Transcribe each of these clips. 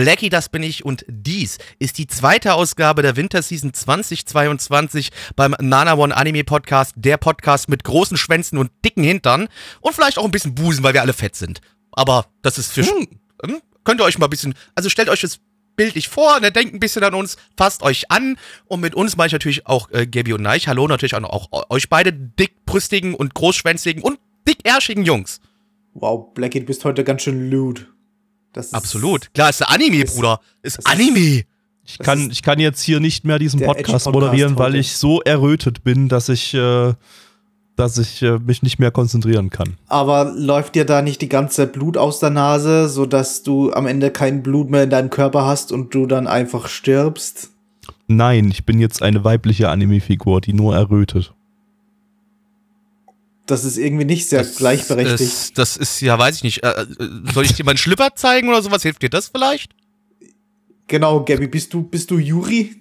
Blackie, das bin ich und dies ist die zweite Ausgabe der Winterseason 2022 beim Nana One Anime Podcast, der Podcast mit großen Schwänzen und dicken Hintern und vielleicht auch ein bisschen Busen, weil wir alle fett sind. Aber das ist für hm. hm? könnt ihr euch mal ein bisschen, also stellt euch das bildlich vor, ne, denkt ein bisschen an uns, fasst euch an und mit uns meine ich natürlich auch äh, Gabi und Neich. Hallo natürlich auch, auch euch beide dickbrüstigen und großschwänzigen und dickärschigen Jungs. Wow, Blackie, du bist heute ganz schön lewd. Das Absolut. Klar, ist Anime, ist, Bruder. Ist Anime. Ich kann, ich kann jetzt hier nicht mehr diesen Podcast, -Podcast moderieren, weil ich so errötet bin, dass ich, äh, dass ich äh, mich nicht mehr konzentrieren kann. Aber läuft dir da nicht die ganze Blut aus der Nase, sodass du am Ende kein Blut mehr in deinem Körper hast und du dann einfach stirbst? Nein, ich bin jetzt eine weibliche Anime-Figur, die nur errötet das ist irgendwie nicht sehr das gleichberechtigt. Ist, das ist, ja, weiß ich nicht. Äh, äh, soll ich dir mal einen Schlipper zeigen oder sowas? Hilft dir das vielleicht? Genau, Gabby, bist du, bist du Juri?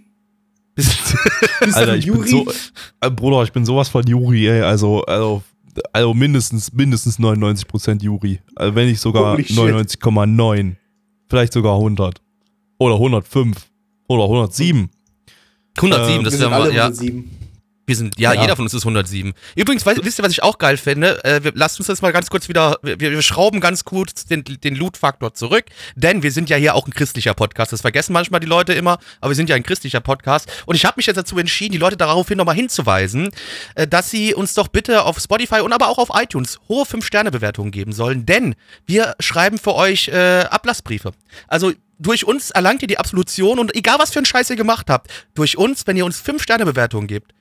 bist, bist Alter, du ich Juri? bin so, äh, Bruder, ich bin sowas von Juri, ey. Also, also, also mindestens, mindestens 99% Juri. Also wenn nicht sogar 99,9. Vielleicht sogar 100. Oder 105. Oder 107. 107, ähm, das wäre mal, ja. 107. Wir sind, ja, ja, jeder von uns ist 107. Übrigens, weißt, wisst ihr, was ich auch geil finde? Äh, wir, lasst uns das mal ganz kurz wieder, wir, wir schrauben ganz kurz den, den Loot-Faktor zurück, denn wir sind ja hier auch ein christlicher Podcast. Das vergessen manchmal die Leute immer, aber wir sind ja ein christlicher Podcast. Und ich habe mich jetzt dazu entschieden, die Leute daraufhin nochmal hinzuweisen, äh, dass sie uns doch bitte auf Spotify und aber auch auf iTunes hohe 5-Sterne-Bewertungen geben sollen, denn wir schreiben für euch äh, Ablassbriefe. Also durch uns erlangt ihr die Absolution und egal was für einen Scheiß ihr gemacht habt, durch uns, wenn ihr uns 5-Sterne-Bewertungen gebt,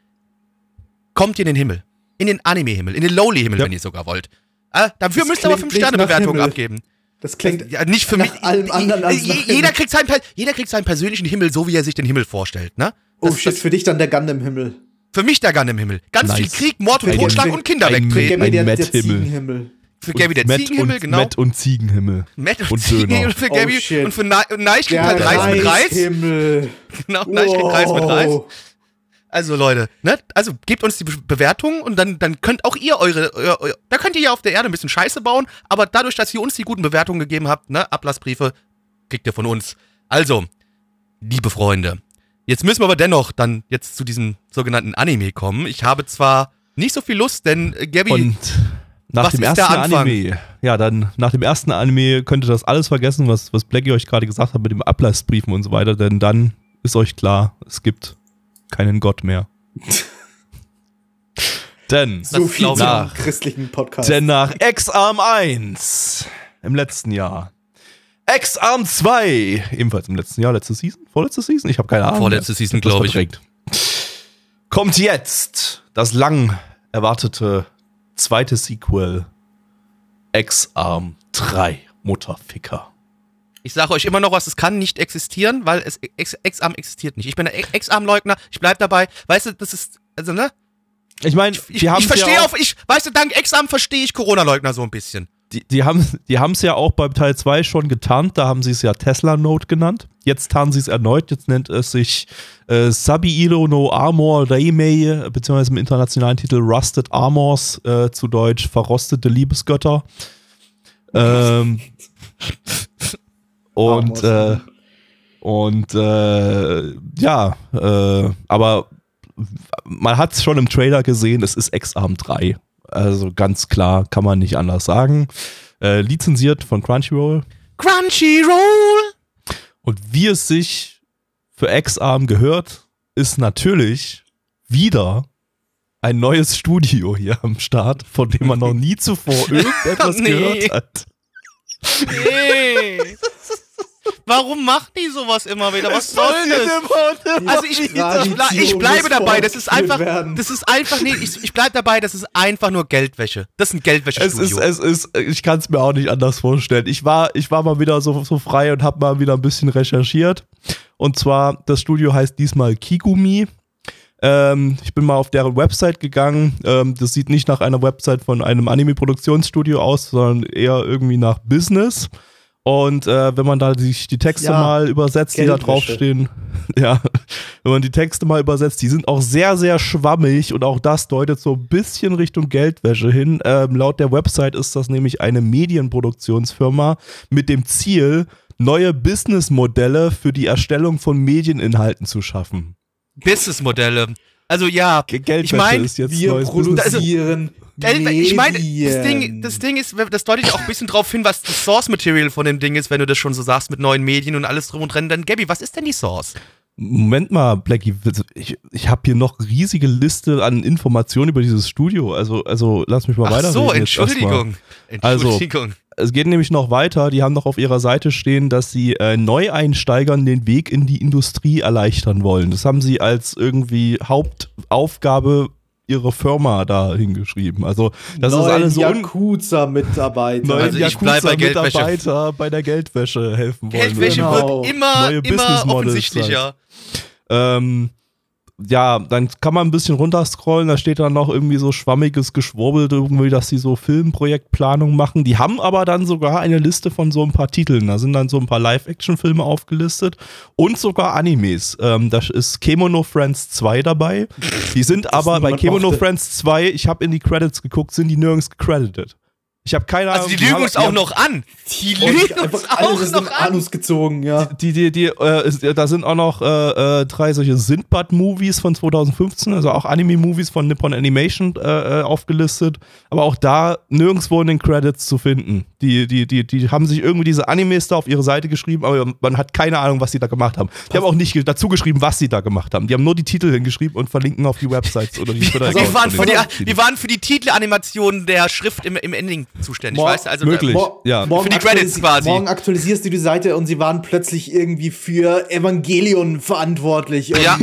kommt ihr in den Himmel. In den Anime-Himmel, in den Lowly-Himmel, ja. wenn ihr sogar wollt. Äh, dafür das müsst ihr aber 5-Sterne-Bewertungen abgeben. Das klingt ja, nicht für mich. allem anderen als jeder, kriegt seinen, jeder kriegt seinen persönlichen Himmel, so wie er sich den Himmel vorstellt, ne? Das, oh shit, das, für dich dann der Gundam-Himmel. Für mich der Gundam-Himmel. Ganz nice. viel Krieg, Mord und Totschlag und Kinder ein, wegtreten. Ein, ein Matt-Himmel. Für Gabi der Ziegenhimmel, genau. Matt und Ziegenhimmel. Matt und, und Ziegenhimmel für Gabi. Oh, und für Neich kriegt halt Reis mit Reis. Genau, Neich kriegt Reis mit Reis. Also Leute, ne? Also gebt uns die Bewertungen und dann, dann könnt auch ihr eure, eure, eure, da könnt ihr ja auf der Erde ein bisschen Scheiße bauen, aber dadurch, dass ihr uns die guten Bewertungen gegeben habt, ne, Ablassbriefe, kriegt ihr von uns. Also, liebe Freunde, jetzt müssen wir aber dennoch dann jetzt zu diesem sogenannten Anime kommen. Ich habe zwar nicht so viel Lust, denn äh, Gabby. Und nach dem ersten Anime, ja, dann nach dem ersten Anime könnt ihr das alles vergessen, was, was Blackie euch gerade gesagt hat mit dem Ablassbriefen und so weiter, denn dann ist euch klar, es gibt keinen Gott mehr. denn so viel nach christlichen Podcast. Denn nach X-Arm 1 im letzten Jahr. X-Arm 2 ebenfalls im letzten Jahr, letzte Season, vorletzte Season, ich habe keine Ahnung. Vorletzte Season, glaube ich. Kommt jetzt das lang erwartete zweite Sequel X-Arm 3 Mutterficker. Ich sage euch immer noch was, es kann nicht existieren, weil es Ex-Arm existiert nicht. Ich bin ein Ex-Arm-Leugner, ich bleib dabei. Weißt du, das ist, also, ne? Ich meine, ich, ich verstehe ja auch, ich, weißt du, dank Ex-Arm verstehe ich Corona-Leugner so ein bisschen. Die, die haben die es ja auch beim Teil 2 schon getarnt, da haben sie es ja Tesla Note genannt. Jetzt tarnen sie es erneut, jetzt nennt es sich äh, Sabiilo no Armor Reimei, beziehungsweise im internationalen Titel Rusted Armors, äh, zu Deutsch verrostete Liebesgötter. Ähm, und äh, und äh, ja, äh, aber man hat es schon im Trailer gesehen, es ist X-Arm 3. Also ganz klar, kann man nicht anders sagen. Äh, lizenziert von Crunchyroll. Crunchyroll! Und wie es sich für X-Arm gehört, ist natürlich wieder ein neues Studio hier am Start, von dem man noch nie zuvor irgendetwas nee. gehört hat. Nee. Warum machen die sowas immer wieder? Was soll das? Also ich, ich, ich, bleibe dabei, das ist einfach, das ist einfach, nee, ich, ich bleibe dabei, das ist einfach nur Geldwäsche. Das ist ein Geldwäsche-Studio. Es ist, es ist, ich kann es mir auch nicht anders vorstellen. Ich war, ich war mal wieder so, so frei und habe mal wieder ein bisschen recherchiert. Und zwar, das Studio heißt diesmal Kigumi. Ähm, ich bin mal auf deren Website gegangen. Ähm, das sieht nicht nach einer Website von einem Anime-Produktionsstudio aus, sondern eher irgendwie nach Business. Und äh, wenn man da sich die Texte ja, mal übersetzt, die da draufstehen, ja, wenn man die Texte mal übersetzt, die sind auch sehr, sehr schwammig und auch das deutet so ein bisschen Richtung Geldwäsche hin. Ähm, laut der Website ist das nämlich eine Medienproduktionsfirma mit dem Ziel, neue Businessmodelle für die Erstellung von Medieninhalten zu schaffen. Businessmodelle. Also ja, Geldwäsche ich meine, wir produzieren also, ich meine, das Ding, das Ding ist, das deutet auch ein bisschen drauf hin, was das Source Material von dem Ding ist, wenn du das schon so sagst mit neuen Medien und alles drum und dran. Dann Gabby, was ist denn die Source? Moment mal, Blackie, ich, ich habe hier noch riesige Liste an Informationen über dieses Studio. Also, also lass mich mal weiter. Ach so, Entschuldigung. Also, Entschuldigung. Also, es geht nämlich noch weiter. Die haben noch auf ihrer Seite stehen, dass sie äh, Neueinsteigern den Weg in die Industrie erleichtern wollen. Das haben sie als irgendwie Hauptaufgabe ihre Firma da hingeschrieben. Also das Neuen ist alles so Yakuza-Mitarbeiter. Neuen also Yakuza-Mitarbeiter bei der Geldwäsche helfen wollen. Geldwäsche genau. wird immer, Neue immer offensichtlicher. Ähm, ja, dann kann man ein bisschen runterscrollen, da steht dann noch irgendwie so schwammiges Geschwurbel, irgendwie, dass sie so Filmprojektplanung machen. Die haben aber dann sogar eine Liste von so ein paar Titeln. Da sind dann so ein paar Live-Action-Filme aufgelistet und sogar Animes. Ähm, da ist Kemono Friends 2 dabei. Die sind aber bei Kemono Friends 2, ich habe in die Credits geguckt, sind die nirgends gecredited. Ich habe keine Ahnung. Also die lügen uns auch noch an. Die lügen uns auch noch an. Anus gezogen, ja. Die, die, die, äh, da sind auch noch äh, äh, drei solche Sindbad-Movies von 2015, also auch Anime-Movies von Nippon Animation äh, äh, aufgelistet. Aber auch da nirgendwo in den Credits zu finden. Die, die, die, die haben sich irgendwie diese Animes da auf ihre Seite geschrieben, aber man hat keine Ahnung, was sie da gemacht haben. Die haben auch nicht dazu geschrieben, was sie da gemacht haben. Die haben nur die Titel hingeschrieben und verlinken auf die Websites oder die Twitter wir, waren für die, wir waren für die Titelanimation der Schrift im, im Ending zuständig, Mor weißt du? Also möglich, äh, ja. Für die Credits quasi. Morgen aktualisierst du die Seite und sie waren plötzlich irgendwie für Evangelion verantwortlich. Und ja,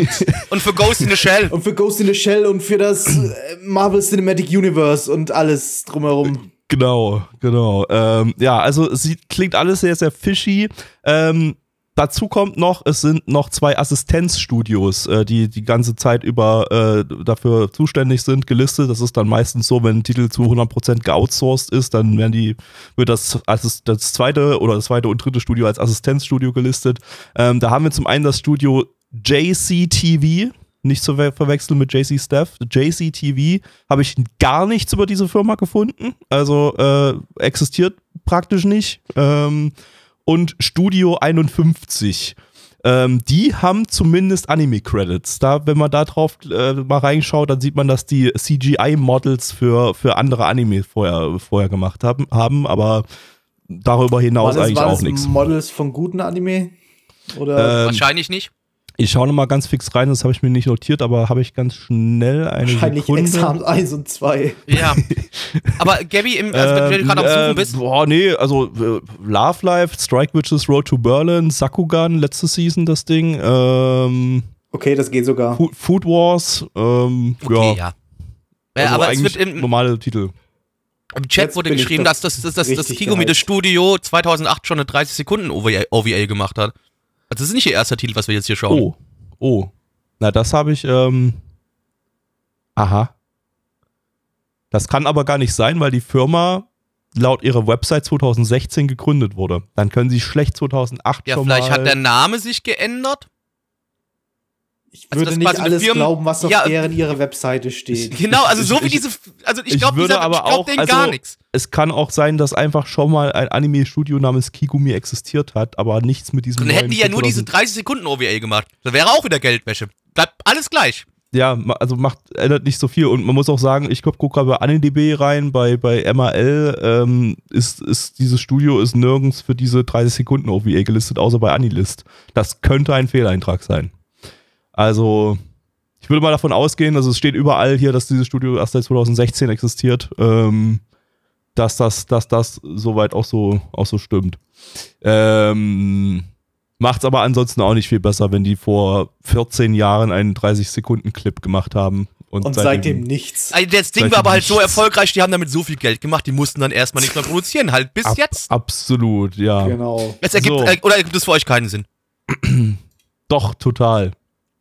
und für Ghost in the Shell. Und für Ghost in the Shell und für das äh, Marvel Cinematic Universe und alles drumherum. Genau, genau. Ähm, ja, also es klingt alles sehr, sehr fishy. Ähm, Dazu kommt noch, es sind noch zwei Assistenzstudios, äh, die die ganze Zeit über äh, dafür zuständig sind, gelistet. Das ist dann meistens so, wenn ein Titel zu 100% geoutsourced ist, dann werden die, wird das, als das zweite oder das zweite und dritte Studio als Assistenzstudio gelistet. Ähm, da haben wir zum einen das Studio JCTV, nicht zu ver verwechseln mit JC Steph. JCTV habe ich gar nichts über diese Firma gefunden. Also äh, existiert praktisch nicht. Ähm, und Studio 51. Ähm, die haben zumindest Anime-Credits. Da, wenn man da drauf äh, mal reinschaut, dann sieht man, dass die CGI-Models für, für andere Anime vorher, vorher gemacht haben, haben, aber darüber hinaus das, eigentlich auch nichts. Models von guten Anime? Oder? Ähm, Wahrscheinlich nicht. Ich schaue nochmal ganz fix rein, das habe ich mir nicht notiert, aber habe ich ganz schnell eine Wahrscheinlich Sekunde. Examen 1 und 2. Ja. aber Gabby, im, also, wenn du gerade am Suchen bist. Boah, nee, also äh, Love Life, Strike Witches, Road to Berlin, Sakugan, letzte Season das Ding. Ähm, okay, das geht sogar. Food, Food Wars, ähm, okay, ja. ja. Also aber es wird im normale Titel. Im Chat Jetzt wurde geschrieben, dass das, das, das, das Kigumi das Studio 2008 schon eine 30 Sekunden OVA, OVA gemacht hat. Also das ist nicht ihr erster Titel, was wir jetzt hier schauen. Oh, oh. Na, das habe ich, ähm, aha. Das kann aber gar nicht sein, weil die Firma laut ihrer Website 2016 gegründet wurde. Dann können sie schlecht 2008 ja, schon mal... Ja, vielleicht hat der Name sich geändert. Ich also würde also nicht alles Firmen, glauben, was auf ja, deren ihrer Webseite steht. Genau, also so wie diese, also ich glaube, ich glaub denen also, gar nichts. Es kann auch sein, dass einfach schon mal ein Anime-Studio namens Kigumi existiert hat, aber nichts mit diesem. Dann hätten die ja nur diese 30 Sekunden OVA gemacht. Da wäre auch wieder Geldwäsche. Bleibt alles gleich. Ja, also macht, ändert nicht so viel. Und man muss auch sagen, ich gucke gerade bei AniDB rein, bei, bei MAL ähm, ist, ist dieses Studio ist nirgends für diese 30 Sekunden OVA gelistet, außer bei Anilist. Das könnte ein Fehleintrag sein. Also, ich würde mal davon ausgehen, also es steht überall hier, dass dieses Studio erst seit 2016 existiert, ähm, dass das, dass das soweit auch so, auch so stimmt. Ähm, Macht's aber ansonsten auch nicht viel besser, wenn die vor 14 Jahren einen 30-Sekunden-Clip gemacht haben. Und, und seitdem, seitdem, nichts. Also das Ding war aber halt so erfolgreich, die haben damit so viel Geld gemacht, die mussten dann erstmal nichts mehr produzieren, halt bis Ab, jetzt. Absolut, ja. Genau. Es ergibt, so. äh, oder ergibt es für euch keinen Sinn? Doch, total.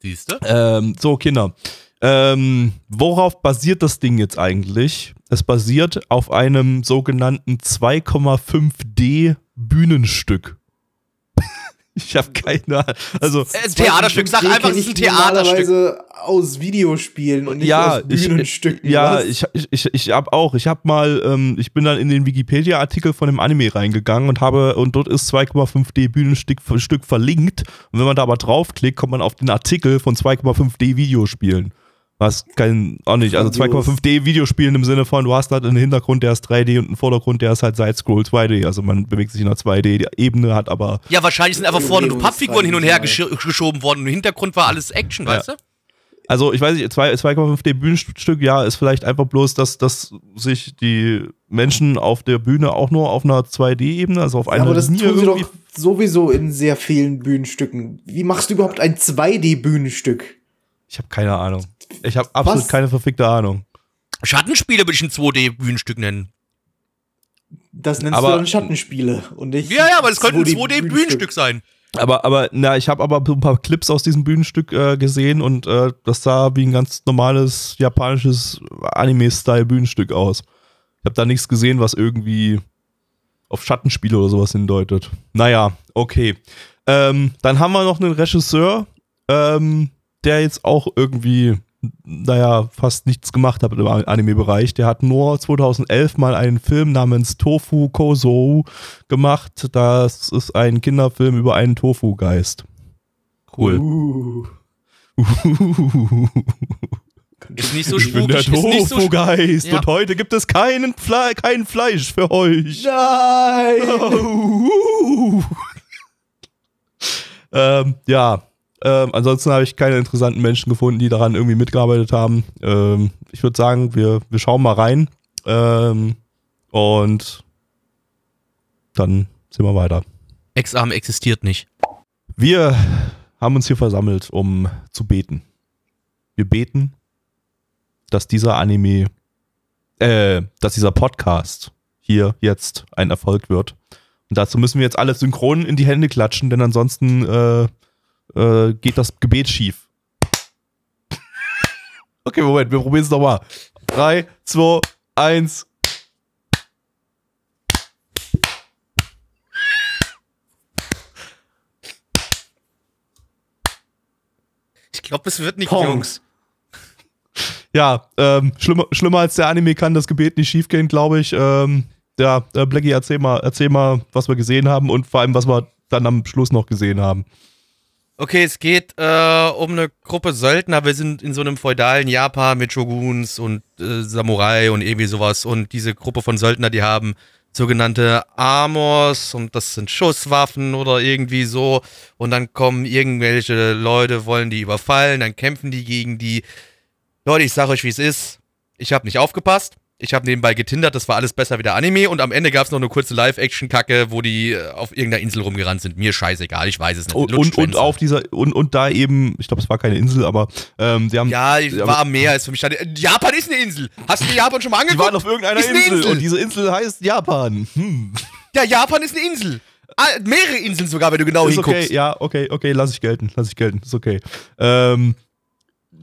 Siehst du? Ähm, so, Kinder. Ähm, worauf basiert das Ding jetzt eigentlich? Es basiert auf einem sogenannten 2,5D Bühnenstück. Ich habe keine Ahnung. Also, ein Theaterstück, sag einfach, es ist ein Theaterstück. aus Videospielen und nicht ja, aus Bühnenstücken. Ich, ja, ich, ich, ich, ich habe auch. Ich habe mal, ähm, ich bin dann in den Wikipedia-Artikel von dem Anime reingegangen und habe, und dort ist 2,5D Bühnenstück Stück verlinkt. Und wenn man da aber draufklickt, kommt man auf den Artikel von 2,5D Videospielen. Was kein, auch nicht. Also 2,5D Videospielen im Sinne von, du hast halt einen Hintergrund, der ist 3D und einen Vordergrund, der ist halt Side-Scroll 2D. Also man bewegt sich in einer 2D-Ebene, hat aber. Ja, wahrscheinlich sind einfach vorne nur Pappfiguren hin und her gesch geschoben worden und im Hintergrund war alles Action, weißt ja. du? Also ich weiß nicht, 2,5D Bühnenstück, ja, ist vielleicht einfach bloß, dass, dass sich die Menschen auf der Bühne auch nur auf einer 2D-Ebene, also auf einer ja, aber das Linie tun sie doch sowieso in sehr vielen Bühnenstücken. Wie machst du überhaupt ein 2D-Bühnenstück? Ich habe keine Ahnung. Ich habe absolut Was? keine verfickte Ahnung. Schattenspiele würde ich ein 2D-Bühnenstück nennen. Das nennst aber, du dann Schattenspiele und nicht. Ja, ja, aber es könnte ein 2D-Bühnenstück sein. Aber, aber, na, ich habe aber ein paar Clips aus diesem Bühnenstück äh, gesehen und äh, das sah wie ein ganz normales japanisches Anime-Style-Bühnenstück aus. Ich habe da nichts gesehen, was irgendwie auf Schattenspiele oder sowas hindeutet. Naja, okay. Ähm, dann haben wir noch einen Regisseur, ähm, der jetzt auch irgendwie, naja, fast nichts gemacht hat im Anime-Bereich. Der hat nur 2011 mal einen Film namens Tofu Kozo gemacht. Das ist ein Kinderfilm über einen Tofu-Geist. Cool. Uh. Ist nicht so ich bin der Tofu-Geist so und heute gibt es keinen Fle kein Fleisch für euch. Nein! ähm, ja, ähm, ansonsten habe ich keine interessanten Menschen gefunden, die daran irgendwie mitgearbeitet haben. Ähm, ich würde sagen, wir, wir schauen mal rein. Ähm, und dann sind wir weiter. Exarm existiert nicht. Wir haben uns hier versammelt, um zu beten. Wir beten, dass dieser Anime, äh, dass dieser Podcast hier jetzt ein Erfolg wird. Und dazu müssen wir jetzt alle synchron in die Hände klatschen, denn ansonsten äh, äh, geht das Gebet schief. okay, Moment, wir probieren es nochmal. Drei, zwei, eins. Ich glaube, es wird nicht, Pong. Jungs. Ja, ähm, schlimmer, schlimmer als der Anime kann das Gebet nicht schiefgehen, glaube ich. Ähm, ja, äh, Blackie, erzähl mal, erzähl mal, was wir gesehen haben und vor allem, was wir dann am Schluss noch gesehen haben. Okay, es geht äh, um eine Gruppe Söldner. Wir sind in so einem feudalen Japan mit Shoguns und äh, Samurai und irgendwie sowas. Und diese Gruppe von Söldner, die haben sogenannte Armors und das sind Schusswaffen oder irgendwie so. Und dann kommen irgendwelche Leute, wollen die überfallen, dann kämpfen die gegen die. Leute, ich sag euch, wie es ist. Ich habe nicht aufgepasst ich habe nebenbei getindert, das war alles besser wie der Anime und am Ende gab es noch eine kurze Live-Action-Kacke, wo die äh, auf irgendeiner Insel rumgerannt sind. Mir scheißegal, ich weiß es nicht. Und, und, und auf dieser, und, und da eben, ich glaube, es war keine Insel, aber ähm, die haben. Ja, die war am Meer, ist für mich. Japan ist eine Insel. Hast du dir Japan schon mal angeguckt? Die waren auf irgendeiner Insel, Insel, und diese Insel heißt Japan. Hm. Ja, Japan ist eine Insel. Ah, mehrere Inseln sogar, wenn du genau ist hinguckst. Okay, ja, okay, okay, lass ich gelten, lass ich gelten, ist okay. Ähm,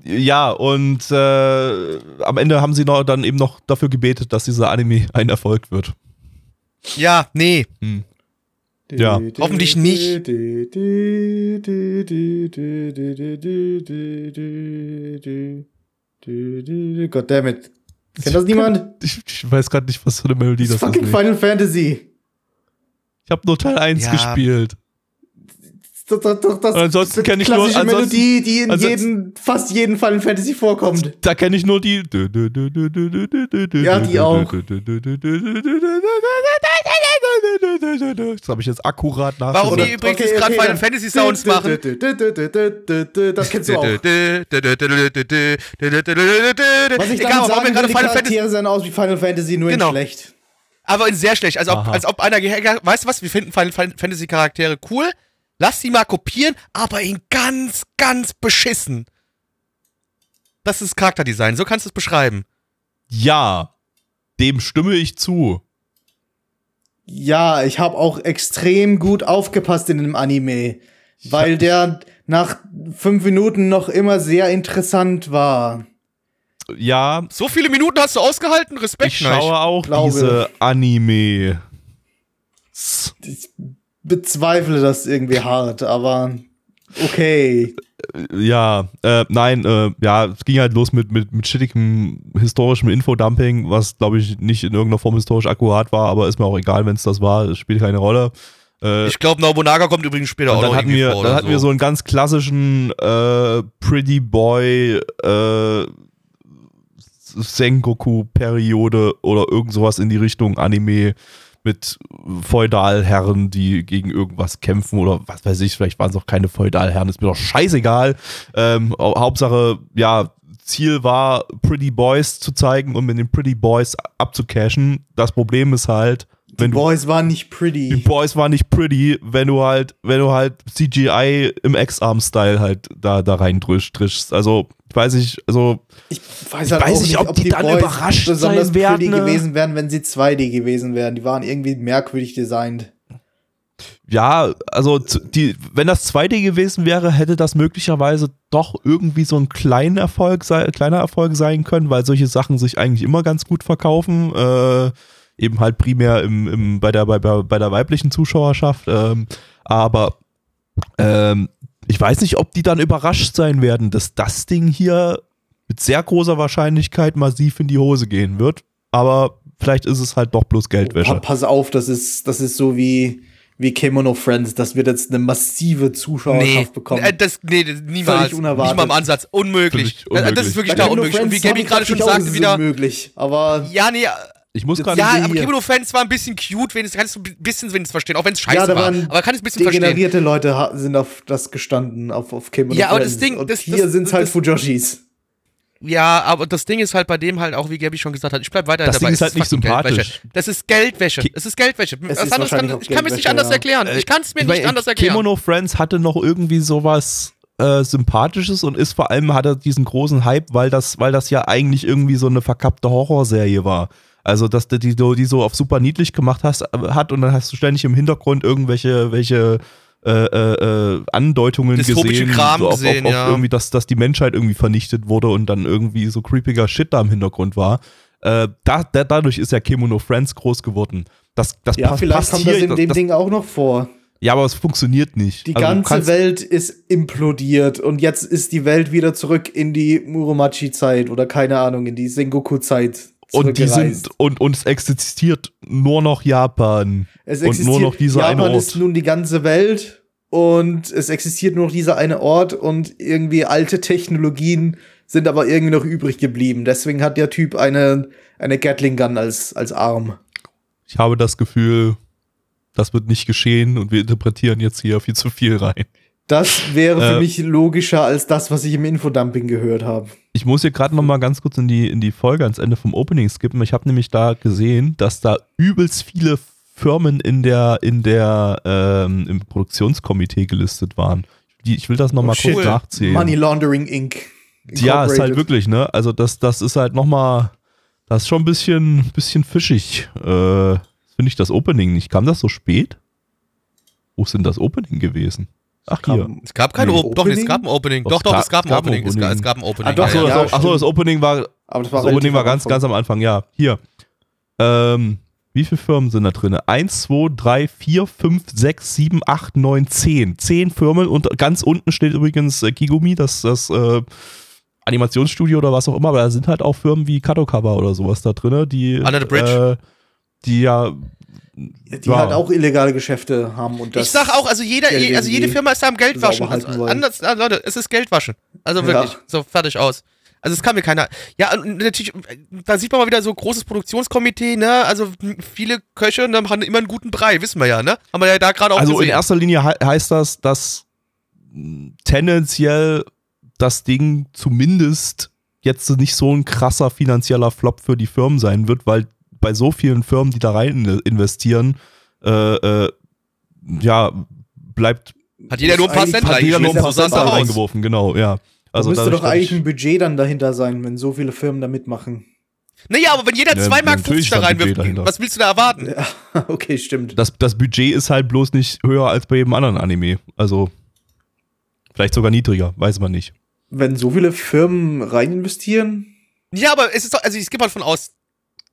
ja, und äh, am Ende haben sie noch, dann eben noch dafür gebetet, dass dieser Anime ein Erfolg wird. Ja, nee. Hm. Ja. Hoffentlich nicht. Goddammit. Kennt das niemand? Ich, ich weiß gerade nicht, was für eine Melodie das, das ist. Fucking Final Fantasy. Ich habe nur Teil 1 ja. gespielt. Das, das, das, ansonsten kenne ich nur klassische Melodie, die in jeden, fast jeden Final Fantasy vorkommt. Da kenne ich nur die. Ja, die auch. Das habe ich jetzt akkurat nach. Warum die übrigens okay, gerade Final Fantasy Sounds machen? Das kennst du auch. Was ich damit sagen will, die Charaktere sehen aus wie Final Fantasy, nur in schlecht. Aber in sehr schlecht. Als ob, als ob einer, weißt du was, wir finden Final Fantasy Charaktere cool Lass sie mal kopieren, aber in ganz, ganz beschissen. Das ist Charakterdesign, so kannst du es beschreiben. Ja, dem stimme ich zu. Ja, ich habe auch extrem gut aufgepasst in dem Anime, weil der nach fünf Minuten noch immer sehr interessant war. Ja. So viele Minuten hast du ausgehalten? Respekt. Ich schaue auch glaube, diese Anime. Ich bezweifle das irgendwie hart, aber okay. Ja, äh, nein, äh, ja, es ging halt los mit, mit, mit shittigem historischem Infodumping, was glaube ich nicht in irgendeiner Form historisch akkurat war, aber ist mir auch egal, wenn es das war, es spielt keine Rolle. Äh, ich glaube, Nobunaga kommt übrigens später auch dann noch hatten wir, vor Dann hatten so. wir so einen ganz klassischen äh, Pretty Boy äh, Sengoku-Periode oder irgend sowas in die Richtung Anime mit Feudalherren, die gegen irgendwas kämpfen oder was weiß ich, vielleicht waren es auch keine Feudalherren, ist mir doch scheißegal. Ähm, Hauptsache, ja, Ziel war, Pretty Boys zu zeigen und mit den Pretty Boys abzucashen. Das Problem ist halt, die Boys waren nicht pretty. Die Boys waren nicht pretty, wenn du halt, wenn du halt CGI im X-Arm-Style halt da, da rein trischst. Also, ich weiß nicht, also. Ich weiß, halt ich weiß nicht, ob, ob die, die, dann Boys überrascht besonders sein werden. pretty ne? gewesen wären, wenn sie 2D gewesen wären. Die waren irgendwie merkwürdig designt. Ja, also die, wenn das 2D gewesen wäre, hätte das möglicherweise doch irgendwie so ein kleiner Erfolg, kleiner Erfolg sein können, weil solche Sachen sich eigentlich immer ganz gut verkaufen. Äh, eben halt primär im, im, bei, der, bei, bei der weiblichen Zuschauerschaft. Ähm, aber ähm, ich weiß nicht, ob die dann überrascht sein werden, dass das Ding hier mit sehr großer Wahrscheinlichkeit massiv in die Hose gehen wird. Aber vielleicht ist es halt doch bloß Geldwäsche. pass auf, das ist, das ist so wie, wie Kemono Friends. Das wird jetzt eine massive Zuschauerschaft nee, bekommen. Äh, das, nee, niemals. Völlig unerwartet. Nicht mal im Ansatz. Unmöglich. unmöglich. Das ist wirklich da unmöglich. Und wie Gaby gerade schon sagte, wieder. Unmöglich, aber. Ja, nee, ich muss gerade. Ja, aber Kimono-Fans war ein bisschen cute, wenigstens kannst du ein bisschen wenigstens verstehen, auch wenn es scheiße ja, da war. Aber kann ich ein bisschen degenerierte verstehen. Leute sind auf das gestanden, auf, auf Kimono Ja, aber das Ding. Und das, hier sind es halt Fujoshis. Ja, aber das Ding ist halt bei dem halt auch, wie Gabi schon gesagt hat, ich bleib weiter das dabei. Das Ding ist halt nicht sympathisch. Geldwäsche. Das ist Geldwäsche. Es ist Geldwäsche. Es ist kann, ich kann mir nicht anders ja. erklären. Ich kann es mir ich nicht mein, anders erklären. Kimono Friends hatte noch irgendwie sowas äh, Sympathisches und ist vor allem, hat er diesen großen Hype, weil das, weil das ja eigentlich irgendwie so eine verkappte Horrorserie war. Also, dass du die, die so auf super niedlich gemacht hast, hat und dann hast du ständig im Hintergrund irgendwelche welche, äh, äh, äh Andeutungen gesehen, Kram so auf, gesehen, auf, auf ja. irgendwie, dass, dass die Menschheit irgendwie vernichtet wurde und dann irgendwie so creepiger Shit da im Hintergrund war. Äh, da, da, dadurch ist ja Kemono Friends groß geworden. Das, das ja, passt, vielleicht kommt hier, das in dem das, Ding auch noch vor. Ja, aber es funktioniert nicht. Die also, ganze Welt ist implodiert und jetzt ist die Welt wieder zurück in die Muromachi-Zeit oder keine Ahnung, in die Sengoku-Zeit und die sind und, und es existiert nur noch Japan es und nur noch dieser Japan eine Ort. ist nun die ganze Welt und es existiert nur noch dieser eine Ort und irgendwie alte Technologien sind aber irgendwie noch übrig geblieben. Deswegen hat der Typ eine eine Gatling Gun als als Arm. Ich habe das Gefühl, das wird nicht geschehen und wir interpretieren jetzt hier viel zu viel rein. Das wäre für äh, mich logischer als das, was ich im Infodumping gehört habe. Ich muss hier gerade noch mal ganz kurz in die, in die Folge ans Ende vom Opening skippen. Ich habe nämlich da gesehen, dass da übelst viele Firmen in der, in der, ähm, im Produktionskomitee gelistet waren. Die, ich will das noch mal oh, kurz nachzählen. Money Laundering Inc. Ja, ist halt wirklich, ne? Also das, das ist halt noch mal, das ist schon ein bisschen, bisschen fischig. Äh, Finde ich das Opening nicht. Kam das so spät? Wo ist denn das Opening gewesen? Ach, hier. Es gab kein Opening. Doch, es gab ein Opening. Doch, doch, es gab ein Opening. Es gab, ein Opening. Ah, doch, so, ja, ach so, das Opening war, Aber das, war das Opening war ganz, ganz am Anfang, ja. Hier. Ähm, wie viele Firmen sind da drin? 1, 2, 3, 4, 5, 6, 7, 8, 9, 10. 10 Firmen und ganz unten steht übrigens äh, Kigumi, das, das äh, Animationsstudio oder was auch immer, aber da sind halt auch Firmen wie Kadokawa oder sowas da drin, die, Under the Bridge. Äh, die ja die ja. halt auch illegale Geschäfte haben und das. Ich sag auch, also jeder, Geld also jede Firma ist da am Geldwaschen. Also, anders, ah, Leute, es ist Geldwaschen. Also wirklich, ja. so fertig aus. Also es kann mir keiner. Ja, und natürlich, da sieht man mal wieder so großes Produktionskomitee, ne? Also viele Köche und haben immer einen guten Brei, wissen wir ja, ne? Haben wir ja da gerade auch Also gesehen. in erster Linie he heißt das, dass tendenziell das Ding zumindest jetzt nicht so ein krasser finanzieller Flop für die Firmen sein wird, weil bei so vielen Firmen, die da rein investieren, äh, äh, ja, bleibt Hat jeder nur ein paar Cent Hat jeder nur ein paar Cent reingeworfen, genau, ja. Also da müsste doch eigentlich ein Budget dann dahinter sein, wenn so viele Firmen da mitmachen. Naja, aber wenn jeder 2 ja, Mark 50 da reinwirft, was willst du da erwarten? Ja, okay, stimmt. Das, das Budget ist halt bloß nicht höher als bei jedem anderen Anime. Also, vielleicht sogar niedriger, weiß man nicht. Wenn so viele Firmen rein investieren? Ja, aber es ist doch, also ich gehe mal von aus,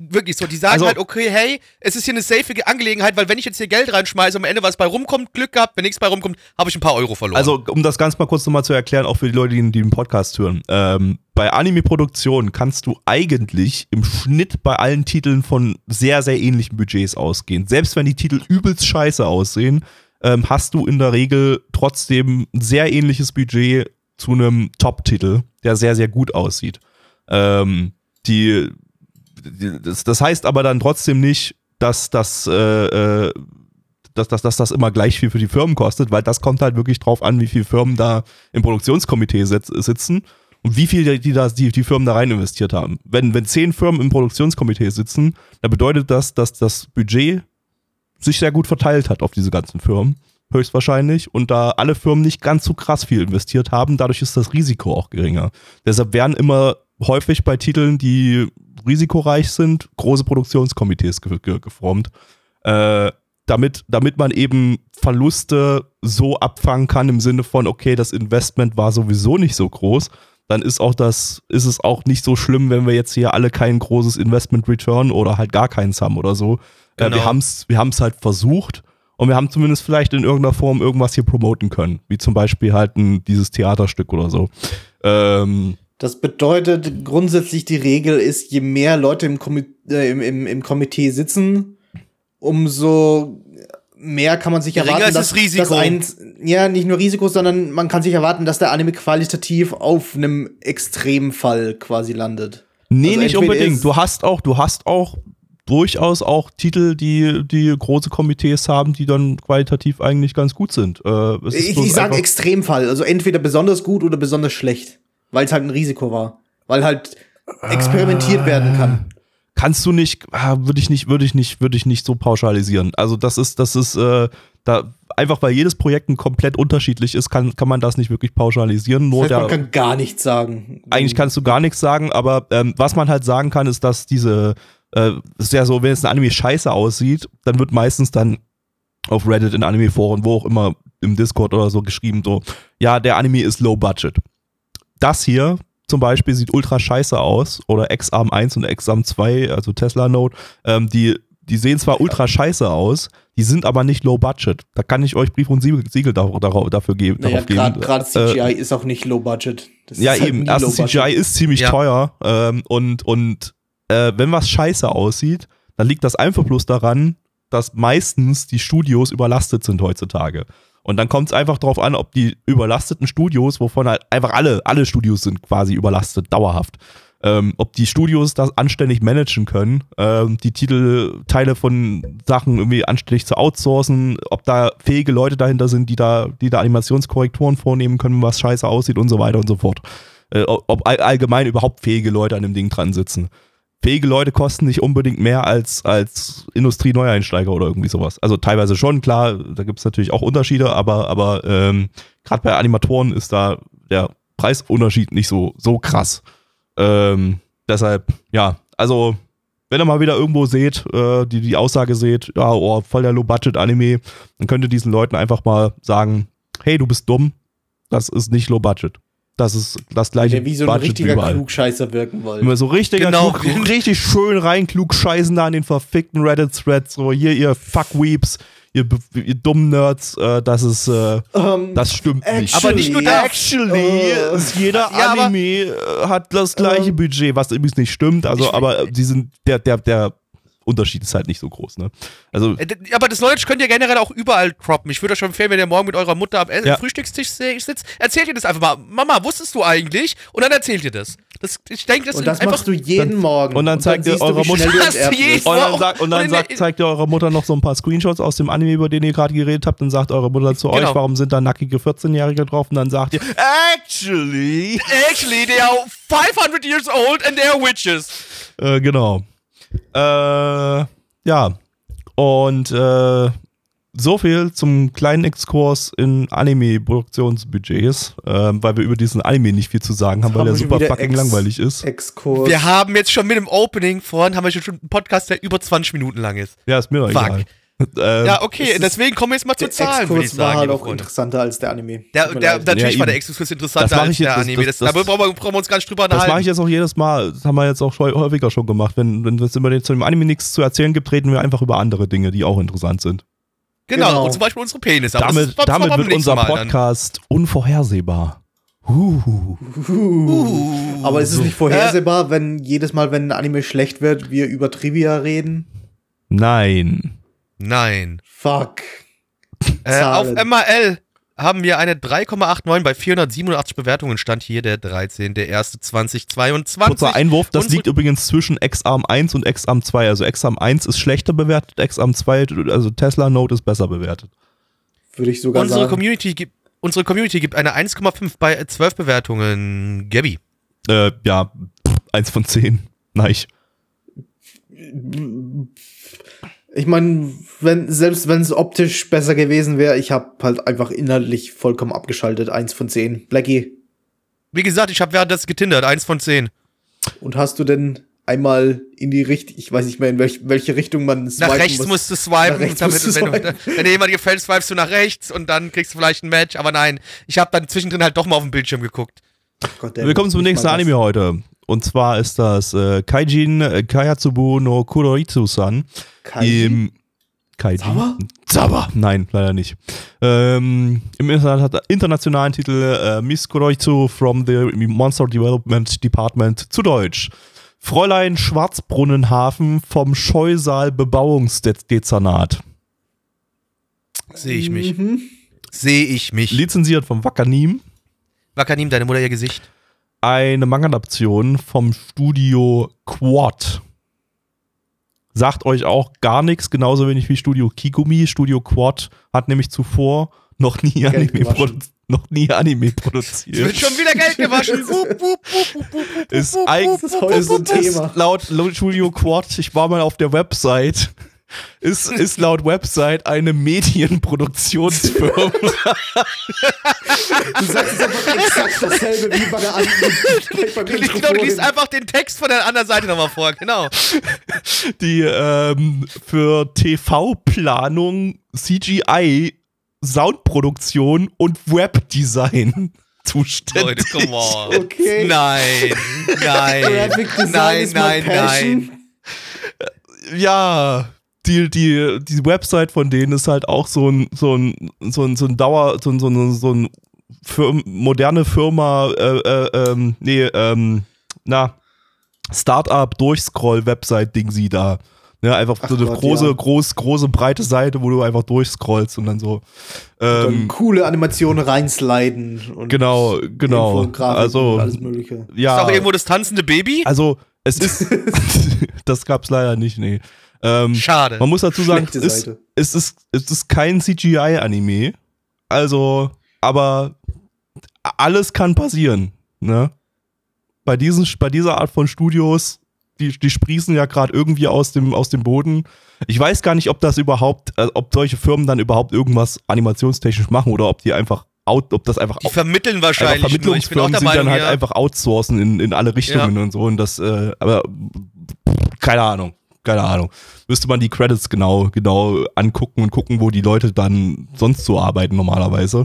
Wirklich so, die sagen also, halt, okay, hey, es ist hier eine safe Angelegenheit, weil wenn ich jetzt hier Geld reinschmeiße, am Ende was bei rumkommt, Glück gehabt, wenn nichts bei rumkommt, habe ich ein paar Euro verloren. Also, um das ganz mal kurz nochmal zu erklären, auch für die Leute, die, die den Podcast hören. Ähm, bei Anime-Produktionen kannst du eigentlich im Schnitt bei allen Titeln von sehr, sehr ähnlichen Budgets ausgehen. Selbst wenn die Titel übelst scheiße aussehen, ähm, hast du in der Regel trotzdem ein sehr ähnliches Budget zu einem Top-Titel, der sehr, sehr gut aussieht. Ähm, die das, das heißt aber dann trotzdem nicht, dass das, äh, äh, dass, dass, dass das immer gleich viel für die Firmen kostet, weil das kommt halt wirklich drauf an, wie viele Firmen da im Produktionskomitee sitzen und wie viel die, da, die, die Firmen da rein investiert haben. Wenn, wenn zehn Firmen im Produktionskomitee sitzen, dann bedeutet das, dass das Budget sich sehr gut verteilt hat auf diese ganzen Firmen, höchstwahrscheinlich, und da alle Firmen nicht ganz so krass viel investiert haben, dadurch ist das Risiko auch geringer. Deshalb werden immer häufig bei Titeln, die risikoreich sind, große Produktionskomitees ge ge geformt, äh, damit, damit man eben Verluste so abfangen kann im Sinne von, okay, das Investment war sowieso nicht so groß, dann ist auch das, ist es auch nicht so schlimm, wenn wir jetzt hier alle kein großes Investment Return oder halt gar keins haben oder so. Genau. Äh, wir genau. haben es wir haben's halt versucht und wir haben zumindest vielleicht in irgendeiner Form irgendwas hier promoten können, wie zum Beispiel halt ein, dieses Theaterstück oder so. Ähm, das bedeutet grundsätzlich die Regel ist, je mehr Leute im, Komi äh, im, im, im Komitee sitzen, umso mehr kann man sich Geringer erwarten, dass, dass eins, ja, nicht nur Risiko, sondern man kann sich erwarten, dass der Anime qualitativ auf einem Extremfall quasi landet. Nee, also nicht unbedingt. Du hast auch, du hast auch durchaus auch Titel, die, die große Komitees haben, die dann qualitativ eigentlich ganz gut sind. Äh, ich ich sage Extremfall, also entweder besonders gut oder besonders schlecht weil es halt ein Risiko war. Weil halt experimentiert werden kann. Kannst du nicht, ah, würde ich nicht, würde ich nicht, würde ich nicht so pauschalisieren. Also das ist, das ist, äh, da einfach weil jedes Projekt komplett unterschiedlich ist, kann, kann man das nicht wirklich pauschalisieren. Nur das heißt, man kann gar nichts sagen. Eigentlich kannst du gar nichts sagen, aber ähm, was man halt sagen kann, ist, dass diese, äh, ist ja so, wenn es ein Anime scheiße aussieht, dann wird meistens dann auf Reddit in Anime-Foren, wo auch immer im Discord oder so geschrieben, so, ja, der Anime ist low budget das hier zum Beispiel sieht ultra scheiße aus oder X-Arm 1 und X-Arm 2, also Tesla Note, ähm, die, die sehen zwar ultra scheiße aus, die sind aber nicht low budget. Da kann ich euch Brief und Siegel dafür geben. Naja, Gerade CGI äh, ist auch nicht low budget. Das ja, halt eben. Erstens, CGI ist ziemlich ja. teuer ähm, und, und äh, wenn was scheiße aussieht, dann liegt das einfach bloß daran, dass meistens die Studios überlastet sind heutzutage. Und dann kommt es einfach darauf an, ob die überlasteten Studios, wovon halt einfach alle, alle Studios sind quasi überlastet, dauerhaft. Ähm, ob die Studios das anständig managen können, ähm, die Titelteile von Sachen irgendwie anständig zu outsourcen, ob da fähige Leute dahinter sind, die da, die da Animationskorrekturen vornehmen können, was scheiße aussieht und so weiter und so fort. Äh, ob allgemein überhaupt fähige Leute an dem Ding dran sitzen fähige Leute kosten nicht unbedingt mehr als, als Industrie-Neueinsteiger oder irgendwie sowas. Also teilweise schon, klar, da gibt es natürlich auch Unterschiede, aber, aber ähm, gerade bei Animatoren ist da der Preisunterschied nicht so, so krass. Ähm, deshalb, ja, also wenn ihr mal wieder irgendwo seht, äh, die die Aussage seht, ja, oh, voll der Low-Budget-Anime, dann könnt ihr diesen Leuten einfach mal sagen, hey, du bist dumm, das ist nicht Low-Budget dass es das gleiche Der wie so ein Budget richtiger überall. Klugscheißer wirken wollen. Immer so richtiger genau. Klug, richtig schön rein klugscheißen da an den verfickten Reddit-Threads. So, hier, ihr Fuckweeps, ihr, ihr dummen Nerds, äh, das ist, äh, um, ähm, das stimmt actually, nicht. Aber nicht nur das. Actually, uh, jeder ja, Anime äh, hat das gleiche uh, Budget, was übrigens nicht stimmt. Also, aber die sind, der, der, der Unterschied ist halt nicht so groß, ne? Also, äh, aber das Knowledge könnt ihr generell auch überall droppen. Ich würde euch schon empfehlen, wenn ihr morgen mit eurer Mutter am ja. Frühstückstisch sitzt, erzählt ihr das einfach mal. Mama, wusstest du eigentlich? Und dann erzählt ihr das. das ich denke, das Und das einfach, machst du jeden dann, Morgen. Und dann zeigt ihr eurer Mutter. Und dann, sagt, und dann sagt, zeigt ihr eurer Mutter noch so ein paar Screenshots aus dem Anime, über den ihr gerade geredet habt. Dann sagt eure Mutter zu genau. euch, warum sind da nackige 14-Jährige drauf? Und dann sagt ihr, actually. Actually, they are 500 years old and they are witches. Äh, genau. Äh, ja. Und äh, so viel zum kleinen Exkurs in Anime-Produktionsbudgets, äh, weil wir über diesen Anime nicht viel zu sagen haben, weil der super fucking Ex langweilig ist. Exkurs. Wir haben jetzt schon mit dem Opening vorhin, haben wir schon einen Podcast, der über 20 Minuten lang ist. Ja, ist mir doch egal. Ähm, ja, okay, deswegen kommen wir jetzt mal zu Zahlen, würde ich sagen. war halt auch interessanter als der Anime. Der, der, natürlich ja, war der Exkurs interessanter als der Anime. Das, das, das, da brauchen wir, brauchen wir uns gar nicht drüber unterhalten. Das mache ich jetzt auch jedes Mal. Das haben wir jetzt auch häufiger schon gemacht. Wenn, wenn es immer zu dem Anime nichts zu erzählen gibt, reden wir einfach über andere Dinge, die auch interessant sind. Genau, genau. und zum Beispiel unsere Penisse. Damit, das, damit wird unser Podcast dann. unvorhersehbar. Uh. Uh. Aber ist es nicht vorhersehbar, äh, wenn jedes Mal, wenn ein Anime schlecht wird, wir über Trivia reden? Nein. Nein. Fuck. Äh, auf MAL haben wir eine 3,89 bei 487 Bewertungen. Stand hier der 13.01.2022. Kurzer Einwurf, das Unsere liegt übrigens zwischen X-Arm 1 und X-Arm 2. Also X-Arm 1 ist schlechter bewertet, X-Arm 2, also Tesla Note ist besser bewertet. Würde ich sogar unsere sagen. Community gibt, unsere Community gibt eine 1,5 bei 12 Bewertungen. Gabby. Äh, ja, 1 von 10. Nein. Ich meine, wenn, selbst wenn es optisch besser gewesen wäre, ich habe halt einfach inhaltlich vollkommen abgeschaltet. Eins von zehn. Blackie. Wie gesagt, ich habe währenddessen getindert. Eins von zehn. Und hast du denn einmal in die Richtung, ich weiß nicht mehr, in welch, welche Richtung man swipen Nach rechts muss, musst du swipen, rechts damit, du wenn, Du, wenn dir jemand gefällt, swipest du nach rechts und dann kriegst du vielleicht ein Match. Aber nein, ich habe dann zwischendrin halt doch mal auf den Bildschirm geguckt. Gott, Willkommen zum nächsten Anime heute. Und zwar ist das äh, Kaijin äh, Kayatsubu no Kuroitsu-san. Kaijin? Kaijin. Zauber? Zauber? Nein, leider nicht. Ähm, Im internationalen Titel äh, Miss Kuroitsu from the Monster Development Department zu Deutsch. Fräulein Schwarzbrunnenhafen vom Scheusal Bebauungsdezernat. Sehe ich mich. Mhm. Sehe ich mich. Lizenziert vom Wackernim. Wackernim, deine Mutter ihr Gesicht eine Manga-Adaption vom Studio Quad. Sagt euch auch gar nichts, genauso wenig wie Studio Kigumi. Studio Quad hat nämlich zuvor noch nie Anime, noch nie Anime produziert. Es wird schon wieder Geld gewaschen. ist ein Thema. Laut, laut Studio Quad, ich war mal auf der Website ist, ist laut Website eine Medienproduktionsfirma. du sagst es einfach exakt dasselbe wie bei der anderen. Du liest einfach den Text von der anderen Seite nochmal vor, genau. Die ähm, für TV-Planung, CGI, Soundproduktion und Webdesign zuständig. Leute, come on. Okay. Nein, nein, nein, nein, nein. Ja, die, die, die Website von denen ist halt auch so ein, so ein, so ein, so ein Dauer, so ein, so ein, so ein Firma, moderne Firma, äh, äh, ähm, nee, ähm, na, Startup-Durchscroll-Website-Ding sie da. Ne, einfach Ach so eine Gott, große, ja. groß, große, breite Seite, wo du einfach durchscrollst und dann so. Ähm, und dann coole Animationen reinsliden. Und genau, genau. Also, alles Mögliche. Ja, ist auch irgendwo das tanzende Baby? Also, es ist. das gab's leider nicht, nee. Ähm, Schade. Man muss dazu sagen, es ist, es, ist, es ist kein CGI-Anime. Also, aber alles kann passieren. Ne? Bei, diesen, bei dieser Art von Studios, die, die sprießen ja gerade irgendwie aus dem, aus dem Boden. Ich weiß gar nicht, ob das überhaupt, äh, ob solche Firmen dann überhaupt irgendwas animationstechnisch machen oder ob die einfach out, ob das einfach die vermitteln wahrscheinlich Vermittlungsfirmen sind Meinung, dann halt ja. einfach outsourcen in, in alle Richtungen ja. und so und das äh, aber keine Ahnung keine Ahnung. Müsste man die Credits genau, genau angucken und gucken, wo die Leute dann sonst so arbeiten normalerweise.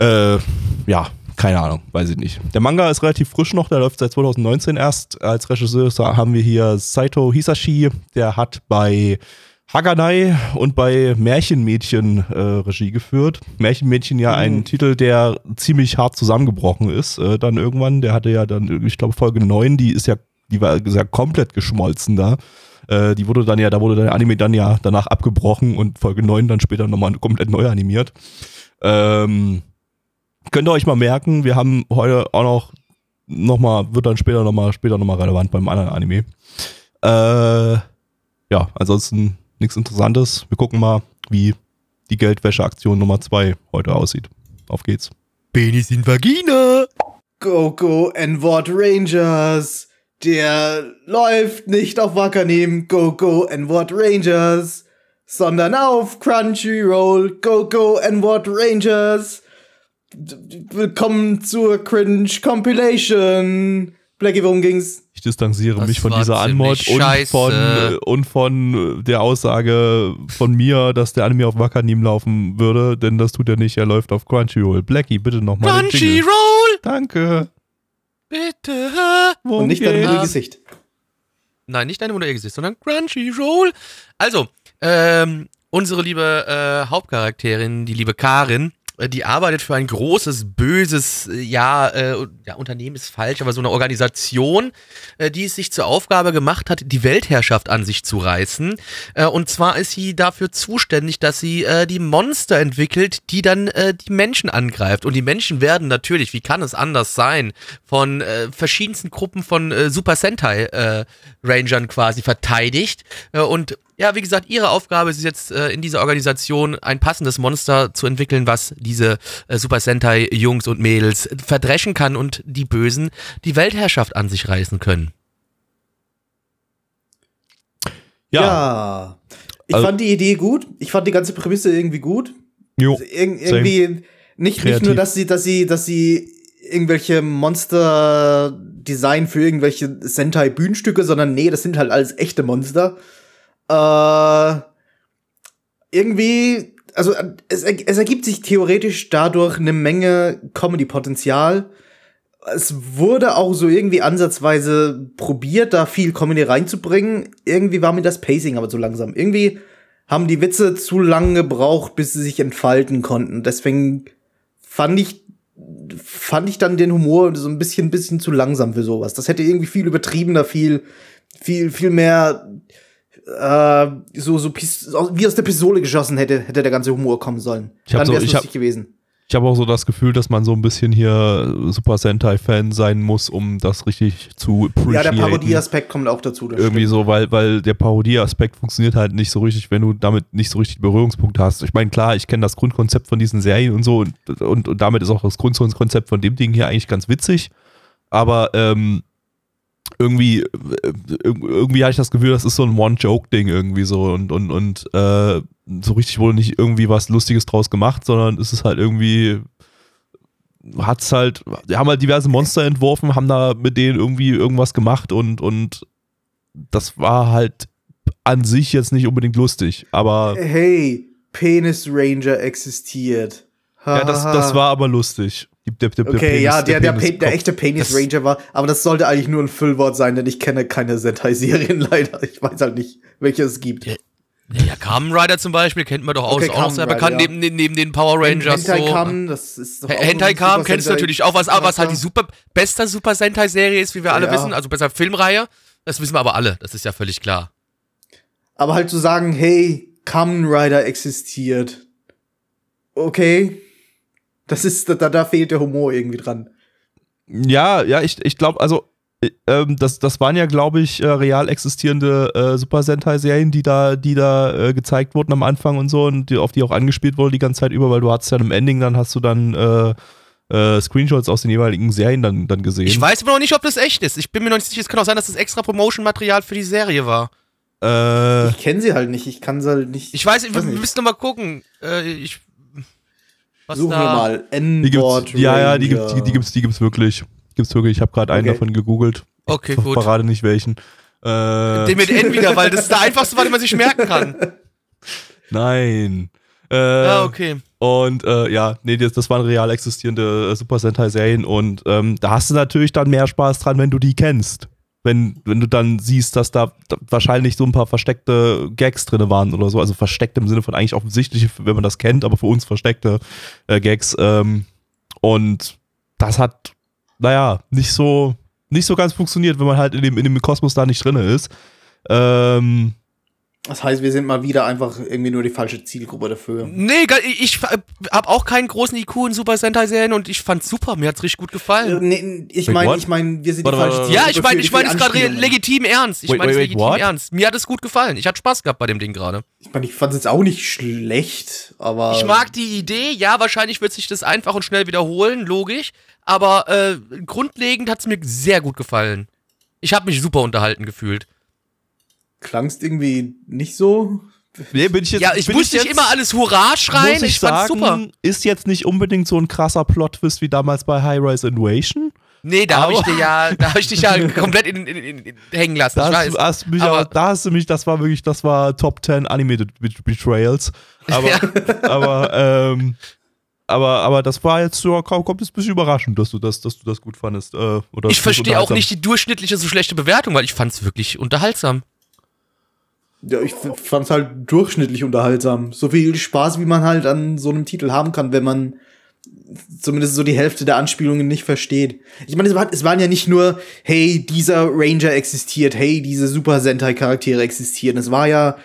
Äh, ja, keine Ahnung, weiß ich nicht. Der Manga ist relativ frisch noch, der läuft seit 2019 erst. Als Regisseur haben wir hier Saito Hisashi, der hat bei Haganai und bei Märchenmädchen äh, Regie geführt. Märchenmädchen ja mhm. ein Titel, der ziemlich hart zusammengebrochen ist. Äh, dann irgendwann, der hatte ja dann, ich glaube, Folge 9, die ist ja, die war ja komplett geschmolzen da. Äh, die wurde dann ja, da wurde der Anime dann ja danach abgebrochen und Folge 9 dann später nochmal komplett neu animiert. Ähm, könnt ihr euch mal merken, wir haben heute auch noch nochmal, wird dann später nochmal, später nochmal relevant beim anderen Anime. Äh, ja, ansonsten nichts Interessantes. Wir gucken mal, wie die Geldwäscheaktion Nummer 2 heute aussieht. Auf geht's. Penis in Vagina! Go, go, N-Wort Rangers! Der läuft nicht auf Wackernehmen. Go, go, N-Wort Rangers. sondern auf Crunchyroll, Go Go and What Rangers. Willkommen zur Cringe Compilation. Blackie, worum ging's? Ich distanziere das mich von dieser Anmod und von, und von der Aussage von mir, dass der Anime auf Wakanim laufen würde, denn das tut er nicht, er läuft auf Crunchyroll. Blackie, bitte nochmal. Crunchyroll! Danke. Bitte. Und nicht dein Gesicht. Nein, nicht deine Mutter ihr Gesicht, sondern Crunchyroll. Also, ähm, unsere liebe äh, Hauptcharakterin, die liebe Karin, die arbeitet für ein großes, böses, äh, ja, äh, ja, Unternehmen ist falsch, aber so eine Organisation, äh, die es sich zur Aufgabe gemacht hat, die Weltherrschaft an sich zu reißen. Äh, und zwar ist sie dafür zuständig, dass sie äh, die Monster entwickelt, die dann äh, die Menschen angreift. Und die Menschen werden natürlich, wie kann es anders sein, von äh, verschiedensten Gruppen von äh, Super Sentai äh, Rangern quasi verteidigt. Äh, und ja, wie gesagt, ihre Aufgabe ist es jetzt äh, in dieser Organisation ein passendes Monster zu entwickeln, was diese äh, Super Sentai Jungs und Mädels verdreschen kann und die Bösen die Weltherrschaft an sich reißen können. Ja. ja. Ich also, fand die Idee gut. Ich fand die ganze Prämisse irgendwie gut. Jo, also, ir irgendwie nicht, nicht nur, dass sie, dass sie, dass sie irgendwelche Monster Design für irgendwelche Sentai Bühnenstücke, sondern nee, das sind halt alles echte Monster. Äh, irgendwie, also es, es ergibt sich theoretisch dadurch eine Menge Comedy-Potenzial. Es wurde auch so irgendwie ansatzweise probiert, da viel Comedy reinzubringen. Irgendwie war mir das Pacing aber zu langsam. Irgendwie haben die Witze zu lange gebraucht, bis sie sich entfalten konnten. Deswegen fand ich fand ich dann den Humor so ein bisschen bisschen zu langsam für sowas. Das hätte irgendwie viel übertriebener, viel viel viel mehr äh, so, so wie aus der Pistole geschossen hätte, hätte der ganze Humor kommen sollen. Ich Dann wäre es so, lustig hab, gewesen. Ich habe auch so das Gefühl, dass man so ein bisschen hier Super Sentai-Fan sein muss, um das richtig zu appreciaten. Ja, der Parodie-Aspekt kommt auch dazu. Irgendwie stimmt. so, weil, weil der Parodie-Aspekt funktioniert halt nicht so richtig, wenn du damit nicht so richtig Berührungspunkte hast. Ich meine, klar, ich kenne das Grundkonzept von diesen Serien und so und, und, und damit ist auch das Grundkonzept von dem Ding hier eigentlich ganz witzig. Aber ähm, irgendwie, äh, irgendwie habe ich das Gefühl, das ist so ein One-Joke-Ding irgendwie so und, und, und äh, so richtig wurde nicht irgendwie was Lustiges draus gemacht, sondern es ist halt irgendwie, hat es halt, die haben halt diverse Monster entworfen, haben da mit denen irgendwie irgendwas gemacht und, und das war halt an sich jetzt nicht unbedingt lustig, aber. Hey, Penis Ranger existiert. ja, das, das war aber lustig. Der, der, okay, Penis, ja, der, der, der, der echte Penis Ranger war, aber das sollte eigentlich nur ein Füllwort sein, denn ich kenne keine Sentai-Serien leider. Ich weiß halt nicht, welche es gibt. Ja, ja Kamen Rider zum Beispiel kennt man doch auch, okay, auch noch sehr bekannt ja. neben, neben den Power Rangers. Hentai so. Kamen, das ist doch Hentai Kamen kennst du natürlich auch, was, was halt die super, beste Super Sentai-Serie ist, wie wir alle ja. wissen, also besser Filmreihe. Das wissen wir aber alle, das ist ja völlig klar. Aber halt zu sagen, hey, Kamen Rider existiert. Okay. Das ist, da, da fehlt der Humor irgendwie dran. Ja, ja, ich, ich glaube, also äh, ähm, das, das waren ja, glaube ich, äh, real existierende äh, Super Sentai-Serien, die da, die da äh, gezeigt wurden am Anfang und so und die, auf die auch angespielt wurde die ganze Zeit über, weil du hattest ja im Ending, dann hast du dann äh, äh, Screenshots aus den jeweiligen Serien dann, dann gesehen. Ich weiß aber noch nicht, ob das echt ist. Ich bin mir noch nicht sicher. Es kann auch sein, dass das extra Promotion-Material für die Serie war. ich kenne sie halt nicht. Ich kann sie halt nicht. Ich weiß, wir müssen noch mal gucken. ich was Suchen wir mal. N-Board Ja, ja, die gibt's, die, die, gibt's, die gibt's wirklich. Gibt's wirklich. Ich habe gerade einen davon gegoogelt. Okay, ich gut. Gerade nicht welchen. Äh, Den mit N wieder, weil das ist der einfachste, was man sich merken kann. Nein. Äh, ah, okay. Und äh, ja, nee, das, das waren real existierende äh, Super Sentai-Serien und ähm, da hast du natürlich dann mehr Spaß dran, wenn du die kennst wenn, wenn du dann siehst, dass da, wahrscheinlich so ein paar versteckte Gags drin waren oder so, also versteckt im Sinne von eigentlich offensichtlich, wenn man das kennt, aber für uns versteckte äh, Gags. Ähm, und das hat, naja, nicht so, nicht so ganz funktioniert, wenn man halt in dem, in dem Kosmos da nicht drin ist. Ähm, das heißt, wir sind mal wieder einfach irgendwie nur die falsche Zielgruppe dafür. Nee, ich habe auch keinen großen IQ in Super Sentai-Serien und ich fand's super. Mir hat's richtig gut gefallen. Äh, nee, ich meine, ich meine, wir sind die falsche Zielgruppe. Ja, ich meine, ich meine es gerade legitim ernst. Ich meine es legitim what? ernst. Mir hat es gut gefallen. Ich hatte Spaß gehabt bei dem Ding gerade. Ich meine, ich fand's jetzt auch nicht schlecht, aber. Ich mag die Idee. Ja, wahrscheinlich wird sich das einfach und schnell wiederholen, logisch. Aber äh, grundlegend hat's mir sehr gut gefallen. Ich habe mich super unterhalten gefühlt klangst irgendwie nicht so. Nee, bin ich jetzt, ja, ich muss nicht immer alles Hurra schreien. Muss ich, ich sagen, super. Ist jetzt nicht unbedingt so ein krasser Plot-Twist wie damals bei High Rise Invasion. Nee, da habe ich dir ja, da habe ich dich ja komplett in, in, in, in hängen lassen. Das, ich weiß. Hast mich aber, auch, da hast du mich, das war wirklich, das war Top 10 Animated Betrayals. Aber, ja. aber, ähm, aber, aber das war jetzt so, kommt jetzt ein bisschen überraschend, dass du das, dass du das gut fandest. Äh, oder ich verstehe auch nicht die durchschnittliche so schlechte Bewertung, weil ich fand es wirklich unterhaltsam. Ja, ich fand es halt durchschnittlich unterhaltsam. So viel Spaß, wie man halt an so einem Titel haben kann, wenn man zumindest so die Hälfte der Anspielungen nicht versteht. Ich meine, es, war, es waren ja nicht nur, hey, dieser Ranger existiert, hey, diese Super Sentai-Charaktere existieren. Es war ja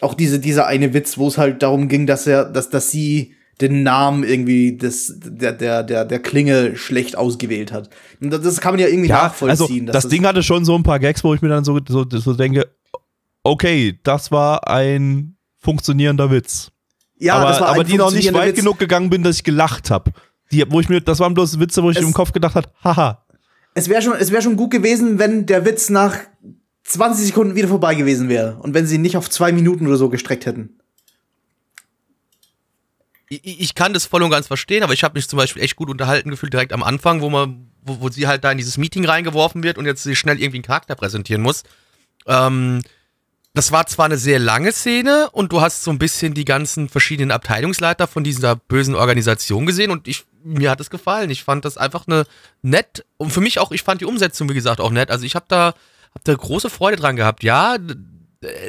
auch diese, dieser eine Witz, wo es halt darum ging, dass er, dass, dass sie den Namen irgendwie des, der, der, der, der Klinge schlecht ausgewählt hat. Und das kann man ja irgendwie ja, nachvollziehen. Also, das, das Ding hatte schon so ein paar Gags, wo ich mir dann so, so, so denke, okay, das war ein funktionierender Witz. Ja, aber, das war aber die noch nicht weit Witz. genug gegangen bin, dass ich gelacht habe. Die, wo ich mir, das waren bloß Witze, wo ich es, im Kopf gedacht habe, haha. Es wäre schon, es wäre schon gut gewesen, wenn der Witz nach 20 Sekunden wieder vorbei gewesen wäre und wenn sie ihn nicht auf zwei Minuten oder so gestreckt hätten. Ich, ich kann das voll und ganz verstehen, aber ich habe mich zum Beispiel echt gut unterhalten gefühlt direkt am Anfang, wo man, wo, wo sie halt da in dieses Meeting reingeworfen wird und jetzt schnell irgendwie einen Charakter präsentieren muss. Ähm, das war zwar eine sehr lange Szene und du hast so ein bisschen die ganzen verschiedenen Abteilungsleiter von dieser bösen Organisation gesehen und ich, mir hat es gefallen. Ich fand das einfach eine nett und für mich auch, ich fand die Umsetzung, wie gesagt, auch nett. Also ich habe da, hab da große Freude dran gehabt. Ja,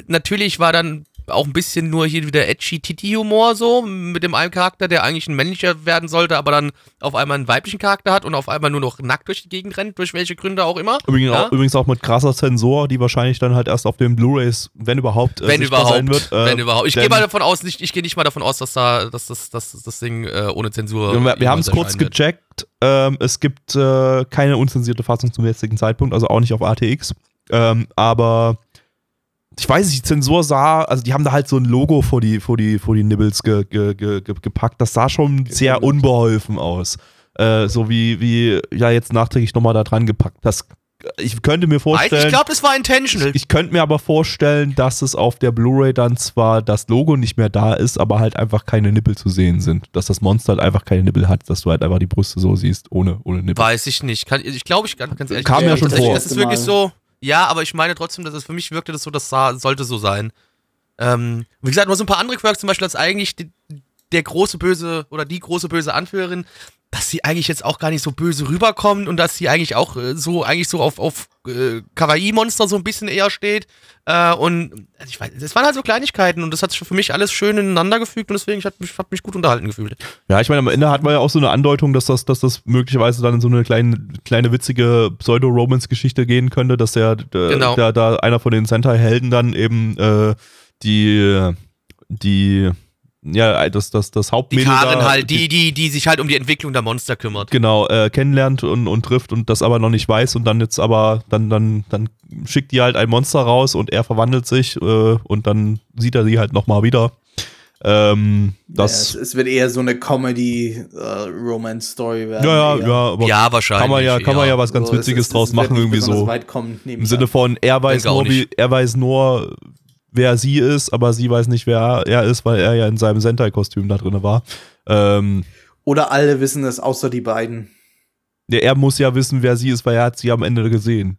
natürlich war dann auch ein bisschen nur hier wieder edgy Titi-Humor so, mit dem einen Charakter, der eigentlich ein männlicher werden sollte, aber dann auf einmal einen weiblichen Charakter hat und auf einmal nur noch nackt durch die Gegend rennt, durch welche Gründe auch immer. Übrigens, ja? auch, übrigens auch mit krasser Zensur, die wahrscheinlich dann halt erst auf den Blu-Rays, wenn überhaupt, äh, wenn überhaupt, sein wird. Äh, wenn überhaupt. Ich gehe mal davon aus, nicht, ich gehe nicht mal davon aus, dass da, dass das, das, das Ding äh, ohne Zensur. Wir, wir haben es kurz gecheckt. Ähm, es gibt äh, keine unzensierte Fassung zum jetzigen Zeitpunkt, also auch nicht auf ATX. Ähm, aber ich weiß nicht, die Zensur sah, also die haben da halt so ein Logo vor die, vor die, vor die Nibbles ge, ge, ge, gepackt. Das sah schon sehr unbeholfen aus. Äh, so wie, wie, ja, jetzt nachträglich nochmal da dran gepackt. Das, ich könnte mir vorstellen. Ich glaube, das war intentional. Ich, ich könnte mir aber vorstellen, dass es auf der Blu-ray dann zwar das Logo nicht mehr da ist, aber halt einfach keine Nippel zu sehen sind. Dass das Monster halt einfach keine Nippel hat, dass du halt einfach die Brüste so siehst, ohne, ohne Nippel. Weiß ich nicht. Kann, ich glaube, ich ganz, ganz ehrlich. Kam ja schon vor. Das ist wirklich so. Ja, aber ich meine trotzdem, dass es für mich wirkte das so, das sollte so sein. Ähm, wie gesagt, nur so ein paar andere Quirks, zum Beispiel als eigentlich die, der große böse oder die große böse Anführerin dass sie eigentlich jetzt auch gar nicht so böse rüberkommt und dass sie eigentlich auch äh, so eigentlich so auf, auf äh, Kawaii-Monster so ein bisschen eher steht. Äh, und ich weiß, das waren halt so Kleinigkeiten und das hat sich für mich alles schön ineinander gefügt und deswegen habe mich, hab mich gut unterhalten gefühlt. Ja, ich meine, am Ende hat man ja auch so eine Andeutung, dass das, dass das möglicherweise dann in so eine kleine, kleine witzige Pseudo-Romance-Geschichte gehen könnte, dass der, der, genau. der, da einer von den Sentai-Helden dann eben äh, die die ja, das, das, das Hauptmädel. Die Karen da, halt, die, die, die sich halt um die Entwicklung der Monster kümmert. Genau, äh, kennenlernt und, und trifft und das aber noch nicht weiß und dann jetzt aber, dann, dann, dann schickt die halt ein Monster raus und er verwandelt sich äh, und dann sieht er sie halt nochmal wieder. Ähm, das ja, es, es, wird eher so eine Comedy-Romance-Story uh, werden. Ja, ja, ja, aber ja, wahrscheinlich. Kann man ja, kann man ja was ganz so, Witziges es, draus machen, irgendwie so. Kommen, Im Sinne von, er weiß, nur, wie, er weiß nur, wer sie ist, aber sie weiß nicht, wer er ist, weil er ja in seinem Sentai-Kostüm da drin war. Ähm, Oder alle wissen es, außer die beiden. Ja, er muss ja wissen, wer sie ist, weil er hat sie am Ende gesehen.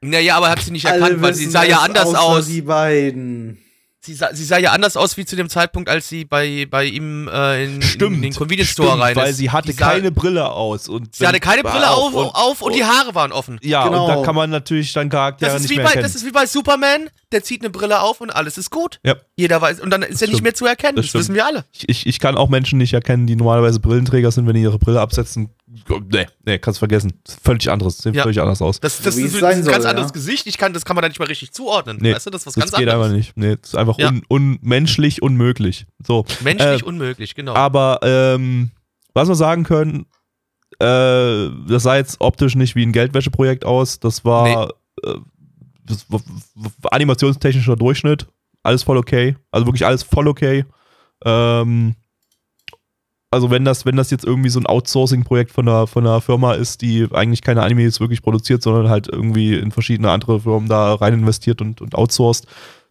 Naja, aber er hat sie nicht erkannt, weil sie sah ja anders aus. Die beiden. Sie sah, sie sah ja anders aus wie zu dem Zeitpunkt, als sie bei, bei ihm äh, in, stimmt, in den Convenience Store stimmt, rein ist. Weil sie hatte sah, keine Brille aus. Und sie hatte keine Brille auf, und, auf und, die Haare waren offen. Ja, genau. und da kann man natürlich dann Charaktere das ist nicht wie mehr bei, erkennen. Das ist wie bei Superman, der zieht eine Brille auf und alles ist gut. Ja. Jeder weiß, und dann ist er nicht mehr zu erkennen, das, das wissen wir alle. Ich, ich, ich kann auch Menschen nicht erkennen, die normalerweise Brillenträger sind, wenn die ihre Brille absetzen, Nee, nee, kannst vergessen. Völlig anderes. Sieht ja. völlig anders aus. Das, das, ist ein soll, ganz anderes ja. Gesicht. Ich kann, das kann man da nicht mal richtig zuordnen. Nee, weißt du, das ist was das ganz geht anderes. einfach nicht. Nee, das ist einfach ja. un, unmenschlich unmöglich. So. Menschlich äh, unmöglich, genau. Aber ähm, was wir sagen können, äh, das sah jetzt optisch nicht wie ein Geldwäscheprojekt aus. Das war, nee. äh, das war animationstechnischer Durchschnitt. Alles voll okay. Also wirklich alles voll okay. Ähm, also wenn das, wenn das jetzt irgendwie so ein Outsourcing-Projekt von einer, von einer Firma ist, die eigentlich keine Animes wirklich produziert, sondern halt irgendwie in verschiedene andere Firmen da rein investiert und, und outsourced,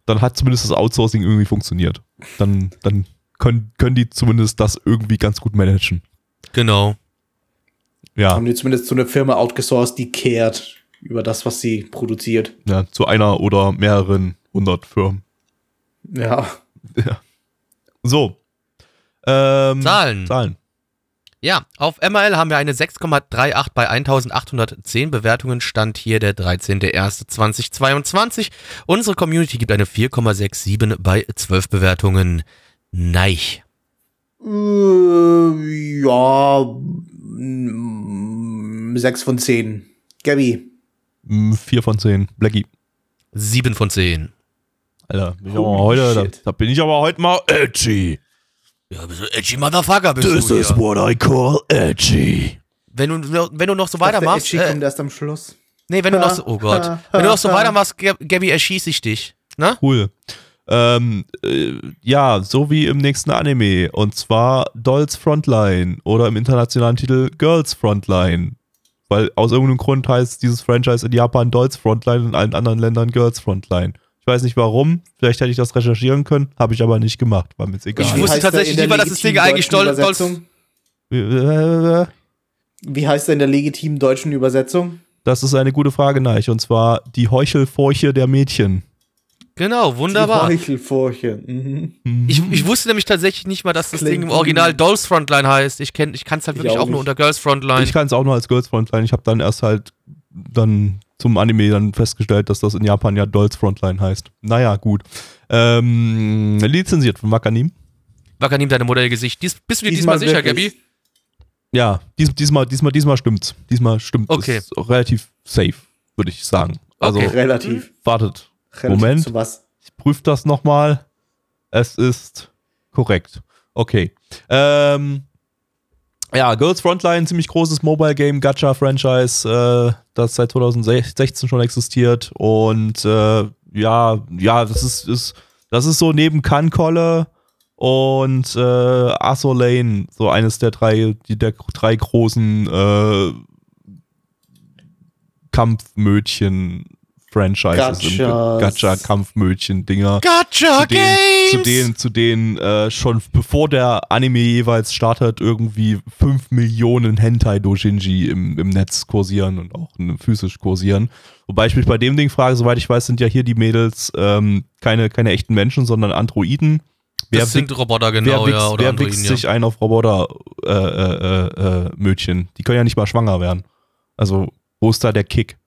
dann hat zumindest das Outsourcing irgendwie funktioniert. Dann, dann können, können die zumindest das irgendwie ganz gut managen. Genau. Ja. Haben die zumindest zu einer Firma outgesourced, die kehrt über das, was sie produziert. Ja, zu einer oder mehreren hundert Firmen. Ja. Ja. So. Ähm, Zahlen. Zahlen. Ja, auf MRL haben wir eine 6,38 bei 1810 Bewertungen. Stand hier der 13.01.2022. Unsere Community gibt eine 4,67 bei 12 Bewertungen. Neich. Äh, ja, 6 von 10. Gabby. 4 von 10. Blackie. 7 von 10. Alter, bin ich aber heute, da, da, bin ich aber heute mal edgy. Ja, bist du edgy Motherfucker bist This du is what I call edgy. Wenn du, wenn du noch so weitermachst. Edgy äh, kommt erst am Schluss. Nee, wenn du noch so, oh Gott. wenn du noch so weitermachst, Gabby, erschieße ich dich. Ne? Cool. Ähm, äh, ja, so wie im nächsten Anime. Und zwar Dolls Frontline oder im internationalen Titel Girls Frontline. Weil aus irgendeinem Grund heißt dieses Franchise in Japan Dolls Frontline und in allen anderen Ländern Girls Frontline. Ich weiß nicht warum. Vielleicht hätte ich das recherchieren können, habe ich aber nicht gemacht. War mir jetzt egal. Ich wusste tatsächlich nicht mal, dass das Ding eigentlich Dolls. Dolls Wie heißt er in der legitimen deutschen Übersetzung? Das ist eine gute Frage, Neich. Und zwar die Heuchelfurche der Mädchen. Genau, wunderbar. Die Heuchelfurche. Mhm. Ich, ich wusste nämlich tatsächlich nicht mal, dass das Klingt Ding im Original Dolls Frontline heißt. Ich, ich kann es halt wirklich auch, auch nur unter Girls Frontline. Ich kann es auch nur als Girls Frontline. Ich habe dann erst halt dann zum Anime dann festgestellt, dass das in Japan ja Dolls Frontline heißt. Naja, gut. Ähm, lizenziert von Wakanim. Wakanim, deine Modellgesicht. Dies, bist du dir diesmal, diesmal sicher, Gabi? Ja, dies, diesmal, diesmal, diesmal stimmt's. Diesmal stimmt okay. es relativ safe, würde ich sagen. Also, okay. relativ. Wartet. Relativ Moment. was? Ich prüfe das nochmal. Es ist korrekt. Okay. Ähm, ja, Girls Frontline, ziemlich großes Mobile Game, Gacha-Franchise, äh, das seit 2016 schon existiert. Und äh, ja, ja, das ist, ist, das ist so neben Kankolle und äh, Azur Lane, so eines der drei, die, der drei großen äh, Kampfmödchen Franchises, Gacha-Kampfmödchen-Dinger. Gacha-Games! Zu denen, zu denen äh, schon bevor der Anime jeweils startet, irgendwie 5 Millionen Hentai-Dojinji im, im Netz kursieren und auch physisch kursieren. Wobei ich mich bei dem Ding frage, soweit ich weiß, sind ja hier die Mädels ähm, keine, keine echten Menschen, sondern Androiden. Wer das sind Roboter, genau, wer ja. Oder wer Androiden, wichst ja. sich ein auf Roboter-Mödchen? Äh, äh, äh, die können ja nicht mal schwanger werden. Also, wo ist da der Kick?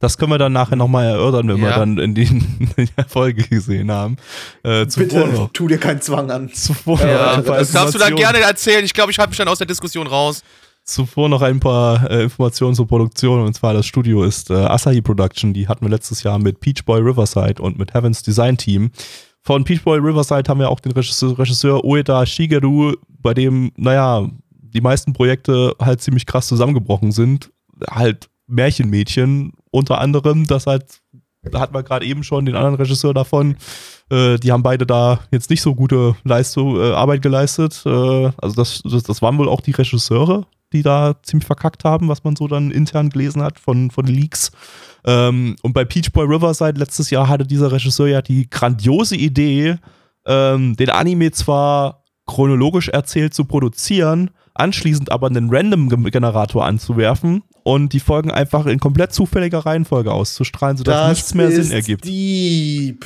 Das können wir dann nachher nochmal erörtern, wenn ja. wir dann in der Folge gesehen haben. Äh, Bitte, noch. tu dir keinen Zwang an. Zuvor ja, das darfst du dann gerne erzählen. Ich glaube, ich halte mich dann aus der Diskussion raus. Zuvor noch ein paar äh, Informationen zur Produktion. Und zwar das Studio ist äh, Asahi Production. Die hatten wir letztes Jahr mit Peach Boy Riverside und mit Heavens Design Team. Von Peach Boy Riverside haben wir auch den Regisseur, Regisseur Ueda Shigeru, bei dem, naja, die meisten Projekte halt ziemlich krass zusammengebrochen sind. Halt Märchenmädchen unter anderem, das halt, da hatten wir gerade eben schon den anderen Regisseur davon, äh, die haben beide da jetzt nicht so gute Leistung, äh, Arbeit geleistet. Äh, also das, das, das waren wohl auch die Regisseure, die da ziemlich verkackt haben, was man so dann intern gelesen hat von, von Leaks. Ähm, und bei Peach Boy Riverside letztes Jahr hatte dieser Regisseur ja die grandiose Idee, ähm, den Anime zwar chronologisch erzählt zu produzieren, anschließend aber einen Random-Generator anzuwerfen und die Folgen einfach in komplett zufälliger Reihenfolge auszustrahlen, sodass das nichts mehr Sinn ergibt. Deep.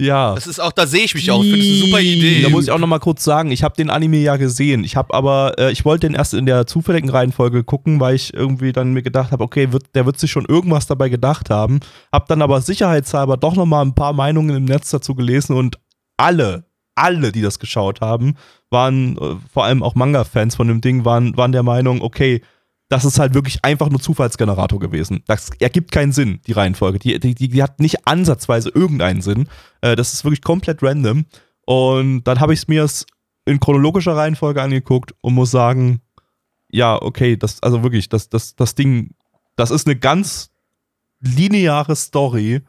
Ja. Das ist auch, da sehe ich mich auch. Ich finde es eine super Idee. Da muss ich auch noch mal kurz sagen, ich habe den Anime ja gesehen. Ich habe aber, äh, ich wollte den erst in der zufälligen Reihenfolge gucken, weil ich irgendwie dann mir gedacht habe, okay, wird, der wird sich schon irgendwas dabei gedacht haben. Hab dann aber sicherheitshalber doch noch mal ein paar Meinungen im Netz dazu gelesen und alle, alle, die das geschaut haben, waren, äh, vor allem auch Manga-Fans von dem Ding, waren, waren der Meinung, okay, das ist halt wirklich einfach nur Zufallsgenerator gewesen. Das ergibt keinen Sinn, die Reihenfolge. Die, die, die hat nicht ansatzweise irgendeinen Sinn. Äh, das ist wirklich komplett random. Und dann habe ich es mir in chronologischer Reihenfolge angeguckt und muss sagen, ja, okay, das, also wirklich, das, das, das Ding, das ist eine ganz lineare Story,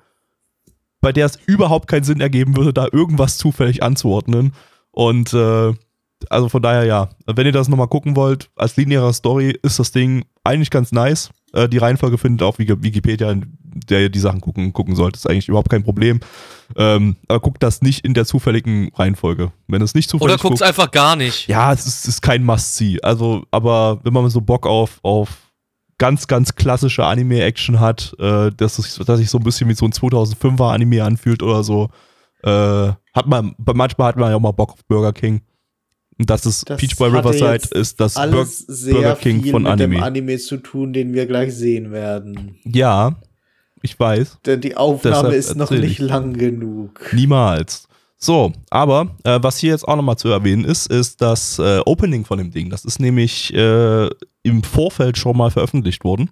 bei der es überhaupt keinen Sinn ergeben würde, da irgendwas zufällig anzuordnen. Und äh, also von daher ja. Wenn ihr das nochmal gucken wollt, als linearer Story ist das Ding eigentlich ganz nice. Äh, die Reihenfolge findet auf Wikipedia, in der ihr die Sachen gucken, gucken sollt. Ist eigentlich überhaupt kein Problem. Ähm, aber guckt das nicht in der zufälligen Reihenfolge. Wenn es nicht zufällig Oder guckt es einfach gar nicht. Ja, es ist, ist kein Must-See. Also, aber wenn man so Bock auf, auf ganz, ganz klassische Anime-Action hat, äh, dass, es, dass sich so ein bisschen wie so ein 2005er Anime anfühlt oder so, äh, hat man, manchmal hat man ja auch mal Bock auf Burger King. Und das ist das Peach Boy Riverside ist das Bur Burger King von Anime. Mit dem Anime zu tun, den wir gleich sehen werden. Ja, ich weiß. Denn die Aufnahme ist noch nicht lang genug. Niemals. So, aber äh, was hier jetzt auch nochmal zu erwähnen ist, ist das äh, Opening von dem Ding. Das ist nämlich äh, im Vorfeld schon mal veröffentlicht worden.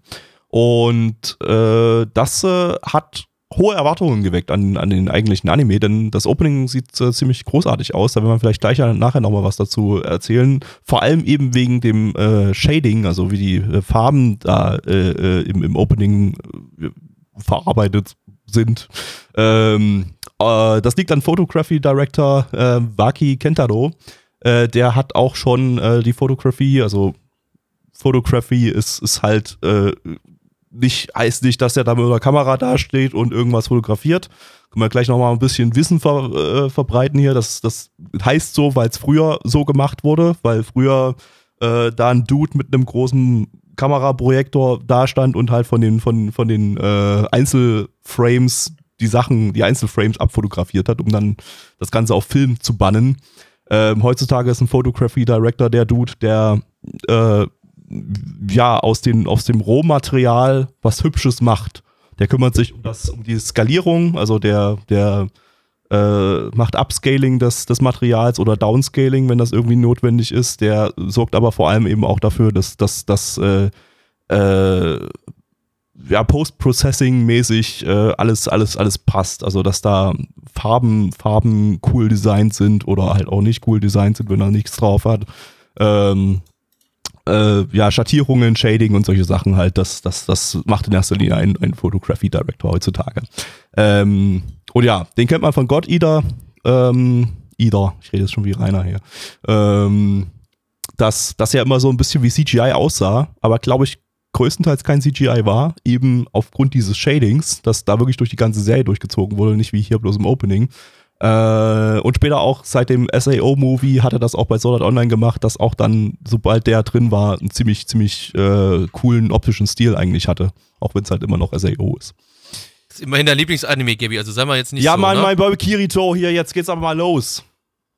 Und äh, das äh, hat hohe Erwartungen geweckt an, an den eigentlichen Anime, denn das Opening sieht äh, ziemlich großartig aus. Da will man vielleicht gleich nachher nochmal was dazu erzählen. Vor allem eben wegen dem äh, Shading, also wie die äh, Farben da äh, äh im, im Opening äh, verarbeitet sind. Ähm, das liegt an Photography Director Waki Kentaro. der hat auch schon die Fotografie, also Photography ist, ist halt nicht, heißt nicht, dass er da mit einer Kamera dasteht und irgendwas fotografiert. Können wir gleich nochmal ein bisschen Wissen ver, äh, verbreiten hier. Das, das heißt so, weil es früher so gemacht wurde, weil früher äh, da ein Dude mit einem großen Kameraprojektor da stand und halt von den, von, von den äh, Einzelframes die Sachen, die Einzelframes abfotografiert hat, um dann das Ganze auf Film zu bannen. Ähm, heutzutage ist ein Photography Director der Dude, der äh, ja, aus, den, aus dem Rohmaterial was Hübsches macht. Der kümmert sich um, das, um die Skalierung, also der, der äh, macht Upscaling des, des Materials oder Downscaling, wenn das irgendwie notwendig ist. Der sorgt aber vor allem eben auch dafür, dass das äh, äh, ja, Post-Processing-mäßig äh, alles, alles, alles passt. Also, dass da Farben, Farben cool designt sind oder halt auch nicht cool designt sind, wenn er nichts drauf hat. Ähm, äh, ja, Schattierungen, Shading und solche Sachen halt, das, das, das macht in erster Linie ein, ein Photography Director heutzutage. Ähm, und ja, den kennt man von God Eater. Ähm, Eater, ich rede jetzt schon wie Rainer hier. Ähm, dass das ja immer so ein bisschen wie CGI aussah, aber glaube ich größtenteils kein CGI war, eben aufgrund dieses Shadings, das da wirklich durch die ganze Serie durchgezogen wurde, nicht wie hier bloß im Opening. Äh, und später auch seit dem SAO-Movie hat er das auch bei Sword Art Online gemacht, dass auch dann, sobald der drin war, einen ziemlich, ziemlich äh, coolen optischen Stil eigentlich hatte. Auch wenn es halt immer noch SAO ist. Das ist immerhin dein Lieblingsanime, Gabi, also sei mal jetzt nicht ja, so, Mann, ne? mein Boy Kirito hier, jetzt geht's aber mal los.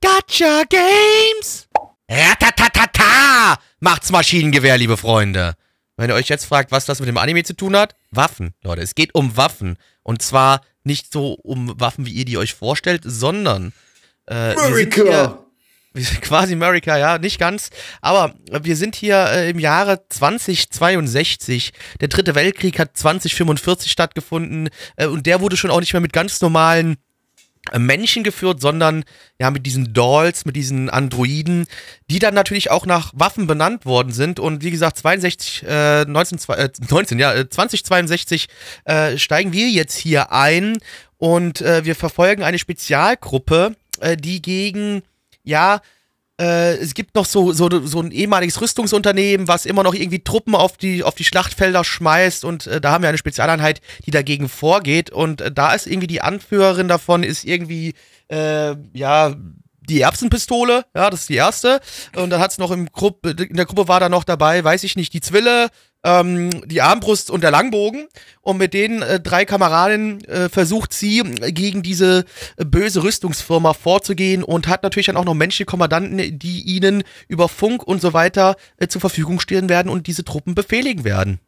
Gotcha Games! Ratatatata! Macht's Maschinengewehr, liebe Freunde. Wenn ihr euch jetzt fragt, was das mit dem Anime zu tun hat, Waffen, Leute. Es geht um Waffen. Und zwar nicht so um Waffen, wie ihr die euch vorstellt, sondern äh, America. Wir sind quasi America, ja, nicht ganz. Aber wir sind hier äh, im Jahre 2062. Der dritte Weltkrieg hat 2045 stattgefunden äh, und der wurde schon auch nicht mehr mit ganz normalen Menschen geführt, sondern ja mit diesen Dolls, mit diesen Androiden, die dann natürlich auch nach Waffen benannt worden sind. Und wie gesagt, 62, äh, 19, äh, 19 ja, 2062 äh, steigen wir jetzt hier ein und äh, wir verfolgen eine Spezialgruppe, äh, die gegen ja äh, es gibt noch so, so, so ein ehemaliges Rüstungsunternehmen, was immer noch irgendwie Truppen auf die, auf die Schlachtfelder schmeißt und äh, da haben wir eine Spezialeinheit, die dagegen vorgeht und äh, da ist irgendwie die Anführerin davon, ist irgendwie, äh, ja, die Erbsenpistole, ja, das ist die erste. Und dann hat es noch im Gruppe, in der Gruppe war da noch dabei, weiß ich nicht, die Zwille, ähm, die Armbrust und der Langbogen. Und mit den äh, drei Kameradinnen äh, versucht sie gegen diese äh, böse Rüstungsfirma vorzugehen und hat natürlich dann auch noch menschliche Kommandanten, die ihnen über Funk und so weiter äh, zur Verfügung stehen werden und diese Truppen befehligen werden.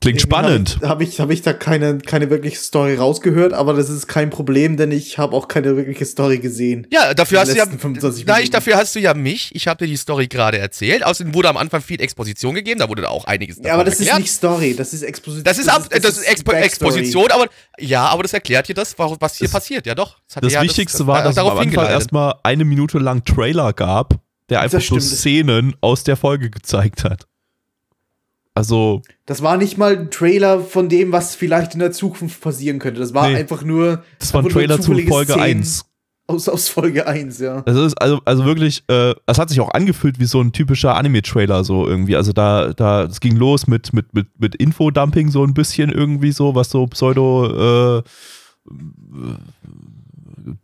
Klingt spannend. Habe ich, hab ich da keine, keine wirkliche Story rausgehört, aber das ist kein Problem, denn ich habe auch keine wirkliche Story gesehen. Ja, dafür hast du ja. Nein, dafür hast du ja mich. Ich habe dir die Story gerade erzählt. Außerdem wurde am Anfang viel Exposition gegeben, da wurde da auch einiges Ja, aber das erklärt. ist nicht Story, das ist Exposition. Das ist, das ist, das ist Expo Exposition, aber ja, aber das erklärt dir das, was hier das, passiert. Ja, doch. Das, das ja, Wichtigste war, dass es am Anfang erstmal eine Minute lang Trailer gab, der einfach so Szenen aus der Folge gezeigt hat. Also. Das war nicht mal ein Trailer von dem, was vielleicht in der Zukunft passieren könnte. Das war nee, einfach nur. Das war ein Trailer zu Folge Szenen. 1. Aus, aus Folge 1, ja. Das ist also, also wirklich, äh, es hat sich auch angefühlt wie so ein typischer Anime-Trailer, so irgendwie. Also da, da, es ging los mit, mit, mit, mit Infodumping so ein bisschen irgendwie so, was so Pseudo, äh,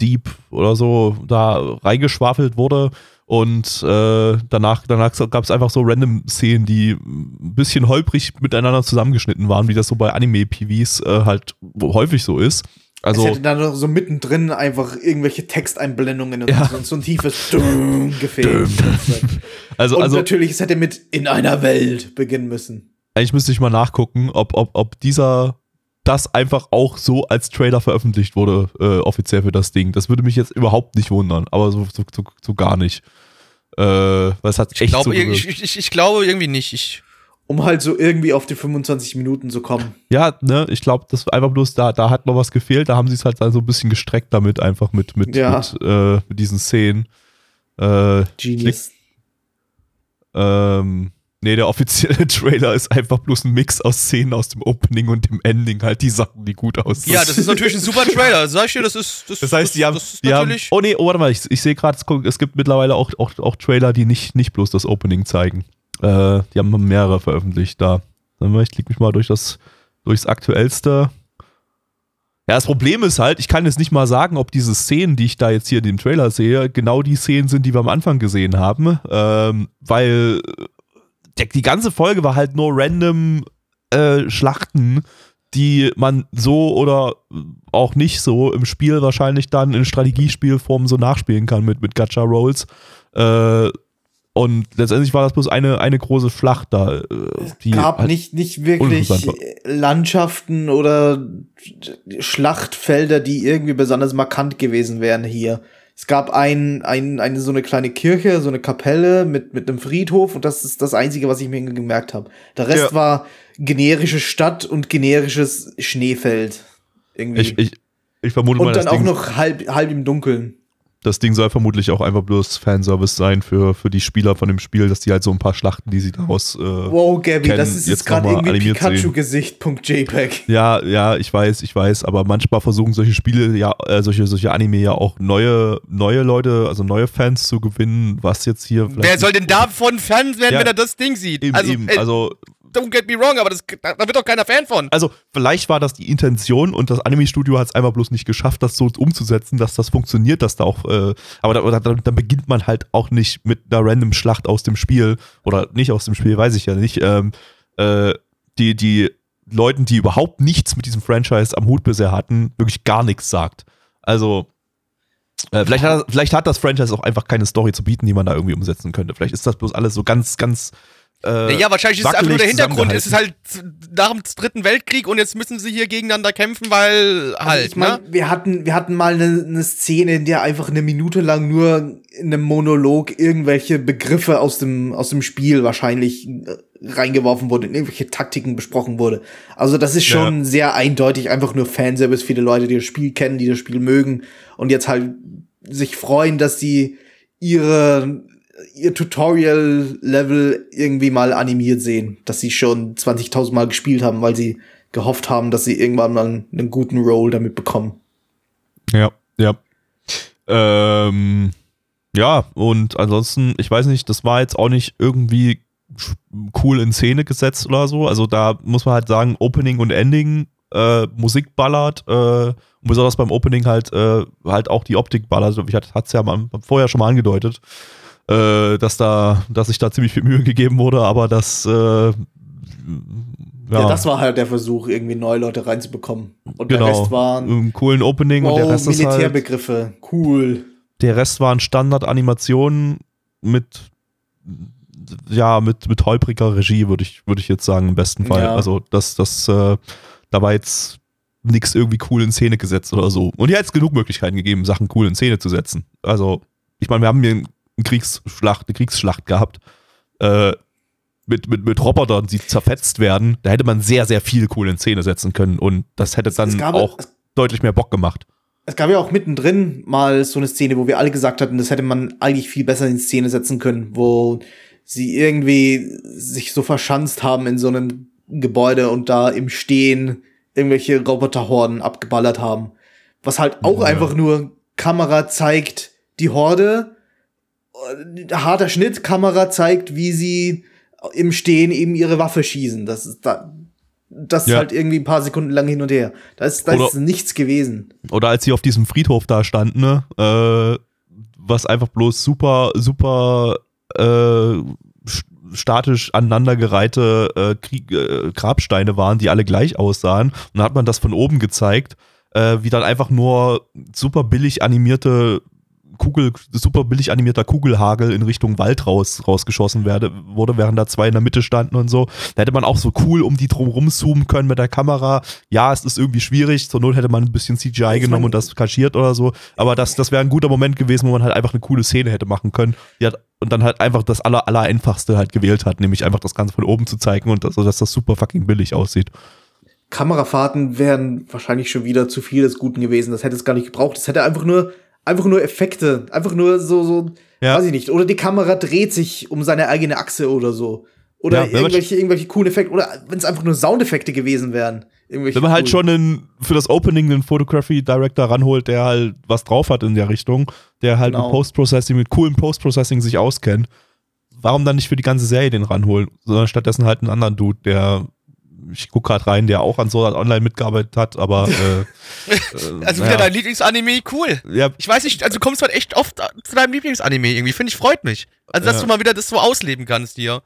Deep oder so da reingeschwafelt wurde. Und äh, danach, danach gab es einfach so random Szenen, die ein bisschen holprig miteinander zusammengeschnitten waren, wie das so bei Anime-PVs äh, halt häufig so ist. Also, es hätte dann so mittendrin einfach irgendwelche Texteinblendungen und ja. so ein tiefes Düm gefehlt. Also, und also, natürlich, es hätte mit in einer Welt beginnen müssen. Eigentlich müsste ich mal nachgucken, ob, ob, ob dieser das einfach auch so als Trailer veröffentlicht wurde, äh, offiziell für das Ding. Das würde mich jetzt überhaupt nicht wundern, aber so, so, so, so gar nicht. Äh, weil es hat echt ich glaube, so ich, ich, ich, glaube irgendwie nicht. Ich um halt so irgendwie auf die 25 Minuten zu kommen. Ja, ne, ich glaube, das war einfach bloß da, da hat noch was gefehlt, da haben sie es halt dann so ein bisschen gestreckt damit, einfach mit, mit, ja. mit, äh, mit diesen Szenen. Äh, Genius. Ähm, Nee, der offizielle Trailer ist einfach bloß ein Mix aus Szenen aus dem Opening und dem Ending, halt die Sachen, die gut aussehen. Ja, das ist natürlich ein super Trailer. Sag ich dir, das ist. Das, das heißt, die haben. Die haben oh nee, oh, warte mal, ich, ich sehe gerade, es gibt mittlerweile auch, auch, auch Trailer, die nicht, nicht bloß das Opening zeigen. Äh, die haben mehrere veröffentlicht da. Ich klicke mich mal durch das, durchs aktuellste. Ja, das Problem ist halt, ich kann jetzt nicht mal sagen, ob diese Szenen, die ich da jetzt hier in dem Trailer sehe, genau die Szenen sind, die wir am Anfang gesehen haben, ähm, weil die ganze Folge war halt nur random äh, Schlachten, die man so oder auch nicht so im Spiel wahrscheinlich dann in Strategiespielform so nachspielen kann mit, mit Gacha Rolls. Äh, und letztendlich war das bloß eine, eine große Schlacht da. Äh, die es gab halt nicht, nicht wirklich Landschaften oder Schlachtfelder, die irgendwie besonders markant gewesen wären hier. Es gab ein, ein, eine so eine kleine Kirche, so eine Kapelle mit, mit einem Friedhof und das ist das Einzige, was ich mir gemerkt habe. Der Rest ja. war generische Stadt und generisches Schneefeld. Irgendwie. Ich, ich, ich vermute und mal, dann auch noch halb, halb im Dunkeln das Ding soll vermutlich auch einfach bloß Fanservice sein für, für die Spieler von dem Spiel, dass die halt so ein paar Schlachten, die sie daraus. Äh, wow, Gabby, kennen, das ist jetzt gerade irgendwie Pikachu-Gesicht.jpg. Ja, ja, ich weiß, ich weiß, aber manchmal versuchen solche Spiele ja, äh, solche, solche Anime ja auch neue, neue Leute, also neue Fans zu gewinnen, was jetzt hier. Wer soll denn davon Fans werden, ja, wenn er das Ding sieht? Eben, also, eben, also don't get me wrong, aber das, da, wird doch keiner Fan von. Also, vielleicht war das die Intention und das Anime-Studio hat es einfach bloß nicht geschafft, das so umzusetzen, dass das funktioniert, dass da auch, äh, aber da, da, dann beginnt man halt auch nicht mit einer random Schlacht aus dem Spiel oder nicht aus dem Spiel, weiß ich ja nicht, ähm, äh, die, die Leuten, die überhaupt nichts mit diesem Franchise am Hut bisher hatten, wirklich gar nichts sagt. Also, äh, vielleicht, hat, vielleicht hat das Franchise auch einfach keine Story zu bieten, die man da irgendwie umsetzen könnte. Vielleicht ist das bloß alles so ganz, ganz äh, ja, wahrscheinlich ist es einfach nur der Hintergrund. Es ist halt nach dem Dritten Weltkrieg und jetzt müssen sie hier gegeneinander kämpfen, weil also halt. ich meine, ne? wir hatten, wir hatten mal eine, eine Szene, in der einfach eine Minute lang nur in einem Monolog irgendwelche Begriffe aus dem, aus dem Spiel wahrscheinlich äh, reingeworfen wurde, in irgendwelche Taktiken besprochen wurde. Also das ist schon ja. sehr eindeutig einfach nur Fanservice, viele Leute, die das Spiel kennen, die das Spiel mögen und jetzt halt sich freuen, dass sie ihre ihr Tutorial-Level irgendwie mal animiert sehen, dass sie schon 20.000 Mal gespielt haben, weil sie gehofft haben, dass sie irgendwann mal einen guten Roll damit bekommen. Ja, ja. Ähm, ja, und ansonsten, ich weiß nicht, das war jetzt auch nicht irgendwie cool in Szene gesetzt oder so. Also da muss man halt sagen, Opening und Ending, äh, Musik ballert, äh, und besonders beim Opening halt, äh, halt auch die Optik ballert. Ich hatte es ja mal, vorher schon mal angedeutet äh, dass da, dass sich da ziemlich viel Mühe gegeben wurde, aber das äh, ja. ja. das war halt der Versuch, irgendwie neue Leute reinzubekommen. Und genau. der Rest waren einen coolen Opening wow, und der Rest ist halt Militärbegriffe, cool. Der Rest waren Standard-Animationen mit ja, mit, mit holpriger Regie, würde ich, würde ich jetzt sagen, im besten Fall. Ja. Also, das, das, äh, da war jetzt nichts irgendwie cool in Szene gesetzt oder so. Und hier hat es genug Möglichkeiten gegeben, Sachen cool in Szene zu setzen. Also, ich meine, wir haben hier eine Kriegsschlacht, eine Kriegsschlacht gehabt. Äh, mit, mit, mit Robotern, die zerfetzt werden, da hätte man sehr, sehr viel cool in Szene setzen können und das hätte dann gab, auch deutlich mehr Bock gemacht. Es gab ja auch mittendrin mal so eine Szene, wo wir alle gesagt hatten, das hätte man eigentlich viel besser in Szene setzen können, wo sie irgendwie sich so verschanzt haben in so einem Gebäude und da im Stehen irgendwelche Roboterhorden abgeballert haben. Was halt auch ja. einfach nur Kamera zeigt die Horde, harter Schnitt, Kamera zeigt, wie sie im Stehen eben ihre Waffe schießen. Das ist da, das ja. halt irgendwie ein paar Sekunden lang hin und her. Da ist, da ist nichts gewesen. Oder als sie auf diesem Friedhof da standen, ne, äh, was einfach bloß super, super äh, statisch aneinandergereihte äh, Krieg, äh, Grabsteine waren, die alle gleich aussahen. Und dann hat man das von oben gezeigt, äh, wie dann einfach nur super billig animierte Kugel, super billig animierter Kugelhagel in Richtung Wald raus, rausgeschossen werde, wurde, während da zwei in der Mitte standen und so. Da hätte man auch so cool um die drum rumzoomen können mit der Kamera. Ja, es ist irgendwie schwierig. Zur Not hätte man ein bisschen CGI genommen und das kaschiert oder so. Aber das, das wäre ein guter Moment gewesen, wo man halt einfach eine coole Szene hätte machen können. Hat, und dann halt einfach das aller, aller einfachste halt gewählt hat, nämlich einfach das Ganze von oben zu zeigen und so, dass das super fucking billig aussieht. Kamerafahrten wären wahrscheinlich schon wieder zu viel des Guten gewesen. Das hätte es gar nicht gebraucht. Das hätte einfach nur einfach nur Effekte, einfach nur so, so, ja. weiß ich nicht. Oder die Kamera dreht sich um seine eigene Achse oder so. Oder ja, irgendwelche, irgendwelche coolen Effekte. Oder wenn es einfach nur Soundeffekte gewesen wären. Wenn man halt schon einen, für das Opening einen Photography Director ranholt, der halt was drauf hat in der Richtung, der halt genau. mit Post-Processing, mit coolem Post-Processing sich auskennt, warum dann nicht für die ganze Serie den ranholen, sondern stattdessen halt einen anderen Dude, der ich gucke gerade rein, der auch an so Online mitgearbeitet hat, aber äh, äh, also wieder dein Lieblingsanime, cool. Ja. Ich weiß nicht, also du kommst halt echt oft zu deinem Lieblingsanime irgendwie, finde ich, freut mich. Also dass ja. du mal wieder das so ausleben kannst hier.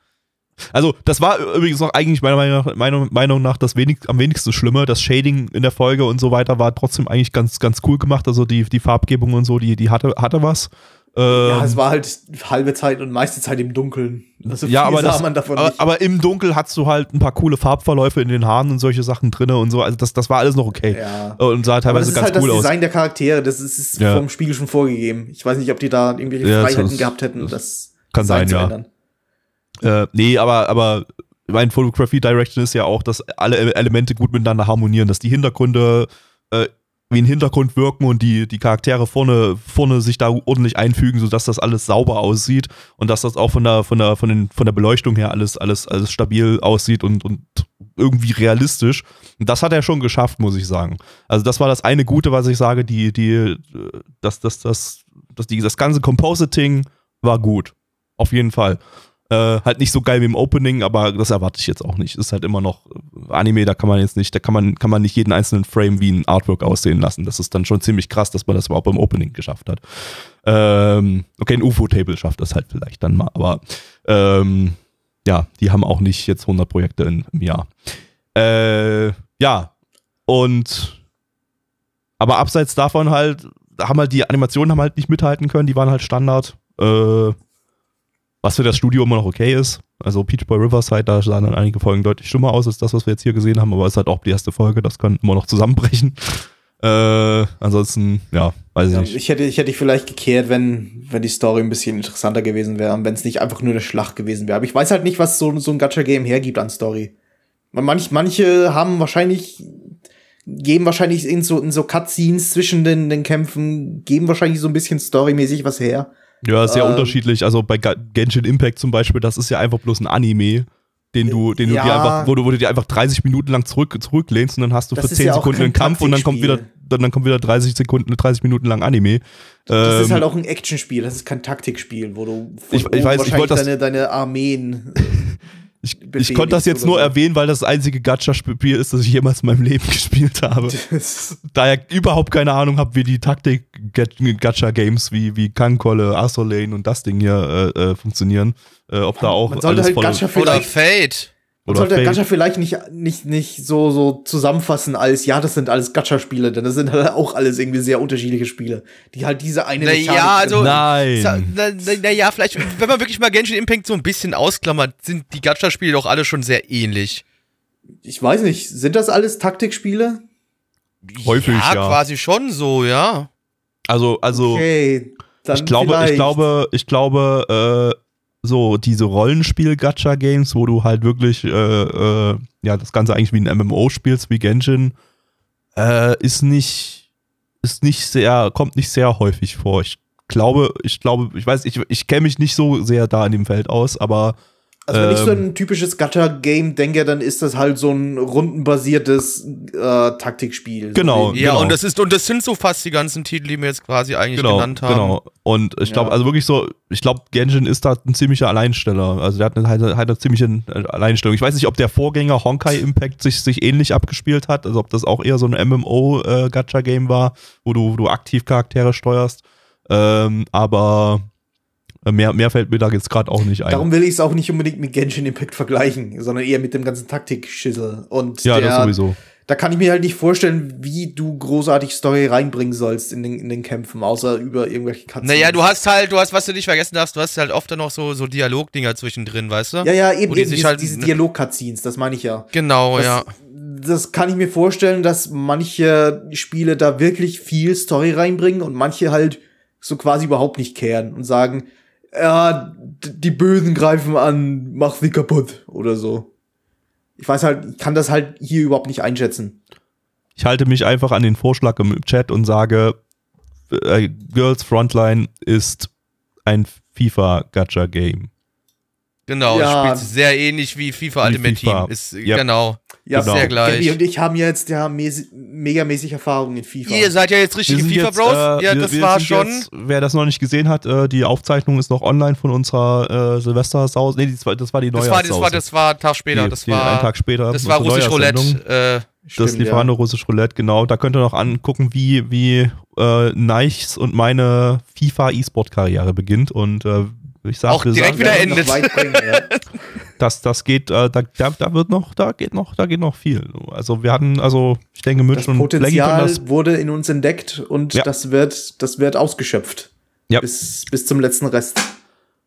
Also, das war übrigens auch eigentlich meiner Meinung nach, meiner Meinung nach das wenig, am wenigsten Schlimme. Das Shading in der Folge und so weiter war trotzdem eigentlich ganz, ganz cool gemacht. Also die, die Farbgebung und so, die, die hatte, hatte was. Ähm, ja, es war halt halbe Zeit und meiste Zeit im Dunkeln. Also ja, aber, das, aber, aber, im Dunkel hast du halt ein paar coole Farbverläufe in den Haaren und solche Sachen drin und so. Also das, das war alles noch okay. Ja. Und sah teilweise ganz cool aus. Das ist halt das Design aus. der Charaktere, das ist, ist ja. vom Spiel schon vorgegeben. Ich weiß nicht, ob die da irgendwelche ja, Freiheiten das, gehabt hätten, das kann sein, ja. Äh, nee, aber, aber mein Photography Direction ist ja auch, dass alle Elemente gut miteinander harmonieren, dass die Hintergründe äh, wie ein Hintergrund wirken und die, die Charaktere vorne, vorne sich da ordentlich einfügen, sodass das alles sauber aussieht und dass das auch von der, von der, von den, von der Beleuchtung her alles, alles, alles stabil aussieht und, und irgendwie realistisch. Und das hat er schon geschafft, muss ich sagen. Also das war das eine Gute, was ich sage, die, die, das, das, das, das, die, das ganze Compositing war gut. Auf jeden Fall. Äh, halt nicht so geil wie im Opening, aber das erwarte ich jetzt auch nicht. Ist halt immer noch äh, Anime, da kann man jetzt nicht, da kann man, kann man nicht jeden einzelnen Frame wie ein Artwork aussehen lassen. Das ist dann schon ziemlich krass, dass man das überhaupt beim Opening geschafft hat. Ähm, okay, ein UFO-Table schafft das halt vielleicht dann mal, aber ähm, ja, die haben auch nicht jetzt 100 Projekte in, im Jahr. Äh, ja, und aber abseits davon halt, haben halt die Animationen haben halt nicht mithalten können, die waren halt Standard. Äh, was für das Studio immer noch okay ist. Also Peach Boy Riverside, da sahen dann einige Folgen deutlich schlimmer aus als das, was wir jetzt hier gesehen haben, aber es ist halt auch die erste Folge, das kann immer noch zusammenbrechen. Äh, ansonsten, ja, weiß ich ja, nicht. Ich hätte, ich hätte vielleicht gekehrt, wenn, wenn die Story ein bisschen interessanter gewesen wäre und wenn es nicht einfach nur eine Schlacht gewesen wäre. Aber ich weiß halt nicht, was so, so ein Gacha-Game hergibt an Story. Manch, manche haben wahrscheinlich, geben wahrscheinlich in so, in so Cutscenes zwischen den, den Kämpfen, geben wahrscheinlich so ein bisschen storymäßig was her. Ja, sehr ähm, unterschiedlich. Also bei Genshin Impact zum Beispiel, das ist ja einfach bloß ein Anime, den du, den ja, du dir einfach, wo du, wo du dir einfach 30 Minuten lang zurück, zurücklehnst und dann hast du für 10 ja Sekunden einen Kampf und dann kommt wieder, dann, dann kommt wieder 30 Sekunden, 30 Minuten lang Anime. Das ähm, ist halt auch ein Actionspiel, das ist kein Taktikspiel, wo du ich, ich weiß, ich deine, deine Armeen Ich, ich konnte das jetzt nur so. erwähnen, weil das, das einzige Gacha-Spiel ist, das ich jemals in meinem Leben gespielt habe. da ich überhaupt keine Ahnung habe, wie die Taktik-Gacha-Games wie, wie Kankolle, Arsolane und das Ding hier äh, äh, funktionieren. Äh, ob da auch alles halt voll Oder Fate. Man sollte Fate. Gacha vielleicht nicht, nicht, nicht so, so zusammenfassen als, ja, das sind alles Gacha-Spiele, denn das sind halt auch alles irgendwie sehr unterschiedliche Spiele, die halt diese eine na ja, also, Nein. Na, na, na, ja, vielleicht, wenn man wirklich mal Genshin Impact so ein bisschen ausklammert, sind die Gacha-Spiele doch alle schon sehr ähnlich. Ich weiß nicht, sind das alles Taktikspiele? Häufig, ja. ja. quasi schon so, ja. Also, also, okay, ich glaube, vielleicht. ich glaube, ich glaube, äh, so diese Rollenspiel-Gacha-Games, wo du halt wirklich äh, äh, ja das Ganze eigentlich wie ein MMO spielst, wie Genshin, äh, ist nicht, ist nicht sehr, kommt nicht sehr häufig vor. Ich glaube, ich glaube, ich weiß, ich, ich kenne mich nicht so sehr da in dem Feld aus, aber Also wenn ähm, ich so ähm, ein typisches Gacha-Game denke, dann ist das halt so ein rundenbasiertes äh, Taktikspiel. Genau. So ja, genau. und das ist und das sind so fast die ganzen Titel, die wir jetzt quasi eigentlich genau, genannt haben. Genau. Und ich glaube, ja. also wirklich so, ich glaube, Genshin ist da ein ziemlicher Alleinsteller. Also der hat eine, halt, halt eine ziemliche Alleinstellung. Ich weiß nicht, ob der Vorgänger Honkai Impact sich, sich ähnlich abgespielt hat, also ob das auch eher so ein MMO-Gacha-Game äh, war, wo du, wo du aktiv Charaktere steuerst. Ähm, aber äh, mehr, mehr fällt mir da jetzt gerade auch nicht ein. Darum will ich es auch nicht unbedingt mit Genshin Impact vergleichen, sondern eher mit dem ganzen Taktik-Schissel. Und ja, der, das sowieso. Da kann ich mir halt nicht vorstellen, wie du großartig Story reinbringen sollst in den, in den Kämpfen, außer über irgendwelche Cutscenes. Naja, du hast halt, du hast, was du nicht vergessen darfst, du hast halt oft dann noch so, so Dialogdinger zwischendrin, weißt du? Ja, ja, eben, die eben diese, halt, diese Dialog-Cutscenes, das meine ich ja. Genau, das, ja. Das kann ich mir vorstellen, dass manche Spiele da wirklich viel Story reinbringen und manche halt so quasi überhaupt nicht kehren und sagen, ja, die Bösen greifen an, mach sie kaputt oder so. Ich weiß halt, ich kann das halt hier überhaupt nicht einschätzen. Ich halte mich einfach an den Vorschlag im Chat und sage, äh, Girls Frontline ist ein FIFA-Gacha-Game. Genau, ja. spielt sehr ähnlich wie FIFA wie Ultimate FIFA. Team. Ist, yep. Genau. Ja, genau. sehr gleich. Gabby und ich haben jetzt ja megamäßig Erfahrung in FIFA. Ihr seid ja jetzt richtige FIFA-Bros. Äh, ja, wir, das wir war schon. Jetzt, wer das noch nicht gesehen hat, äh, die Aufzeichnung ist noch online von unserer äh, Silvester-Sause. Nee, das war, das war die neue das war, das war, das war ein Tag später. Die, das die war, einen Tag später. Das war russisch Roulette. Äh, Stimmt, das Lieferando ja. russisch Roulette, genau. Da könnt ihr noch angucken, wie, wie äh, Neichs und meine FIFA-E-Sport-Karriere beginnt und äh, ich sag, auch direkt sagen, wieder endet. Bringen, ja. Das, das geht, äh, da, da wird noch, da geht noch, da geht noch viel. Also wir hatten, also ich denke, Mitch das und Potenzial das wurde in uns entdeckt und ja. das wird, das wird ausgeschöpft. Ja. Bis, bis zum letzten Rest.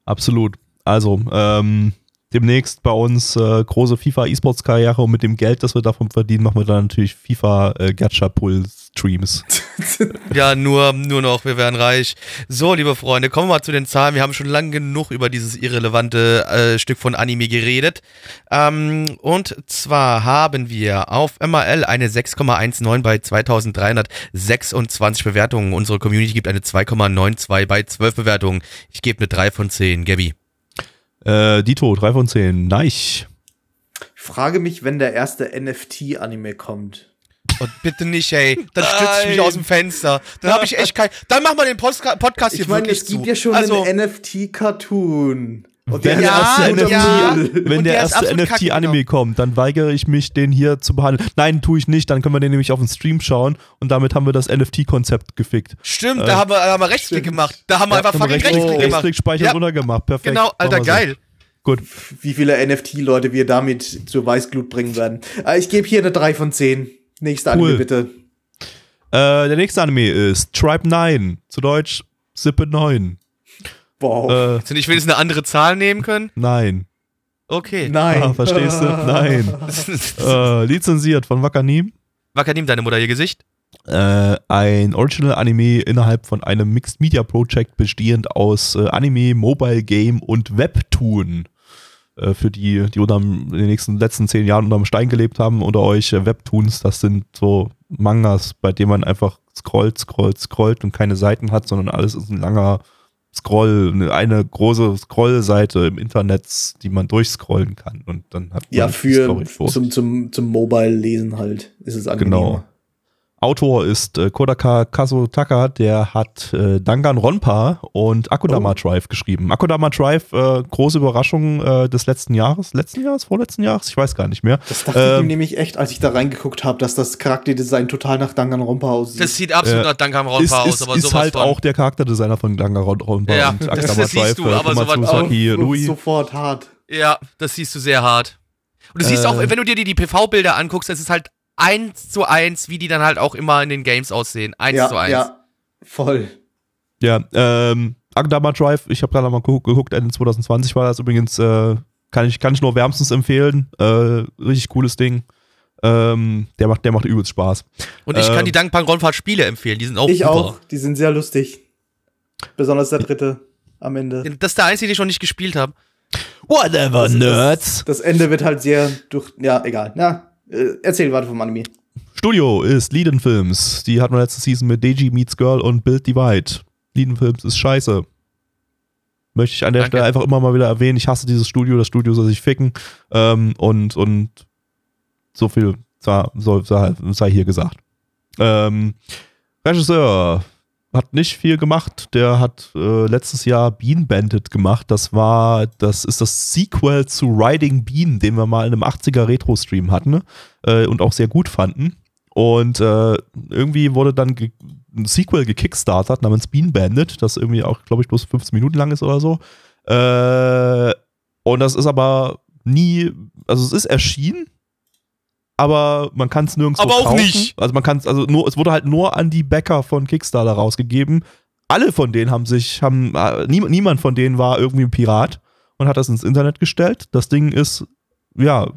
Absolut. Also, ähm, demnächst bei uns äh, große FIFA E-Sports Karriere und mit dem Geld, das wir davon verdienen, machen wir dann natürlich FIFA äh, Gacha Pull Streams. ja, nur nur noch, wir werden reich. So, liebe Freunde, kommen wir mal zu den Zahlen. Wir haben schon lange genug über dieses irrelevante äh, Stück von Anime geredet. Ähm, und zwar haben wir auf MRL eine 6,19 bei 2326 Bewertungen. Unsere Community gibt eine 2,92 bei 12 Bewertungen. Ich gebe eine 3 von 10. Gabby. Äh, Dito, 3 von 10. Nein. Ich frage mich, wenn der erste NFT-Anime kommt. Und bitte nicht, ey. Dann stütze ich mich aus dem Fenster. Dann habe ich echt kein. Dann machen wir den Podcast hier ich mein, wirklich es gibt ja schon also, einen NFT-Cartoon. Und wenn ja, der erste ja, NFT, wenn der, der erste NFT-Anime genau. kommt, dann weigere ich mich, den hier zu behandeln. Nein, tue ich nicht, dann können wir den nämlich auf dem Stream schauen und damit haben wir das NFT-Konzept gefickt. Stimmt, äh, da, haben wir, da haben wir Rechtsklick gemacht. Da haben wir einfach fucking Rechtsklick, Rechtsklick gemacht. Rechtsklick-Speicher ja. runtergemacht, perfekt. Genau, Alter, geil. Gut. Wie viele NFT-Leute wir damit zur Weißglut bringen werden. Äh, ich gebe hier eine 3 von 10. Nächste cool. Anime, bitte. Äh, der nächste Anime ist Tribe 9. Zu Deutsch Sippe 9. Wow. Äh, Hättest du nicht wenigstens eine andere Zahl nehmen können? Nein. Okay. Nein. Ah, verstehst du? Nein. äh, lizenziert von Wakanim. Wakanim, deine Mutter, ihr Gesicht? Äh, ein Original-Anime innerhalb von einem Mixed Media Project bestehend aus äh, Anime, Mobile Game und Webtoon. Äh, für die, die unter in den nächsten letzten zehn Jahren unter dem Stein gelebt haben, unter euch äh, Webtoons, das sind so Mangas, bei denen man einfach scrollt, scrollt, scrollt und keine Seiten hat, sondern alles ist ein langer Scroll, eine große Scrollseite im Internet, die man durchscrollen kann und dann hat man ja für zum, zum, zum Mobile-Lesen halt ist es angenehmer. Genau. Autor ist äh, Kodaka Kazutaka, der hat äh, Danganronpa und Akudama oh. Drive geschrieben. Akudama Drive, äh, große Überraschung äh, des letzten Jahres, letzten Jahres, vorletzten Jahres, ich weiß gar nicht mehr. Das dachte ähm, ich nämlich echt, als ich da reingeguckt habe, dass das Charakterdesign total nach Danganronpa aussieht. Das sieht absolut nach Danganronpa ist, aus, aber ist sowas halt von. auch der Charakterdesigner von Danganronpa ja, und Akudama das, das Drive. Siehst du, aber sowas sofort hart. Ja, das siehst du sehr hart. Und du siehst auch, äh. wenn du dir die, die PV-Bilder anguckst, das ist halt eins zu eins, wie die dann halt auch immer in den Games aussehen. Eins ja, zu eins. Ja, voll. Ja, ähm, Agdama Drive, ich habe gerade mal geguckt, Ende 2020 war das übrigens, äh, kann, ich, kann ich nur wärmstens empfehlen. Äh, richtig cooles Ding. Ähm, der macht, der macht übelst Spaß. Und ich äh, kann die Dankbank Ronfahrt Spiele empfehlen, die sind auch Ich super. auch, die sind sehr lustig. Besonders der dritte am Ende. Das ist der einzige, den ich noch nicht gespielt habe. Whatever, das, Nerds. Das, das, Ende wird halt sehr durch. Ja, egal. Ja, äh, erzähl weiter vom Anime. Studio ist Leadin Films. Die hatten wir letzte Season mit Deji Meets Girl und Build Divide. Leadin Films ist scheiße. Möchte ich an der Danke. Stelle einfach immer mal wieder erwähnen. Ich hasse dieses Studio, das Studio soll sich ficken. Ähm, und, und so viel sei, sei, sei hier gesagt. Ähm, Regisseur hat nicht viel gemacht. Der hat äh, letztes Jahr Bean Bandit gemacht. Das war, das ist das Sequel zu Riding Bean, den wir mal in einem 80er Retro-Stream hatten äh, und auch sehr gut fanden. Und äh, irgendwie wurde dann ein Sequel gekickstartet namens Bean Bandit, das irgendwie auch, glaube ich, bloß 15 Minuten lang ist oder so. Äh, und das ist aber nie, also es ist erschienen, aber man kann es nirgendwo aber auch nicht. Also man kann es, also nur, es wurde halt nur an die Bäcker von Kickstarter rausgegeben. Alle von denen haben sich, haben, äh, nie, niemand von denen war irgendwie ein Pirat und hat das ins Internet gestellt. Das Ding ist, ja,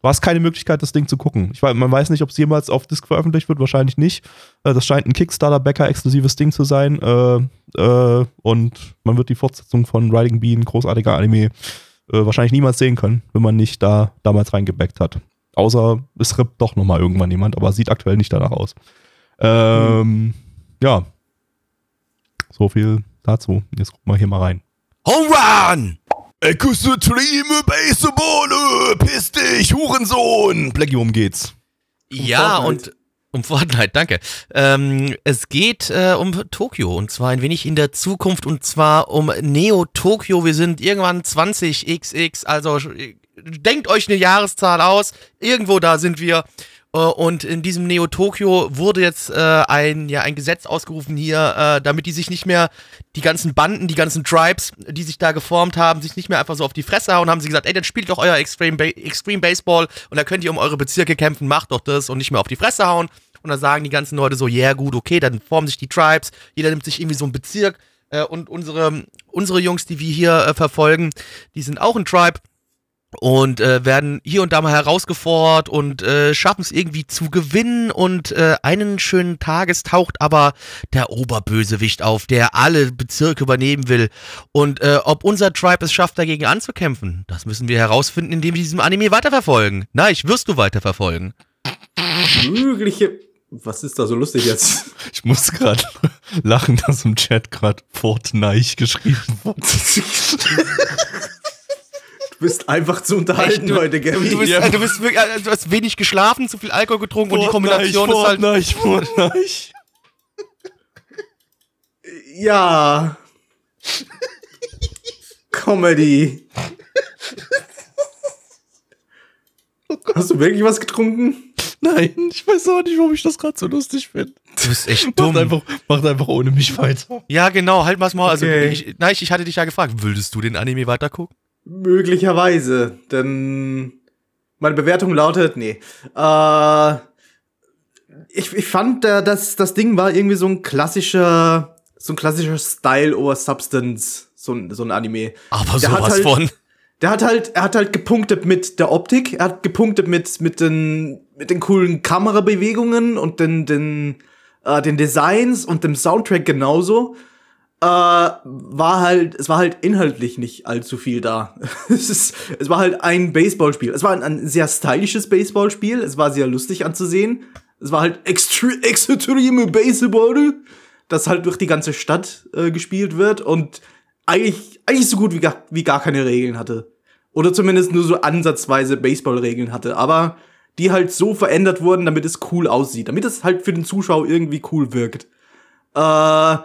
war es keine Möglichkeit, das Ding zu gucken. Ich weiß, man weiß nicht, ob es jemals auf Disc veröffentlicht wird, wahrscheinlich nicht. Äh, das scheint ein Kickstarter-Bäcker-exklusives Ding zu sein. Äh, äh, und man wird die Fortsetzung von Riding Bean, großartiger Anime, äh, wahrscheinlich niemals sehen können, wenn man nicht da damals reingebackt hat. Außer es rippt doch nochmal irgendwann jemand, aber sieht aktuell nicht danach aus. Ähm, hm. Ja. So viel dazu. Jetzt gucken wir hier mal rein. Home Run! Extreme Baseball, piss dich, Hurensohn! Blackie, um geht's. Um ja, Fortnite. und um Fortnite, danke. Ähm, es geht äh, um Tokio und zwar ein wenig in der Zukunft und zwar um Neo Tokio. Wir sind irgendwann 20xx, also denkt euch eine Jahreszahl aus. Irgendwo da sind wir. Äh, und in diesem Neo Tokyo wurde jetzt äh, ein, ja, ein Gesetz ausgerufen hier, äh, damit die sich nicht mehr, die ganzen Banden, die ganzen Tribes, die sich da geformt haben, sich nicht mehr einfach so auf die Fresse hauen, haben sie gesagt, ey, dann spielt doch euer Extreme, ba Extreme Baseball und da könnt ihr um eure Bezirke kämpfen, macht doch das und nicht mehr auf die Fresse hauen. Und dann sagen die ganzen Leute so, ja yeah, gut, okay, dann formen sich die Tribes, jeder nimmt sich irgendwie so einen Bezirk äh, und unsere, unsere Jungs, die wir hier äh, verfolgen, die sind auch ein Tribe und äh, werden hier und da mal herausgefordert und äh, schaffen es irgendwie zu gewinnen und äh, einen schönen Tages taucht aber der Oberbösewicht auf, der alle Bezirke übernehmen will und äh, ob unser Tribe es schafft, dagegen anzukämpfen, das müssen wir herausfinden, indem wir diesem Anime weiterverfolgen. Na, ich wirst du weiterverfolgen. Mögliche was ist da so lustig jetzt? Ich muss gerade lachen, dass im Chat gerade Fortnite geschrieben wurde. Du bist einfach zu unterhalten Echt, du, heute, Gabby. Du, bist, ja. du, bist wirklich, also, du hast wenig geschlafen, zu viel Alkohol getrunken Fortnite, und die Kombination Fortnite, ist halt. Fortnite. ja. Comedy. Hast du wirklich was getrunken? Nein, ich weiß auch nicht, warum ich das gerade so lustig finde. Du bist echt dumm. Macht einfach, macht einfach ohne mich weiter. Ja, genau, halt mal's mal. Also, okay. ich, nein, ich hatte dich ja gefragt, würdest du den Anime weiter gucken? Möglicherweise, denn meine Bewertung lautet, nee. Äh, ich, ich fand, äh, dass das Ding war irgendwie so ein klassischer, so ein klassischer Style over Substance, so ein, so ein Anime. Aber der sowas halt, von. Der hat halt, er hat halt gepunktet mit der Optik, er hat gepunktet mit, mit den, mit den coolen Kamerabewegungen und den, den, äh, den Designs und dem Soundtrack genauso äh, war halt, es war halt inhaltlich nicht allzu viel da. es, ist, es war halt ein Baseballspiel. Es war ein, ein sehr stylisches Baseballspiel. Es war sehr lustig anzusehen. Es war halt extre extreme Baseball, das halt durch die ganze Stadt äh, gespielt wird und eigentlich, eigentlich so gut wie gar, wie gar keine Regeln hatte. Oder zumindest nur so ansatzweise Baseballregeln hatte. Aber die halt so verändert wurden, damit es cool aussieht. Damit es halt für den Zuschauer irgendwie cool wirkt. Äh,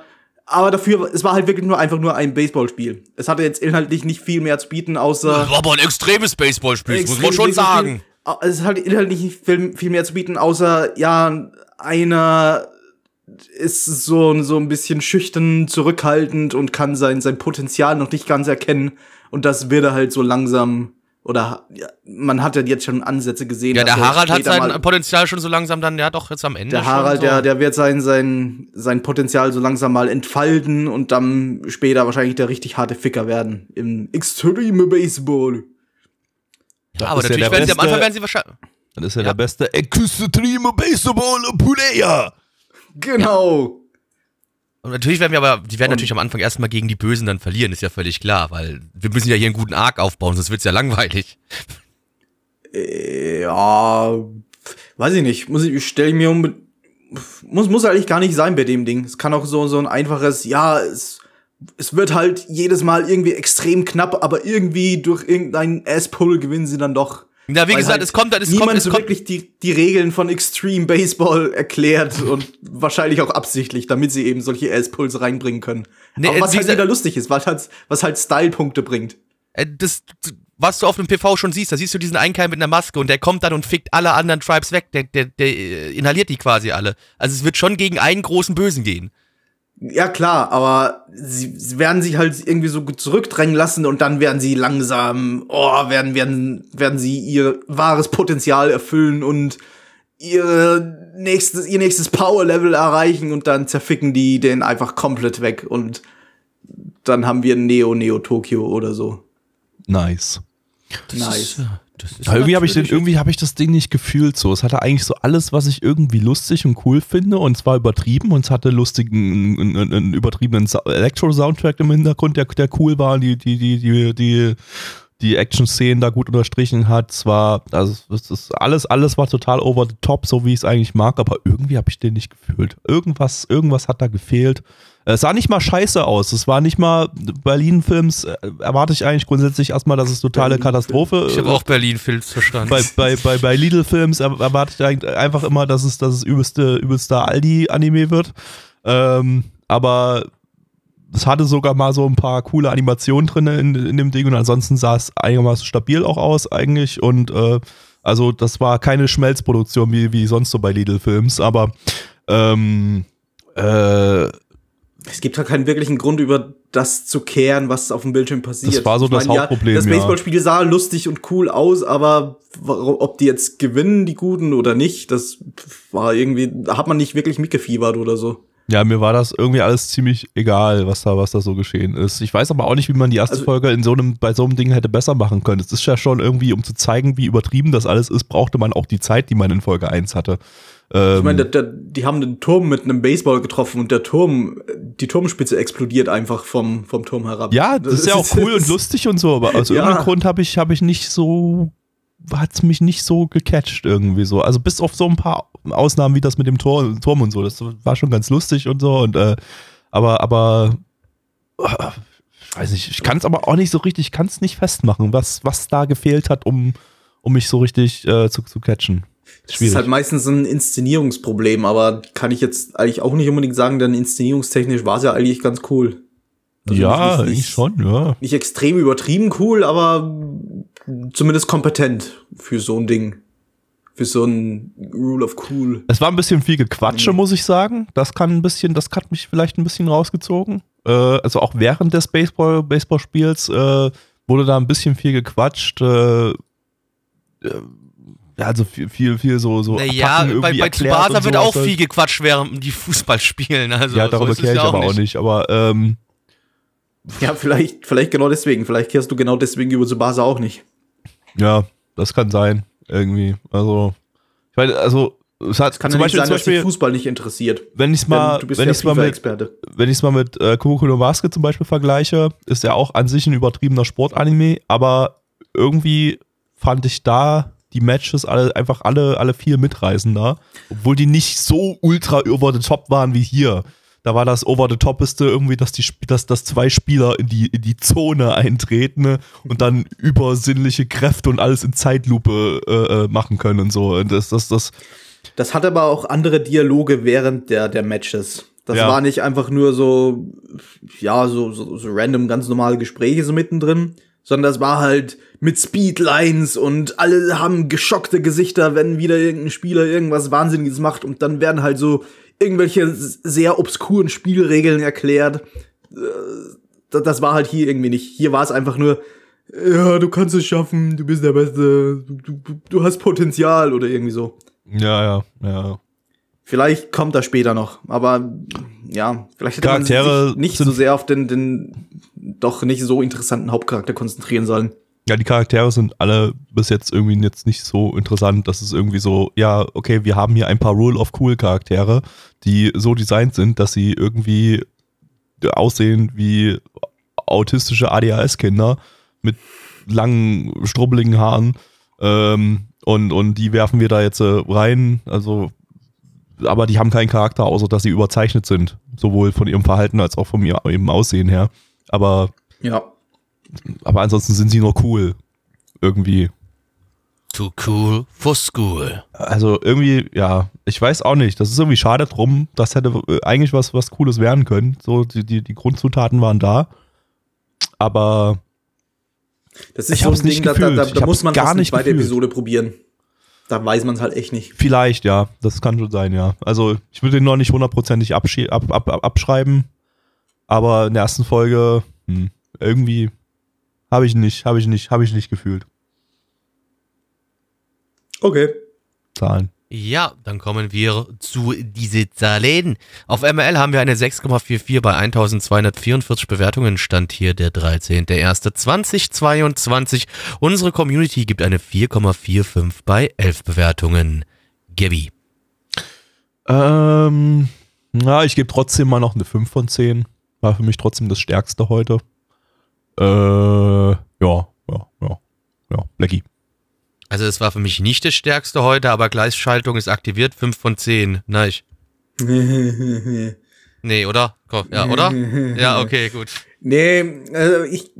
aber dafür, es war halt wirklich nur einfach nur ein Baseballspiel. Es hatte jetzt inhaltlich nicht viel mehr zu bieten, außer. Das war aber ein extremes Baseballspiel, extrem muss man schon sagen. Es hat inhaltlich nicht viel, viel mehr zu bieten, außer, ja, einer ist so, so ein bisschen schüchtern, zurückhaltend und kann sein, sein Potenzial noch nicht ganz erkennen. Und das wird er halt so langsam oder ja, man hat ja jetzt schon Ansätze gesehen. Ja, der Harald hat sein Potenzial schon so langsam dann, ja doch, jetzt am Ende. Der Harald, so. der, der wird sein, sein, sein Potenzial so langsam mal entfalten und dann später wahrscheinlich der richtig harte Ficker werden im Extreme Baseball. Ja, aber natürlich ja werden sie am Anfang werden sie wahrscheinlich. Dann ist er ja. der beste Extreme Baseball Player. Genau. Und natürlich werden wir aber, die werden und natürlich am Anfang erstmal gegen die Bösen dann verlieren, ist ja völlig klar, weil wir müssen ja hier einen guten Arc aufbauen, sonst wird's ja langweilig. Äh, ja, weiß ich nicht. Muss ich, stelle ich mir um, muss, muss eigentlich gar nicht sein bei dem Ding. Es kann auch so, so ein einfaches, ja, es es wird halt jedes Mal irgendwie extrem knapp, aber irgendwie durch irgendeinen Ass-Pull gewinnen sie dann doch. Ja, wie gesagt, halt es kommt, es niemand kommt, es so kommt. wirklich die, die Regeln von Extreme Baseball erklärt und wahrscheinlich auch absichtlich, damit sie eben solche Ass-Pulls reinbringen können. Nee, aber was halt wieder lustig ist, was halt, was halt Style-Punkte bringt. Äh, das, was du auf dem PV schon siehst, da siehst du diesen Einkeim mit einer Maske und der kommt dann und fickt alle anderen Tribes weg, der, der, der äh, inhaliert die quasi alle. Also es wird schon gegen einen großen Bösen gehen. Ja, klar, aber sie, sie werden sich halt irgendwie so zurückdrängen lassen und dann werden sie langsam, oh, werden, werden, werden sie ihr wahres Potenzial erfüllen und ihre nächstes, ihr nächstes Power-Level erreichen und dann zerficken die den einfach komplett weg und dann haben wir Neo Neo Tokyo oder so. Nice. Das nice. Ist, ja, irgendwie habe ich den, irgendwie habe ich das Ding nicht gefühlt so. Es hatte eigentlich so alles, was ich irgendwie lustig und cool finde und zwar übertrieben und es hatte lustigen, einen, einen übertriebenen Elektro-Soundtrack im Hintergrund, der, der cool war, die, die, die, die, die, die Action-Szenen da gut unterstrichen hat. Es war, also es ist alles, alles war total over the top, so wie ich es eigentlich mag, aber irgendwie habe ich den nicht gefühlt. Irgendwas, irgendwas hat da gefehlt. Es sah nicht mal scheiße aus. Es war nicht mal Berlin-Films, äh, erwarte ich eigentlich grundsätzlich erstmal, dass es totale Katastrophe. Ich habe auch Berlin-Films verstanden. Bei, bei, bei, bei Lidl-Films erwarte ich einfach immer, dass es, dass es übelste, übelster Aldi-Anime wird. Ähm, aber es hatte sogar mal so ein paar coole Animationen drin in, in dem Ding und ansonsten sah es einigermaßen stabil auch aus eigentlich und äh, also das war keine Schmelzproduktion wie, wie sonst so bei Lidl-Films, aber ähm, äh, es gibt halt keinen wirklichen Grund, über das zu kehren, was auf dem Bildschirm passiert. Das war so ich das mein, Hauptproblem. Ja, das Baseballspiel sah lustig und cool aus, aber ob die jetzt gewinnen, die Guten oder nicht, das war irgendwie, hat man nicht wirklich mitgefiebert oder so. Ja, mir war das irgendwie alles ziemlich egal, was da, was da so geschehen ist. Ich weiß aber auch nicht, wie man die erste also, Folge in so einem, bei so einem Ding hätte besser machen können. Es ist ja schon irgendwie, um zu zeigen, wie übertrieben das alles ist, brauchte man auch die Zeit, die man in Folge 1 hatte. Ähm, ich meine, die haben den Turm mit einem Baseball getroffen und der Turm, die Turmspitze explodiert einfach vom, vom Turm herab. Ja, das, das ist ja auch cool und lustig und so, aber aus ja. irgendeinem Grund habe ich, hab ich nicht so, hat es mich nicht so gecatcht irgendwie so. Also bis auf so ein paar Ausnahmen wie das mit dem Tor, Turm und so, das war schon ganz lustig und so und äh, aber, aber ich weiß nicht, ich kann es aber auch nicht so richtig, ich kann es nicht festmachen, was, was da gefehlt hat, um, um mich so richtig äh, zu, zu catchen. Das ist halt meistens ein Inszenierungsproblem, aber kann ich jetzt eigentlich auch nicht unbedingt sagen, denn inszenierungstechnisch war es ja eigentlich ganz cool. Also ja, nicht, nicht, schon, ja. Nicht extrem übertrieben cool, aber zumindest kompetent für so ein Ding. Für so ein Rule of Cool. Es war ein bisschen viel Gequatsche, mhm. muss ich sagen. Das kann ein bisschen, das hat mich vielleicht ein bisschen rausgezogen. Äh, also auch während des Baseball, Baseballspiels äh, wurde da ein bisschen viel gequatscht. Äh, äh ja, also viel, viel, viel so. so naja, bei, bei Tsubasa wird auch viel gequatscht, während die Fußball spielen. Also, ja, darüber so kehre ich ja aber auch nicht. Aber, ähm, Ja, vielleicht, vielleicht genau deswegen. Vielleicht kehrst du genau deswegen über Tsubasa auch nicht. Ja, das kann sein. Irgendwie. Also, ich meine, also, es hat das kann zum ja Beispiel, sein, zum Beispiel, dass Fußball nicht interessiert. Wenn ich es mal, wenn ich mal mit, wenn ich mal mit äh, Kuroko no Basket zum Beispiel vergleiche, ist ja auch an sich ein übertriebener Sportanime, aber irgendwie fand ich da die Matches alle einfach alle, alle vier mitreißen da. Obwohl die nicht so ultra over the top waren wie hier. Da war das over the topeste irgendwie, dass die dass, dass zwei Spieler in die, in die Zone eintreten ne, und dann übersinnliche Kräfte und alles in Zeitlupe äh, äh machen können und so. Und das, das, das, das hat aber auch andere Dialoge während der, der Matches. Das ja. war nicht einfach nur so, ja, so, so, so random, ganz normale Gespräche so mittendrin, sondern das war halt mit Speedlines und alle haben geschockte Gesichter, wenn wieder irgendein Spieler irgendwas Wahnsinniges macht und dann werden halt so irgendwelche sehr obskuren Spielregeln erklärt. Äh, das war halt hier irgendwie nicht. Hier war es einfach nur, ja, du kannst es schaffen, du bist der Beste, du, du, du hast Potenzial oder irgendwie so. Ja, ja, ja. Vielleicht kommt das später noch, aber ja, vielleicht hätte Charaktere man sich nicht so sehr auf den, den doch nicht so interessanten Hauptcharakter konzentrieren sollen. Ja, die Charaktere sind alle bis jetzt irgendwie jetzt nicht so interessant. Das ist irgendwie so, ja, okay, wir haben hier ein paar Rule of Cool Charaktere, die so designt sind, dass sie irgendwie aussehen wie autistische ADHS-Kinder mit langen, strubbeligen Haaren. Ähm, und, und die werfen wir da jetzt äh, rein. Also aber die haben keinen Charakter, außer dass sie überzeichnet sind. Sowohl von ihrem Verhalten als auch von ihrem Aussehen her. Aber. Ja. Aber ansonsten sind sie nur cool. Irgendwie. Too cool for school. Also irgendwie, ja, ich weiß auch nicht. Das ist irgendwie schade drum. Das hätte eigentlich was, was Cooles werden können. So, die, die, die Grundzutaten waren da. Aber. Das ist ich so ein Ding, da, da, da, da muss man gar nicht bei der Episode probieren. Da weiß man es halt echt nicht. Vielleicht, ja. Das kann schon sein, ja. Also, ich würde den noch nicht hundertprozentig ab, ab, ab, abschreiben. Aber in der ersten Folge, hm, irgendwie habe ich nicht, habe ich nicht, habe ich nicht gefühlt. Okay. Zahlen. Ja, dann kommen wir zu diese Zahlen. Auf ML haben wir eine 6,44 bei 1244 Bewertungen. Stand hier der 13.01.2022. Unsere Community gibt eine 4,45 bei 11 Bewertungen. Gabby. Ähm, na, ich gebe trotzdem mal noch eine 5 von 10. War für mich trotzdem das Stärkste heute. Äh, ja, ja, ja, ja, Blackie. Also es war für mich nicht das stärkste heute, aber Gleisschaltung ist aktiviert, 5 von 10. Nein. nee, oder? Ja, oder? Ja, okay, gut. Nee, äh, ich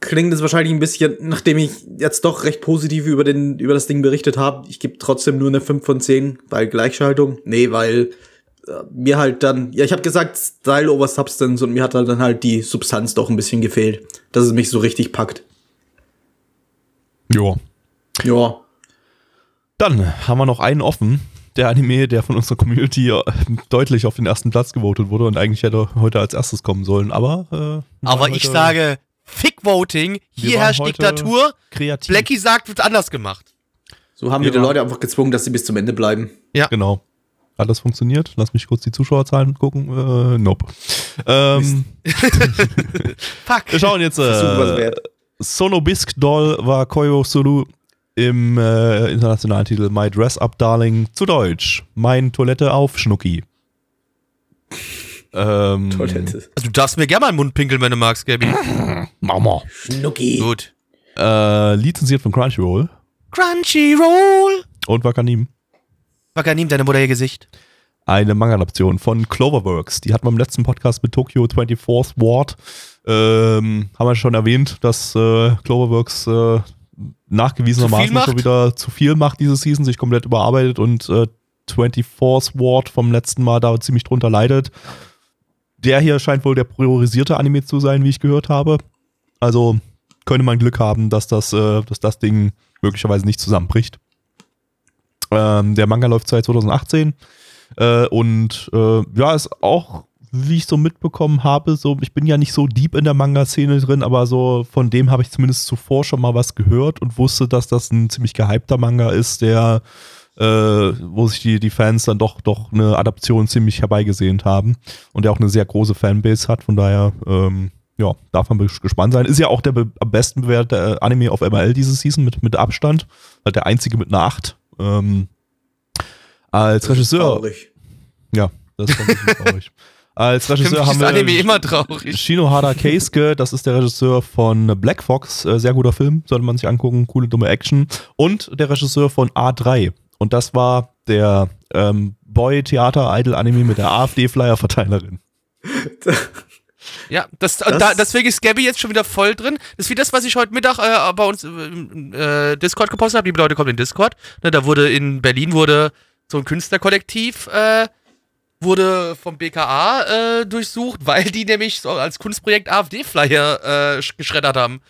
klinge das wahrscheinlich ein bisschen, nachdem ich jetzt doch recht positiv über, den, über das Ding berichtet habe. Ich gebe trotzdem nur eine 5 von 10, weil Gleichschaltung. Nee, weil äh, mir halt dann, ja, ich habe gesagt Style over Substance und mir hat dann halt die Substanz doch ein bisschen gefehlt, dass es mich so richtig packt. Ja, ja. Dann haben wir noch einen offen. Der Anime, der von unserer Community äh, deutlich auf den ersten Platz gewotet wurde und eigentlich hätte heute als erstes kommen sollen. Aber, äh, aber ich sage, Fick Voting, hier herrscht Diktatur. Kreativ. Blackie sagt, wird anders gemacht. So haben wir, wir die Leute einfach gezwungen, dass sie bis zum Ende bleiben. Ja. Genau. Hat das funktioniert? Lass mich kurz die Zuschauerzahlen gucken. Äh, nope. Ähm, Fuck. Wir schauen jetzt. Äh, Sonobisk Doll war Koyo Sulu im äh, internationalen Titel My Dress Up Darling zu Deutsch. Mein Toilette auf Schnucki. ähm, Toilette. Also du darfst mir gerne mal einen Mund pinkeln, wenn du magst, Gabi. Mama. Schnucki. Gut. Äh, lizenziert von Crunchyroll. Crunchyroll. Und Wakanim. Wakanim, deine Mutter ihr Gesicht. Eine Manga-Adaption von Cloverworks. Die hatten wir im letzten Podcast mit Tokyo 24th Ward. Ähm, haben wir schon erwähnt, dass äh, Cloverworks äh, nachgewiesenermaßen schon wieder zu viel macht diese Season, sich komplett überarbeitet und äh, 24th Ward vom letzten Mal da ziemlich drunter leidet. Der hier scheint wohl der priorisierte Anime zu sein, wie ich gehört habe. Also könnte man Glück haben, dass das, äh, dass das Ding möglicherweise nicht zusammenbricht. Ähm, der Manga läuft seit 2018 äh, und äh, ja, ist auch wie ich so mitbekommen habe, so, ich bin ja nicht so deep in der Manga-Szene drin, aber so von dem habe ich zumindest zuvor schon mal was gehört und wusste, dass das ein ziemlich gehypter Manga ist, der, äh, wo sich die, die Fans dann doch, doch eine Adaption ziemlich herbeigesehnt haben und der auch eine sehr große Fanbase hat, von daher, ähm, ja, darf man gespannt sein. Ist ja auch der am besten bewährte Anime auf ML diese Season mit, mit Abstand. Halt der einzige mit einer 8. Ähm, als Regisseur. Ja, das ist ein bisschen traurig. Als Regisseur haben wir Anime immer traurig. Shinohara Keisuke, das ist der Regisseur von Black Fox, äh, sehr guter Film, sollte man sich angucken, coole dumme Action. Und der Regisseur von A3. Und das war der ähm, Boy-Theater-Idol-Anime mit der AfD-Flyer-Verteilerin. Ja, das, das da, deswegen ist Gabby jetzt schon wieder voll drin. Das ist wie das, was ich heute Mittag äh, bei uns äh, Discord gepostet habe. Die Leute kommen in Discord. Ne, da wurde in Berlin wurde so ein Künstlerkollektiv äh, wurde vom BKA äh, durchsucht, weil die nämlich so als Kunstprojekt AfD-Flyer äh, geschreddert haben.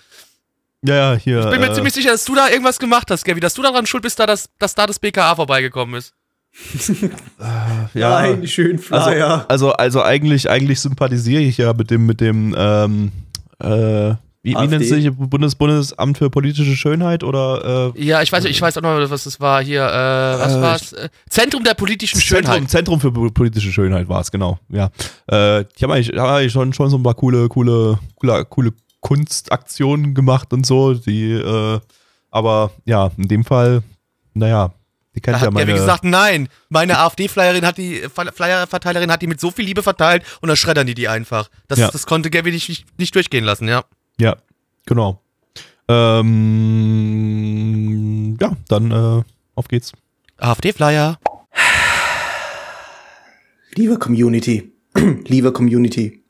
Ja, ja, hier. Ich bin mir äh, ziemlich sicher, dass du da irgendwas gemacht hast, Gaby, dass du daran schuld bist, da das, dass da das BKA vorbeigekommen ist. Äh, ja. Nein, schön Flyer. Also, also, also eigentlich, eigentlich sympathisiere ich ja mit dem, mit dem, ähm, äh, wie, wie nennt sich Bundes Bundesamt für politische Schönheit oder? Äh, ja, ich weiß, ich weiß auch noch, was das war hier. Äh, was äh, war's? Äh, Zentrum der politischen Zentrum, Schönheit. Zentrum für politische Schönheit war es genau. Ja, äh, ich habe eigentlich, hab eigentlich schon, schon so ein paar coole, coole, coole, coole Kunstaktionen gemacht und so. Die, äh, aber ja, in dem Fall, naja, die kennt da ja meine. Ja, wie gesagt, nein. Meine AfD-Flyerin hat die, Flyer-Verteilerin hat die mit so viel Liebe verteilt und dann schreddern die die einfach. Das, ja. das konnte Gabby nicht, nicht durchgehen lassen, ja. Ja, genau. Ähm, ja, dann äh, auf geht's. AfD-Flyer. Liebe Community, liebe Community,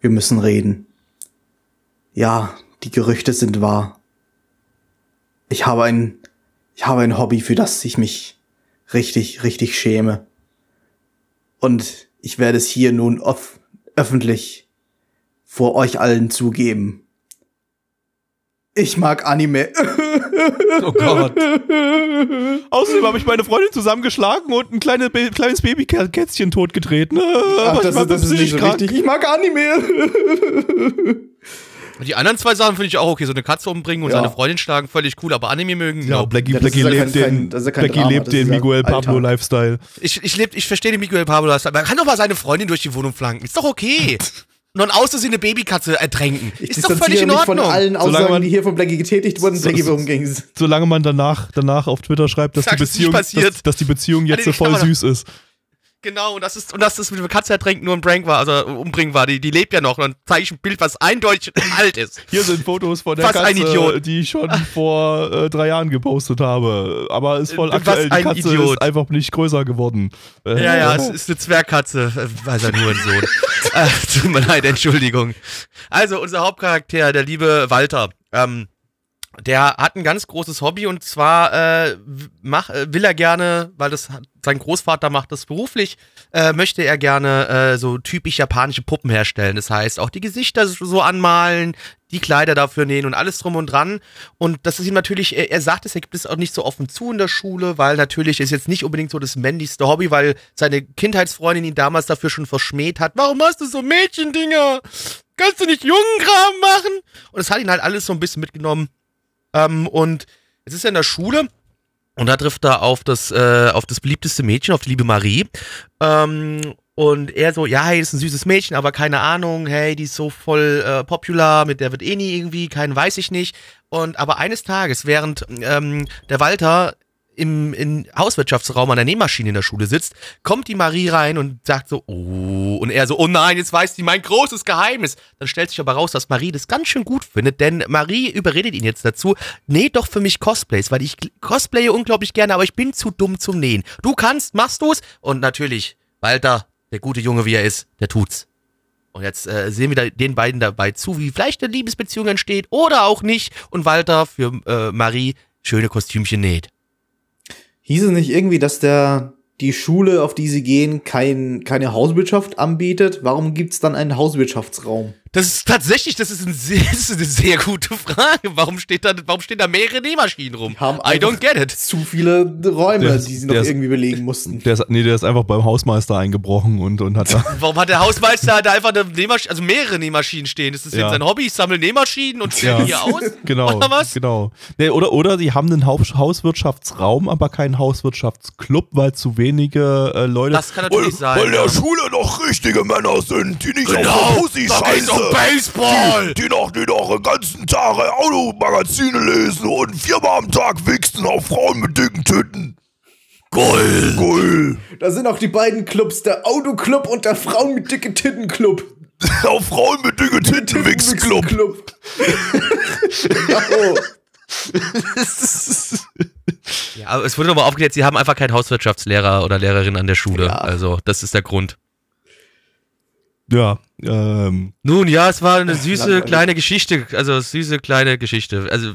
wir müssen reden. Ja, die Gerüchte sind wahr. Ich habe ein, ich habe ein Hobby, für das ich mich richtig, richtig schäme. Und ich werde es hier nun off öffentlich vor euch allen zugeben. Ich mag Anime. Oh Gott. Außerdem habe ich meine Freundin zusammengeschlagen und ein kleine, kleines Babykätzchen totgetreten. Ach, das, das ist nicht so richtig. Ich mag Anime. Die anderen zwei Sachen finde ich auch okay. So eine Katze umbringen und ja. seine Freundin schlagen, völlig cool. Aber Anime mögen. Ja, Blackie, ja, Blackie lebt den, ja Blackie lebt den Miguel Pablo Lifestyle. Ich, ich, leb, ich verstehe den Miguel Pablo Lifestyle. Man kann doch mal seine Freundin durch die Wohnung flanken. Ist doch okay. nur ein Außersehen eine Babykatze ertränken. Ich ist doch völlig in Ordnung. Mich von allen Aussagen, man, die hier von Blackie getätigt wurden, Blackie so, umging. Solange man danach, danach auf Twitter schreibt, dass, die Beziehung, dass, dass, die Beziehung jetzt so voll süß ist. Genau, und das ist, und das ist mit der Katze ertränken nur ein Prank war, also umbringen war. Die, die lebt ja noch. Und dann zeige ich ein Bild, was eindeutig alt ist. Hier sind Fotos von der Fast Katze, die ich schon vor äh, drei Jahren gepostet habe. Aber ist voll aktuell. Die Katze Idiot. ist einfach nicht größer geworden. Äh, ja, ja, es ist eine Zwergkatze. Äh, weiß er nur ein Sohn. äh, tut mir leid, Entschuldigung. Also, unser Hauptcharakter, der liebe Walter. Ähm, der hat ein ganz großes Hobby und zwar äh, mach, äh, will er gerne, weil das sein Großvater macht das beruflich, äh, möchte er gerne äh, so typisch japanische Puppen herstellen. Das heißt, auch die Gesichter so anmalen, die Kleider dafür nähen und alles drum und dran. Und das ist ihm natürlich, er, er sagt es, er gibt es auch nicht so offen zu in der Schule, weil natürlich ist jetzt nicht unbedingt so das männlichste Hobby, weil seine Kindheitsfreundin ihn damals dafür schon verschmäht hat. Warum machst du so Mädchendinger? Kannst du nicht Jungenkram machen? Und das hat ihn halt alles so ein bisschen mitgenommen ähm, und es ist ja in der Schule und da trifft er auf das, äh, auf das beliebteste Mädchen, auf die liebe Marie. Ähm, und er so, ja, hey, ist ein süßes Mädchen, aber keine Ahnung, hey, die ist so voll äh, popular, mit der wird eh nie irgendwie, keinen weiß ich nicht. Und aber eines Tages, während ähm, der Walter im, im Hauswirtschaftsraum an der Nähmaschine in der Schule sitzt, kommt die Marie rein und sagt so, oh, und er so, oh nein, jetzt weiß sie mein großes Geheimnis. Dann stellt sich aber raus, dass Marie das ganz schön gut findet, denn Marie überredet ihn jetzt dazu, näht doch für mich Cosplays, weil ich cosplaye unglaublich gerne, aber ich bin zu dumm zum Nähen. Du kannst, machst du's? Und natürlich, Walter, der gute Junge wie er ist, der tut's. Und jetzt äh, sehen wir den beiden dabei zu, wie vielleicht eine Liebesbeziehung entsteht oder auch nicht. Und Walter für äh, Marie schöne Kostümchen näht. Hieß es nicht irgendwie, dass der die Schule, auf die sie gehen, kein, keine Hauswirtschaft anbietet? Warum gibt's dann einen Hauswirtschaftsraum? Das ist tatsächlich, das ist, ein sehr, das ist eine sehr gute Frage. Warum, steht da, warum stehen da mehrere Nähmaschinen rum? Haben I don't get it. Zu viele Räume, der, die sie noch ist, irgendwie belegen mussten. Der ist, nee, der ist einfach beim Hausmeister eingebrochen und, und hat da. warum hat der Hausmeister da einfach eine Nähmaschine, also mehrere Nähmaschinen stehen? Das ist ja. jetzt sein Hobby, ich sammle Nähmaschinen und stelle ja. hier aus? genau. Oder was? Genau. Nee, oder, oder die haben einen Hauswirtschaftsraum, aber keinen Hauswirtschaftsclub, weil zu wenige äh, Leute. Das kann natürlich weil, sein. Weil der Schule noch richtige Männer sind, die nicht genau. auf Pussy scheiße. Baseball! Die, die noch, die noch den ganzen Tag Automagazine lesen und viermal am Tag wichsen auf Frauen mit dicken Tüten. Gold! Gold! Da sind auch die beiden Clubs, der Autoclub und der Frauen mit dicken Titten Club. Auf Frauen mit dicken Titten Wichs Club. Club. genau. ja, aber es wurde nochmal aufgeklärt, sie haben einfach keinen Hauswirtschaftslehrer oder Lehrerin an der Schule. Ja. Also, das ist der Grund. Ja. Ähm. Nun ja, es war eine süße kleine Geschichte, also süße kleine Geschichte. Also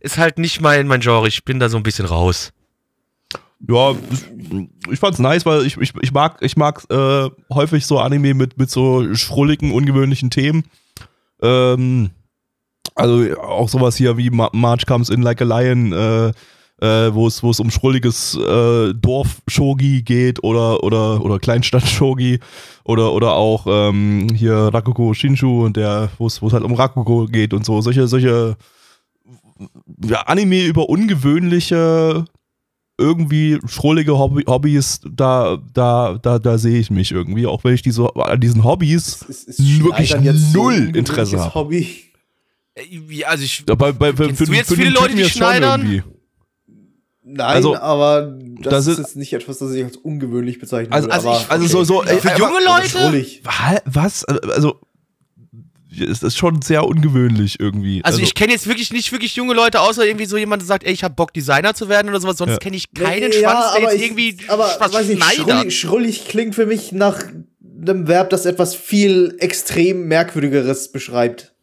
ist halt nicht mein, mein Genre, ich bin da so ein bisschen raus. Ja, ich fand's nice, weil ich, ich, ich mag, ich mag äh, häufig so Anime mit, mit so schrulligen, ungewöhnlichen Themen. Ähm, also auch sowas hier wie March Comes in Like a Lion, äh, äh, wo es wo es um schrulliges äh, Dorf-Shogi geht oder oder oder Kleinstadt-Shogi oder oder auch ähm, hier Rakugo Shinshu und der wo es wo es halt um Rakugo geht und so solche solche ja, Anime über ungewöhnliche irgendwie schrullige Hobby, Hobbys, da, da, da, da sehe ich mich irgendwie, auch wenn ich diese, an diesen Hobbys ist, ist, ist wirklich null so Interesse habe. Hobby. Äh, also ich, ja, bei, bei, für, du jetzt für viele Leute, die schneidern? Nein, also, aber das, das ist jetzt nicht etwas, das ich als ungewöhnlich bezeichnen also, würde. Also, ich, also okay. so, so ey, für junge Leute? Was? Also, es ist schon sehr ungewöhnlich irgendwie. Also, also ich kenne jetzt wirklich nicht wirklich junge Leute, außer irgendwie so jemand, der sagt, ey, ich habe Bock Designer zu werden oder sowas. Sonst ja. kenne ich keinen ja, Schwanz, der jetzt ich, irgendwie aber, was weiß ich, schrullig, schrullig klingt für mich nach einem Verb, das etwas viel extrem merkwürdigeres beschreibt.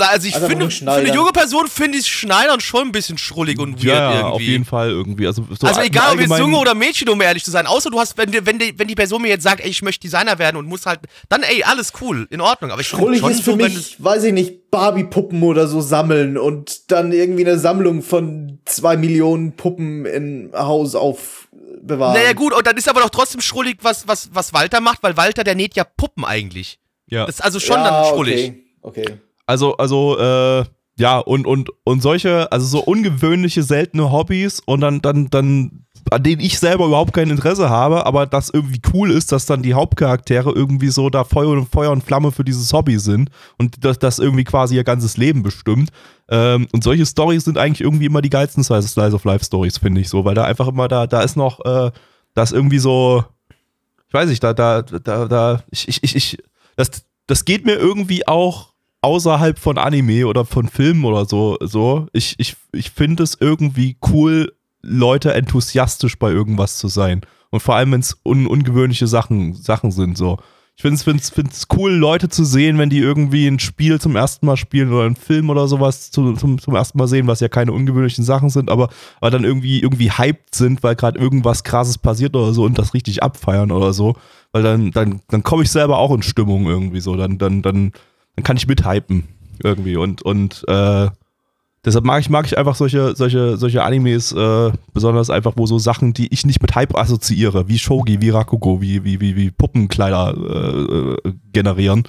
Also ich also finde, für eine junge Person finde ich Schneidern schon ein bisschen schrullig und weird ja, irgendwie. auf jeden Fall irgendwie. Also, so also egal, ob jetzt Junge oder Mädchen, um ehrlich zu sein. Außer du hast, wenn die, wenn die, wenn die Person mir jetzt sagt, ey, ich möchte Designer werden und muss halt, dann ey, alles cool, in Ordnung. Aber ich schrullig ist für so, mich, weiß ich nicht, Barbie-Puppen oder so sammeln und dann irgendwie eine Sammlung von zwei Millionen Puppen im Haus aufbewahren. Naja gut, und dann ist aber doch trotzdem schrullig, was, was, was Walter macht, weil Walter, der näht ja Puppen eigentlich. Ja. Das ist also schon ja, dann schrullig. Okay. okay. Also, also, äh, ja, und, und, und solche, also so ungewöhnliche, seltene Hobbys und dann, dann, dann, an denen ich selber überhaupt kein Interesse habe, aber das irgendwie cool ist, dass dann die Hauptcharaktere irgendwie so da Feuer und Feuer und Flamme für dieses Hobby sind und das, das irgendwie quasi ihr ganzes Leben bestimmt. Ähm, und solche Stories sind eigentlich irgendwie immer die geilsten Slice of Life Stories, finde ich so, weil da einfach immer, da, da ist noch, äh, da ist irgendwie so, ich weiß nicht, da, da, da, da, ich, ich, ich, ich das, das geht mir irgendwie auch außerhalb von Anime oder von Filmen oder so. so. Ich, ich, ich finde es irgendwie cool, Leute enthusiastisch bei irgendwas zu sein. Und vor allem, wenn es un ungewöhnliche Sachen, Sachen sind. So. Ich finde es find's, find's cool, Leute zu sehen, wenn die irgendwie ein Spiel zum ersten Mal spielen oder einen Film oder sowas zu, zum, zum ersten Mal sehen, was ja keine ungewöhnlichen Sachen sind, aber, aber dann irgendwie, irgendwie hyped sind, weil gerade irgendwas krasses passiert oder so und das richtig abfeiern oder so. Weil dann, dann, dann komme ich selber auch in Stimmung irgendwie so. Dann, dann, dann, dann kann ich mithypen irgendwie und und äh, deshalb mag ich mag ich einfach solche solche solche Animes äh, besonders einfach wo so Sachen die ich nicht mit Hype assoziiere wie Shogi wie Rakugo wie wie wie, wie Puppenkleider äh, generieren.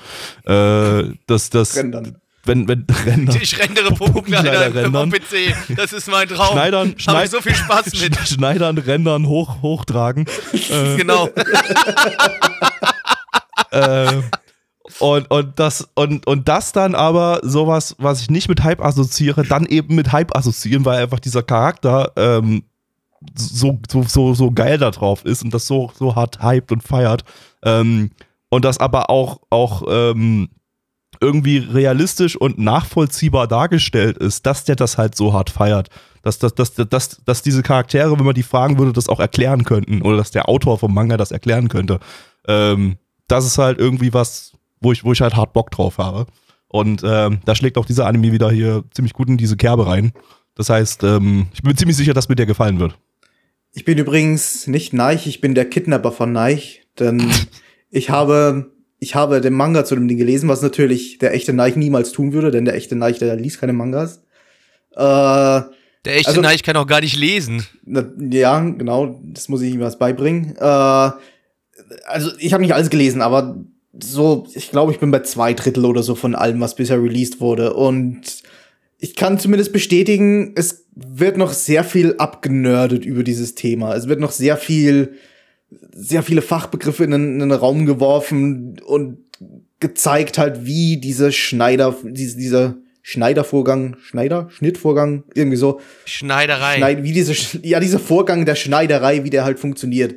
Äh, das das Rendern. wenn wenn Ränder, ich rendere Puppenkleider rendern. PC das ist mein Traum. Schneidern habe ich so viel Spaß mit. Schneidern rendern hoch hochtragen. Genau. äh, und, und, das, und, und das dann aber sowas, was ich nicht mit Hype assoziiere, dann eben mit Hype assoziieren, weil einfach dieser Charakter ähm, so, so, so, so geil da drauf ist und das so, so hart hyped und feiert. Ähm, und das aber auch, auch ähm, irgendwie realistisch und nachvollziehbar dargestellt ist, dass der das halt so hart feiert. Dass, dass, dass, dass, dass diese Charaktere, wenn man die fragen würde, das auch erklären könnten. Oder dass der Autor vom Manga das erklären könnte. Ähm, das ist halt irgendwie was, wo ich, wo ich halt hart Bock drauf habe. Und ähm, da schlägt auch dieser Anime wieder hier ziemlich gut in diese Kerbe rein. Das heißt, ähm, ich bin mir ziemlich sicher, dass mir der gefallen wird. Ich bin übrigens nicht Neich, ich bin der Kidnapper von Neich, denn ich habe, ich habe den Manga zu dem Ding gelesen, was natürlich der echte Neich niemals tun würde, denn der echte Neich, der liest keine Mangas. Äh, der echte also, Neich kann auch gar nicht lesen. Na, ja, genau, das muss ich ihm was beibringen. Äh, also ich habe nicht alles gelesen, aber so, ich glaube, ich bin bei zwei Drittel oder so von allem, was bisher released wurde. Und ich kann zumindest bestätigen, es wird noch sehr viel abgenördet über dieses Thema. Es wird noch sehr viel, sehr viele Fachbegriffe in den, in den Raum geworfen und gezeigt halt, wie dieser Schneider, diese, dieser Schneidervorgang, Schneider, Schnittvorgang, irgendwie so. Schneiderei. Schneid, wie diese, ja, dieser Vorgang der Schneiderei, wie der halt funktioniert.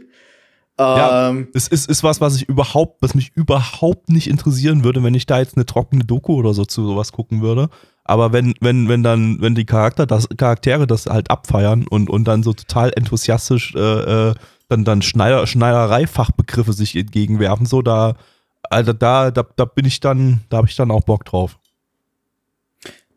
Ja, ähm, es ist, ist was, was ich überhaupt, was mich überhaupt nicht interessieren würde, wenn ich da jetzt eine trockene Doku oder so zu sowas gucken würde. Aber wenn, wenn, wenn dann, wenn die Charakter das, Charaktere das halt abfeiern und, und dann so total enthusiastisch äh, äh dann, dann Schneider, Schneiderei-Fachbegriffe sich entgegenwerfen, so da, also da, da, da bin ich dann, da habe ich dann auch Bock drauf.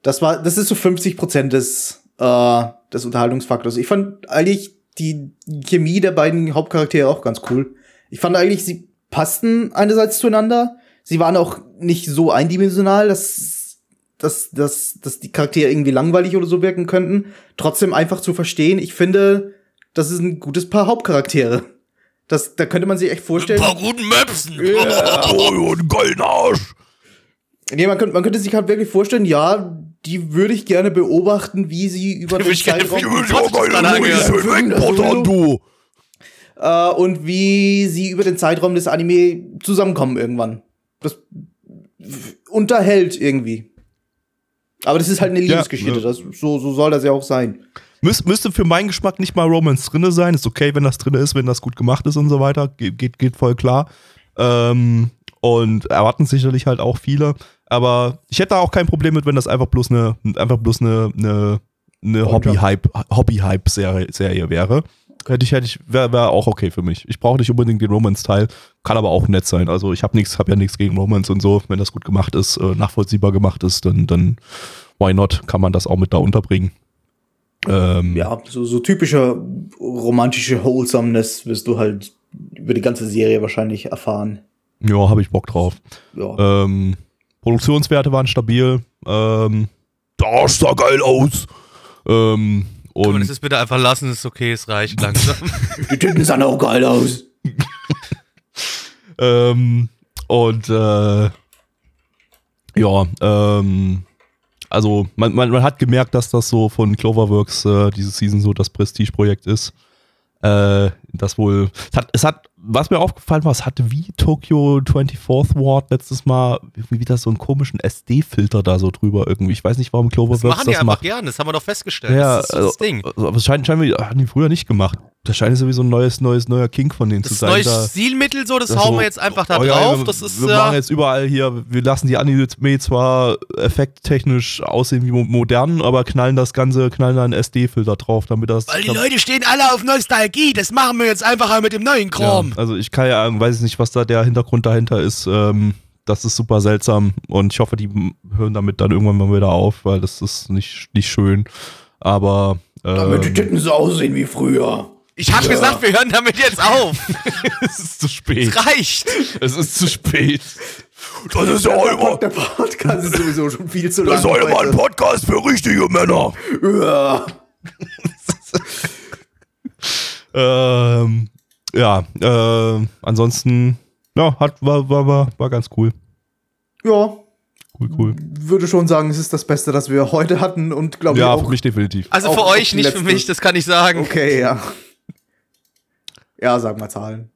Das war, das ist so 50 Prozent des, äh, des Unterhaltungsfaktors. Ich fand eigentlich die Chemie der beiden Hauptcharaktere auch ganz cool. Ich fand eigentlich, sie passten einerseits zueinander. Sie waren auch nicht so eindimensional, dass, dass, dass, dass die Charaktere irgendwie langweilig oder so wirken könnten. Trotzdem einfach zu verstehen. Ich finde, das ist ein gutes Paar Hauptcharaktere. Das, da könnte man sich echt vorstellen. Ein paar guten Möpsen. Ja. Oh, ein goldener Arsch. Nee, man könnte, man könnte sich halt wirklich vorstellen, ja, die würde ich gerne beobachten, wie sie über den Zeitraum du. Und wie sie über den Zeitraum des Anime zusammenkommen irgendwann. Das unterhält irgendwie. Aber das ist halt eine Liebesgeschichte. Ja, das, so, so soll das ja auch sein. Müs müsste für meinen Geschmack nicht mal Romance drinne sein. Ist okay, wenn das drinne ist, wenn das gut gemacht ist und so weiter. Ge geht, geht voll klar. Ähm, und erwarten sicherlich halt auch viele. Aber ich hätte da auch kein Problem mit, wenn das einfach bloß eine, einfach bloß eine, eine, eine Hobby-Hype, Hobby-Hype-Serie Serie wäre. Hätte ich, hätte ich, wäre wär auch okay für mich. Ich brauche nicht unbedingt den Romance-Teil, kann aber auch nett sein. Also ich habe nichts, habe ja nichts gegen Romance und so. Wenn das gut gemacht ist, äh, nachvollziehbar gemacht ist, dann, dann why not? Kann man das auch mit da unterbringen. Ähm, ja, so, so typische romantische Wholesomeness wirst du halt über die ganze Serie wahrscheinlich erfahren. Ja, habe ich Bock drauf. Ja. Ähm, Produktionswerte waren stabil. Ähm, das sah geil aus. Ähm, und Kann man das bitte einfach lassen, ist okay, es reicht langsam. die Titten sahen auch geil aus. ähm, und äh, ja, ähm, also man, man, man hat gemerkt, dass das so von Cloverworks äh, diese Season so das Prestige-Projekt ist. Äh, das wohl, es hat, es hat was mir aufgefallen war, es hatte wie Tokyo 24th Ward letztes Mal wie wieder so einen komischen SD-Filter da so drüber irgendwie. Ich weiß nicht, warum Cloverworks das, machen das die macht. gern, das haben wir doch festgestellt. Ja, das ist das also, Ding. Aber es scheint, scheint hatten die früher nicht gemacht. Das scheint sowieso ein neues, neues, neuer King von denen das zu sein. Das neue Stilmittel so, das, das hauen so, wir jetzt einfach da oh, drauf. Ja, das ist, wir machen jetzt überall hier, wir lassen die Anime zwar effekttechnisch aussehen wie modern, aber knallen das Ganze, knallen da einen SD-Filter drauf, damit das. Weil die Leute stehen alle auf Nostalgie, das machen wir jetzt einfach mit dem neuen Kram. Ja, also ich kann ja sagen, weiß ich nicht, was da der Hintergrund dahinter ist. Ähm, das ist super seltsam und ich hoffe, die hören damit dann irgendwann mal wieder auf, weil das ist nicht, nicht schön. Aber. Ähm, damit die Titten so aussehen wie früher. Ich hab ja. gesagt, wir hören damit jetzt auf. es ist zu spät. Es reicht. Es ist zu spät. Das ist ja immer. Der Podcast ist sowieso schon viel zu lang. Das ist ja immer ein Podcast für richtige Männer. Ja. ähm, ja, äh, ansonsten, ja, hat, war, war, war, war ganz cool. Ja. Cool, cool. Würde schon sagen, es ist das Beste, das wir heute hatten und glaube ja, ich auch. Ja, für mich definitiv. Also für euch, nicht letzte. für mich, das kann ich sagen. Okay, ja. Ja, sag mal Zahlen.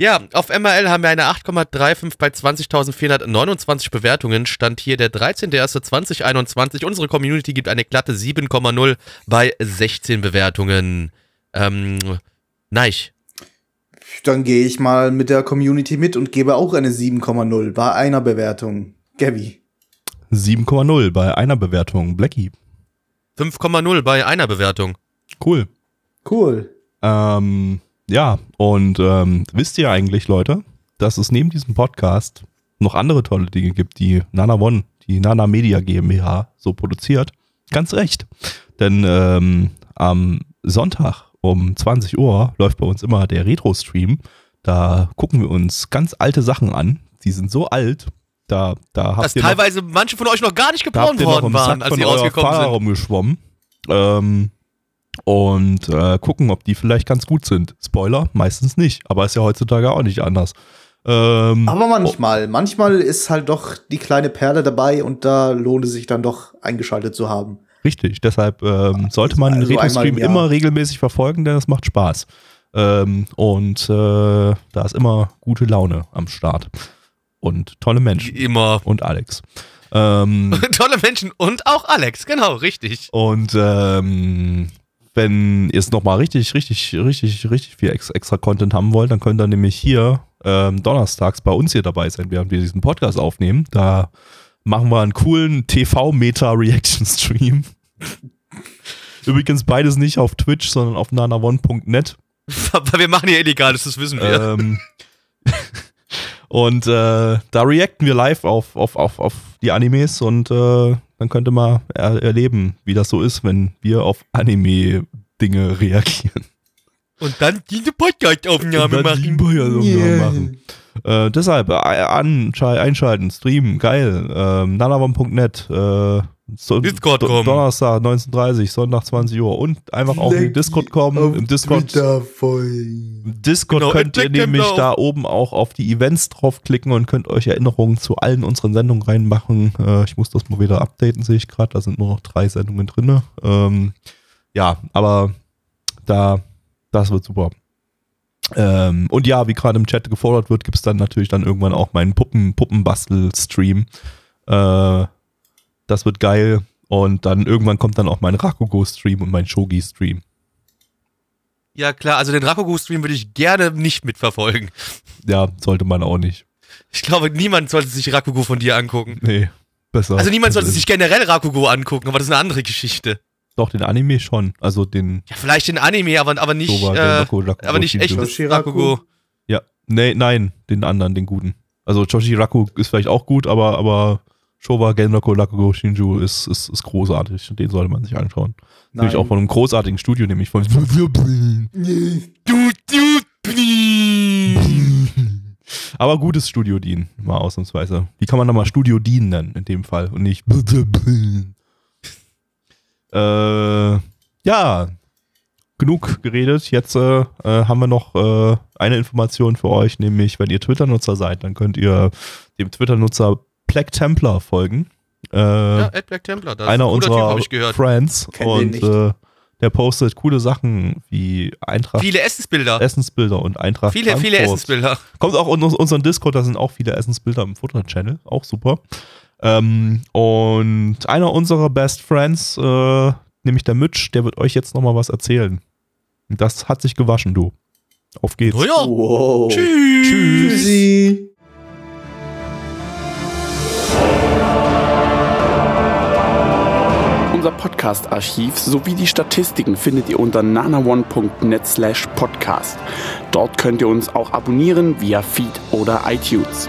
Ja, auf MRL haben wir eine 8,35 bei 20.429 Bewertungen. Stand hier der 13.01.2021. Unsere Community gibt eine glatte 7,0 bei 16 Bewertungen. Ähm, Neich, dann gehe ich mal mit der Community mit und gebe auch eine 7,0 bei einer Bewertung. Gabby. 7,0 bei einer Bewertung. Blackie. 5,0 bei einer Bewertung. Cool. Cool. Ähm, ja, und ähm, wisst ihr eigentlich, Leute, dass es neben diesem Podcast noch andere tolle Dinge gibt, die Nana One, die Nana Media GmbH so produziert? Ganz recht. Denn ähm, am Sonntag um 20 Uhr läuft bei uns immer der Retro-Stream. Da gucken wir uns ganz alte Sachen an. Die sind so alt, da, da habt Dass ihr teilweise noch, manche von euch noch gar nicht geboren worden waren, als sie rausgekommen sind. rumgeschwommen. Ähm, und äh, gucken, ob die vielleicht ganz gut sind. Spoiler, meistens nicht, aber ist ja heutzutage auch nicht anders. Ähm, aber manchmal, oh. manchmal ist halt doch die kleine Perle dabei und da lohnt es sich dann doch eingeschaltet zu haben. Richtig, deshalb ähm, sollte man also Retro-Stream immer regelmäßig verfolgen, denn es macht Spaß. Ähm, und äh, da ist immer gute Laune am Start. Und tolle Menschen. Immer. Und Alex. Ähm, tolle Menschen und auch Alex, genau, richtig. Und ähm, wenn ihr es nochmal richtig, richtig, richtig, richtig viel extra Content haben wollt, dann könnt ihr nämlich hier ähm, donnerstags bei uns hier dabei sein, während wir diesen Podcast aufnehmen. Da machen wir einen coolen TV-Meta-Reaction-Stream. Übrigens beides nicht auf Twitch, sondern auf nanaone.net. Wir machen hier Illegales, das wissen wir. Ähm, und äh, da reacten wir live auf, auf, auf, auf die Animes und äh, dann könnte man er erleben, wie das so ist, wenn wir auf Anime-Dinge reagieren. Und dann diese Podcast-Aufnahme machen. Podcast yeah. machen. Äh, deshalb äh, an, einschalten, streamen, geil. Ähm, nanavon.net, äh, so, Discord kommen. Donnerstag 19.30 Sonntag 20 Uhr und einfach auf den Discord kommen. Im Discord, Discord genau, könnt ihr nämlich da oben auch auf die Events draufklicken und könnt euch Erinnerungen zu allen unseren Sendungen reinmachen. Äh, ich muss das mal wieder updaten, sehe ich gerade. Da sind nur noch drei Sendungen drin. Ähm, ja, aber da, das wird super. Ähm, und ja, wie gerade im Chat gefordert wird, gibt es dann natürlich dann irgendwann auch meinen Puppen, Puppenbastel-Stream. Äh, das wird geil. Und dann irgendwann kommt dann auch mein Rakugo-Stream und mein Shogi-Stream. Ja, klar, also den Rakugo-Stream würde ich gerne nicht mitverfolgen. Ja, sollte man auch nicht. Ich glaube, niemand sollte sich Rakugo von dir angucken. Nee, besser. Also niemand sollte sich generell Rakugo angucken, aber das ist eine andere Geschichte. Doch, den Anime schon. Also den. Ja, vielleicht den Anime, aber, aber nicht. So äh, Rakugo, Rakugo, aber nicht echt Rakugo. Ja, nee, nein, den anderen, den guten. Also Choshiraku ist vielleicht auch gut, aber, aber Showa, Genroku, Rakugo, Shinju ist, ist, ist großartig. Den sollte man sich anschauen. Nein. Natürlich auch von einem großartigen Studio, nämlich von. Aber gutes Studio Dean, mal ausnahmsweise. Die kann man nochmal Studio Dean nennen, in dem Fall. Und nicht. äh, ja, genug geredet. Jetzt äh, haben wir noch äh, eine Information für euch, nämlich wenn ihr Twitter-Nutzer seid, dann könnt ihr dem Twitter-Nutzer Black Templar folgen. Äh, ja, Ed Black Templar, das einer ist ein unserer typ, Friends. Kenn und äh, der postet coole Sachen wie Eintracht. Viele Essensbilder. Essensbilder und Eintracht. Viele, Frankfurt. viele Essensbilder. Kommt auch in unseren Discord, da sind auch viele Essensbilder im Futter-Channel. Auch super. Ähm, und einer unserer Best Friends, äh, nämlich der Mitch, der wird euch jetzt nochmal was erzählen. Das hat sich gewaschen, du. Auf geht's. Oh ja. Wow. Tschüss. Tschüssi. Unser Podcast-Archiv sowie die Statistiken findet ihr unter nanaone.net slash podcast. Dort könnt ihr uns auch abonnieren via Feed oder iTunes.